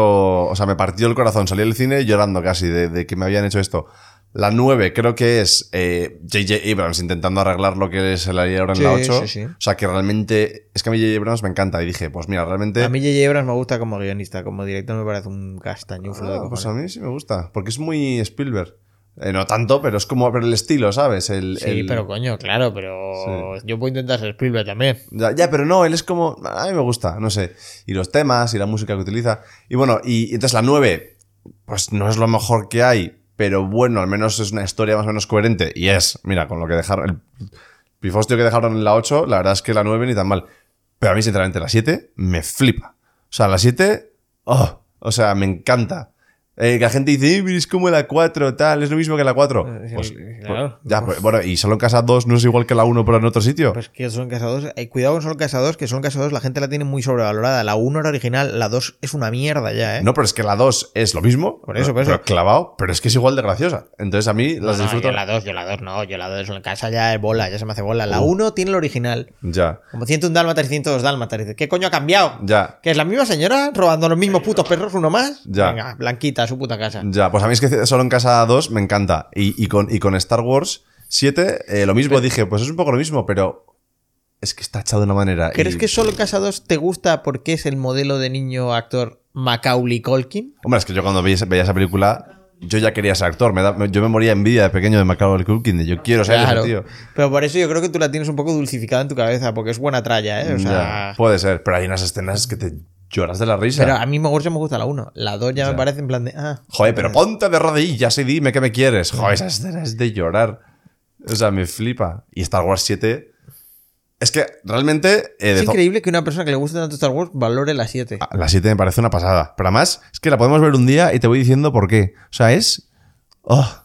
O sea, me partió el corazón. Salí del cine llorando casi de, de que me habían hecho esto. La 9 creo que es eh, J.J. Abrams intentando arreglar lo que se le haría ahora en Sí, la 8. sí, sí. O sea, que realmente. Es que a mí J.J. Abrams me encanta. Y dije, pues mira, realmente. A mí J.J. Abrams me gusta como guionista, como director me parece un castañuflo Ah, pues a mí sí me gusta. Porque es muy Spielberg. Eh, no tanto, pero es como pero el estilo, ¿sabes? El, Sí, el- pero coño, claro, pero yo puedo intentar ser Spielberg también. Ya, ya, pero no, él es como. A mí me gusta, no sé. Y los temas y la música que utiliza. Y bueno, y, y entonces la 9, pues no es lo mejor que hay, pero bueno, al menos es una historia más o menos coherente. Y es, mira, con lo que dejaron. El pifostio que dejaron en la 8, la verdad es que la 9 ni tan mal. Pero a mí, sinceramente, la 7 me flipa. O sea, la 7, oh, o sea, me encanta. Eh, que la gente dice, "Eh, pero es como la 4, tal, es lo mismo que la 4. Eh, Pues, claro. pues, ya, pues, bueno, y solo en casa 2 no es igual que la 1, pero en otro sitio. Pues que son casados. Eh, cuidado con Solo Casados, que Solo Casados la gente la tiene muy sobrevalorada. La 1 era original, la 2 es una mierda ya, ¿eh? No, pero es que la 2 es lo mismo. Por eso, por pero eso. clavado, pero es que es igual de graciosa. Entonces a mí No, las no, disfruto. yo la 2, yo la 2 no, yo la 2 en casa ya es bola, ya se me hace bola. La 1 tiene el original. Ya, Como 101 dálmatas y 102 dálmatas. Dices, ¿qué coño ha cambiado? ya, ¿Que es la misma señora robando los mismos putos perros uno más? Ya. Venga, blanquita a su puta casa. ya. Pues a mí es que solo en casa 2 me encanta. Y, y con, y con Star Wars 7, eh, lo mismo. Dije, pues es un poco lo mismo, pero es que está echado de una manera. ¿Crees y- que Solo Casados te gusta porque es el modelo de niño actor Macaulay Culkin? Hombre, es que yo cuando veía, veía esa película, yo ya quería ser actor. Me da- me- yo me moría de envidia de pequeño de Macaulay Culkin. De yo quiero ser Claro. ese tío. Pero por eso yo creo que tú la tienes un poco dulcificada en tu cabeza, porque es buena tralla, ¿eh? O sea, Ya, puede ser, pero hay unas escenas que te lloras de la risa. pero a mí me gusta, me gusta la 1. La 2 ya, Ya. me parece en plan de. Ah, Joder, pero ponte de rodillas y dime que me quieres. Joder, esa escena es de llorar. O sea, me flipa. Y Star Wars 7. Es que realmente. eh, es increíble que una persona que le guste tanto Star Wars valore la 7. Ah, La 7 me parece una pasada. Pero además, es que la podemos ver un día y te voy diciendo por qué. O sea, es. oh.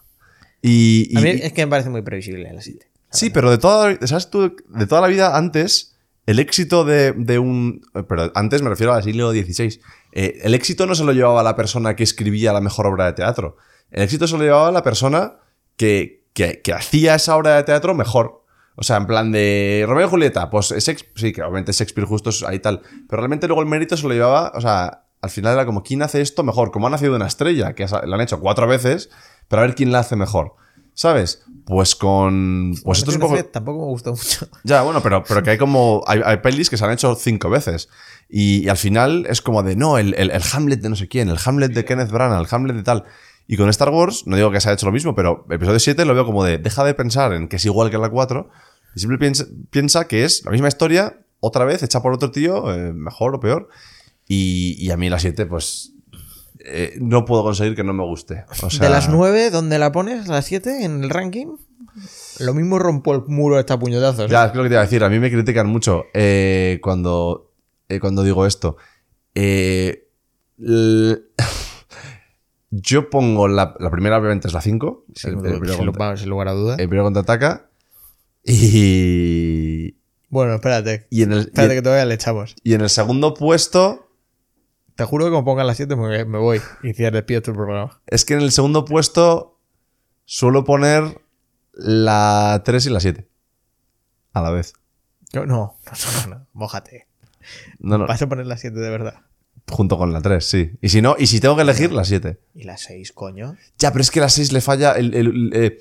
Y. y- a mí es que me parece muy previsible la 7. sí, pero de toda, ¿sabes tú? de toda la vida antes, el éxito de, de un. eh, Pero antes me refiero al siglo XVI. eh, el éxito no se lo llevaba la persona que escribía la mejor obra de teatro. El éxito se lo llevaba la persona que, que, hacía esa obra de teatro mejor. O sea, en plan de Romeo y Julieta, pues Shakespeare, sí, que obviamente Shakespeare justo ahí tal. Pero realmente luego el mérito se lo llevaba, o sea, al final era como, ¿quién hace esto mejor? Como ha nacido una estrella, que lo han hecho cuatro veces, pero a ver quién la hace mejor. ¿Sabes? Pues con. Pues esto es un poco. Tampoco me gustó mucho. Ya, bueno, pero, pero que hay como. Hay, hay pelis que se han hecho cinco veces. Y, y al final es como de no, el, el- el Hamlet de no sé quién, el Hamlet de Kenneth Branagh, el Hamlet de tal. Y con Star Wars, no digo que se haya hecho lo mismo, pero el episodio 7 lo veo como de deja de pensar en que es igual que la 4 y siempre piensa, piensa que es la misma historia, otra vez, hecha por otro tío, eh, mejor o peor. Y, y a mí la 7, pues. Eh, no puedo conseguir que no me guste. O sea, de las 9, ¿dónde la pones? ¿La 7 en el ranking? Lo mismo rompo el muro esta puñetazos. ¿eh? Ya, es lo que te iba a decir. A mí me critican mucho eh, cuando, eh, cuando digo esto. Eh, yo pongo la, la primera, obviamente, es la 5. Sí, el, sin, el lugar a duda. el primero contraataca. Y, Bueno, espérate. y, en el, y, Espérate que todavía le echamos. y en el segundo puesto, Te juro que como pongan las 7 me, me voy y despido tu programa. es que en el segundo puesto suelo poner la 3 y la 7. A la vez. Yo- no, no, no, no, mójate. No, no, Vas a poner las 7 de verdad. junto con la 3, sí. Y si no, y si tengo que elegir, la 7. Y las 6, coño. Ya, pero es que la 6 le falla. El, el- el, eh,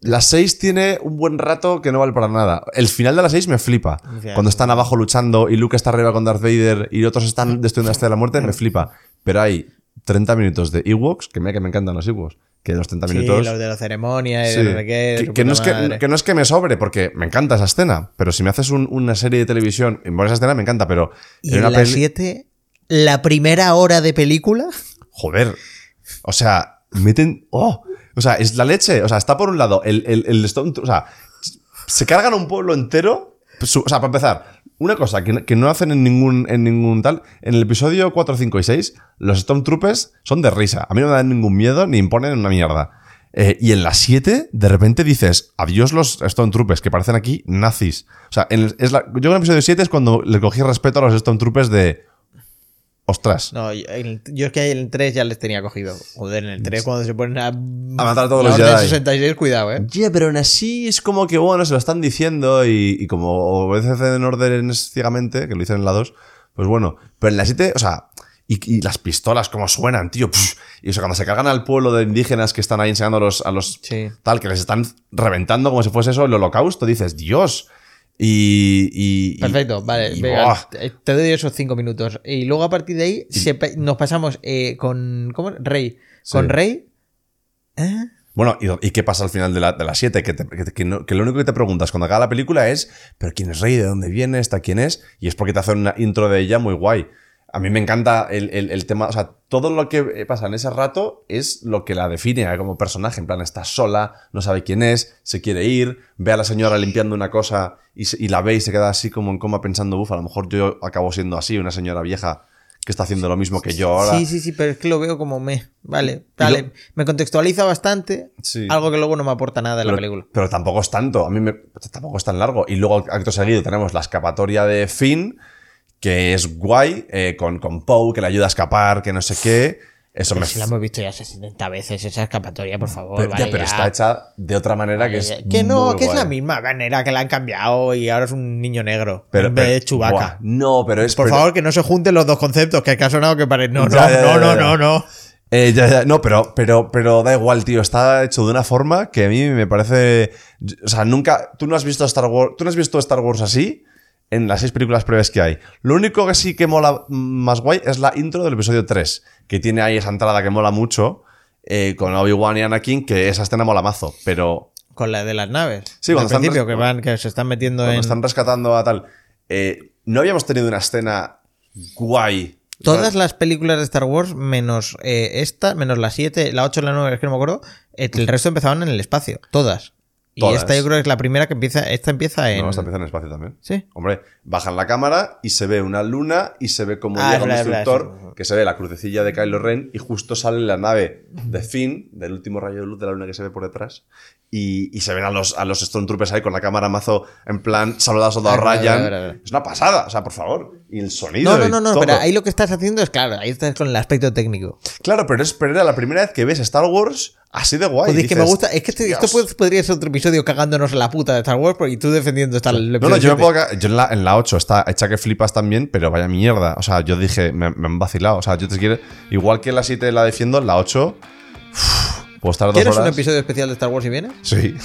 la 6 tiene un buen rato que no vale para nada. El final de la 6 me flipa. Cuando están abajo luchando y Luke está arriba con Darth Vader y otros están destruyendo la Estrella de la Muerte, me flipa. Pero hay 30 minutos de Ewoks, que me, que me encantan los Ewoks. Que los 30 Sí, minutos. los de la ceremonia y Sí. de que, su que no es que, que no es que me sobre, porque me encanta esa escena. Pero si me haces un- una serie de televisión, en esa escena me encanta, pero Y en la peli- 7, la primera hora de película. Joder. O sea, meten. ¡Oh! O sea, es la leche. O sea, está por un lado el, el, el Stone. O sea, se cargan un pueblo entero. O sea, para empezar, una cosa que, que no hacen en ningún, en ningún tal. En el episodio 4, 5 y 6, los Stormtroopers son de risa. A mí no me dan ningún miedo ni imponen una mierda. Eh, y en la 7, de repente dices, adiós los Stormtroopers, que parecen aquí nazis. O sea, en el- es la- yo en el episodio 7 es cuando le cogí respeto a los Stormtroopers de... Ostras. No, yo, es que en el 3 ya les tenía cogido. Joder, en el 3 cuando se ponen a, a matar a todos los Jedi. 66, cuidado, eh. Ya, pero aún así es como que, bueno, se lo están diciendo y, y como obedecen órdenes ciegamente, que lo dicen en la 2, pues bueno. Pero en la 7, o sea, y, y las pistolas, como suenan, tío. y o sea, cuando se cargan al pueblo de indígenas que están ahí enseñando a los, a los Sí. tal, que les están reventando como si fuese eso el holocausto, dices, Dios. Y. y- y- Perfecto, vale. y- venga, buah. te doy esos 5 minutos. Y luego a partir de ahí se nos pasamos eh, con. ¿Cómo? Rey. Con. Rey. ¿Eh? Bueno, ¿y, qué pasa al final de la, de la 7? Que, te- que- que no- que lo único que te preguntas cuando acaba la película es, ¿pero quién es Rey? ¿De dónde viene? ¿Esta quién es? Y es porque te hacen una intro de ella muy guay. A mí me encanta el, el- el tema, o sea, todo lo que pasa en ese rato es lo que la define como personaje. En plan, está sola, no sabe quién es, se quiere ir, ve a la señora limpiando una cosa y, se- y la ve y se queda así como en coma pensando, uff, a lo mejor yo acabo siendo así, una señora vieja que está haciendo lo mismo que yo ahora. Sí, sí, sí, pero es que lo veo como me. Vale, vale. Me contextualiza bastante. Sí. Algo que luego no me aporta nada en la película. pero tampoco es tanto. A mí me, tampoco es tan largo. Y luego, acto seguido, tenemos la escapatoria de Finn, que es guay, eh, con, con Poe, que le ayuda a escapar, que no sé qué. Eso me. Si la hemos visto ya 70 veces, esa escapatoria, por favor. pero, vale, ya, pero ya. está hecha de otra manera que es. Que no, muy que es la misma manera que la han cambiado y ahora es un niño negro. Pero, en vez pero- de buah, no, pero es. Por pero- favor, que no se junten los dos conceptos, que, que ha sonado que parece. No, no, Ya, no, no, ya. no, no. Eh, ya, ya, no, pero, pero, pero da igual, tío. Está hecho de una forma que a mí me parece. O sea, nunca. Tú no has visto Star Wars. Tú no has visto Star Wars así en las seis películas previas que hay. Lo único que sí que mola más guay es la intro del episodio 3, que tiene ahí esa entrada que mola mucho. eh, con Obi-Wan y Anakin, que esa escena mola mazo, pero Con la de las naves. Sí, cuando Al principio, que van, que se están metiendo en. están rescatando a tal. eh, no habíamos tenido una escena guay. Todas las películas de Star Wars, menos eh, esta, menos la 7, la 8 y la 9, es que no me acuerdo, el resto empezaban en el espacio. Todas. Y esta yo creo que es la primera que empieza. Esta empieza en. No, esta empieza en el espacio también. Sí. Hombre, bajan la cámara y se ve una luna y se ve como Ah, llega un verdad, sí. que se ve la crucecilla de Kylo Ren y justo sale la nave de Finn, del último rayo de luz de la luna que se ve por detrás. Y, y se ven a los, a los Stormtroopers ahí con la cámara mazo en plan saludado a Ah, Ryan. verdad, verdad. Es una pasada, o sea, por favor. Y el sonido. No, no, no, no, pero ahí lo que estás haciendo es claro, ahí estás con el aspecto técnico. Claro, pero, es, pero era la primera vez que ves Star Wars así de guay. Joder, es que me Dices, gusta. Es que este- esto puede- podría ser otro episodio cagándonos en la puta de Star Wars y tú defendiendo esta el No, no, yo, me 7. puedo yo en, la, en la 8 está hecha que flipas también, pero vaya mierda. O sea, yo dije, me, me han vacilado. O sea, yo te quiero. Igual que la 7 la defiendo, la 8. uf, puedo estar dos ¿Quieres horas. un episodio especial de Star Wars si viene? Sí.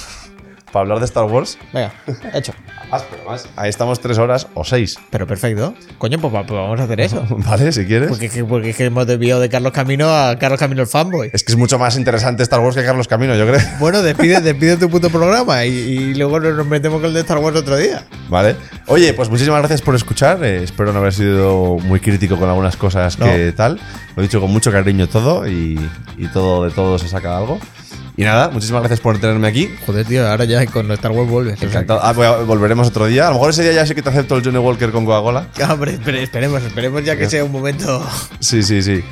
Para hablar de Star Wars. Venga, hecho. Más, pero más. Ahí estamos tres horas o seis. Pero perfecto. Coño, pues, pues vamos a hacer eso. ¿Vale? Si quieres. Porque, que- porque es que hemos desviado de Carlos Camino a Carlos Camino el fanboy. Es que es mucho más interesante Star Wars que Carlos Camino, yo creo. Bueno, despide, despide tu puto programa y, y luego nos metemos con el de Star Wars otro día. Vale. Oye, pues muchísimas gracias por escuchar. Eh, espero no haber sido muy crítico con algunas cosas que tal. Lo he dicho con mucho cariño todo y, y todo de todo se saca algo. Y nada, muchísimas gracias por tenerme aquí. Joder, tío, ahora ya con Star Wars vuelves. Encantado. Ah, a- volveremos otro día. A lo mejor ese día ya sí que te acepto el Johnny Walker con Coca-Cola. Ah, hombre, espere- esperemos, esperemos ya que sea un momento. Sí, sí, sí.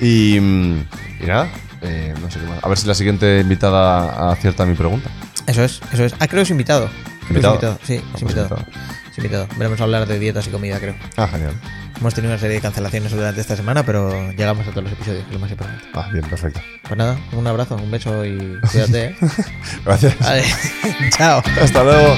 Y, mm, y nada, eh, no sé qué más. A ver si la siguiente invitada acierta mi pregunta. Eso es, eso es. Ah, creo que es invitado. Creo que es ¿Invitado? Sí, Ah, es pues invitado. invitado. Es invitado. Veremos a hablar de dietas y comida, creo. Ah, genial. Hemos tenido una serie de cancelaciones durante esta semana, pero llegamos a todos los episodios, que es lo más importante. Ah, bien, perfecto. Pues nada, un abrazo, un beso y cuídate, ¿eh? Gracias. Vale, chao. Hasta luego.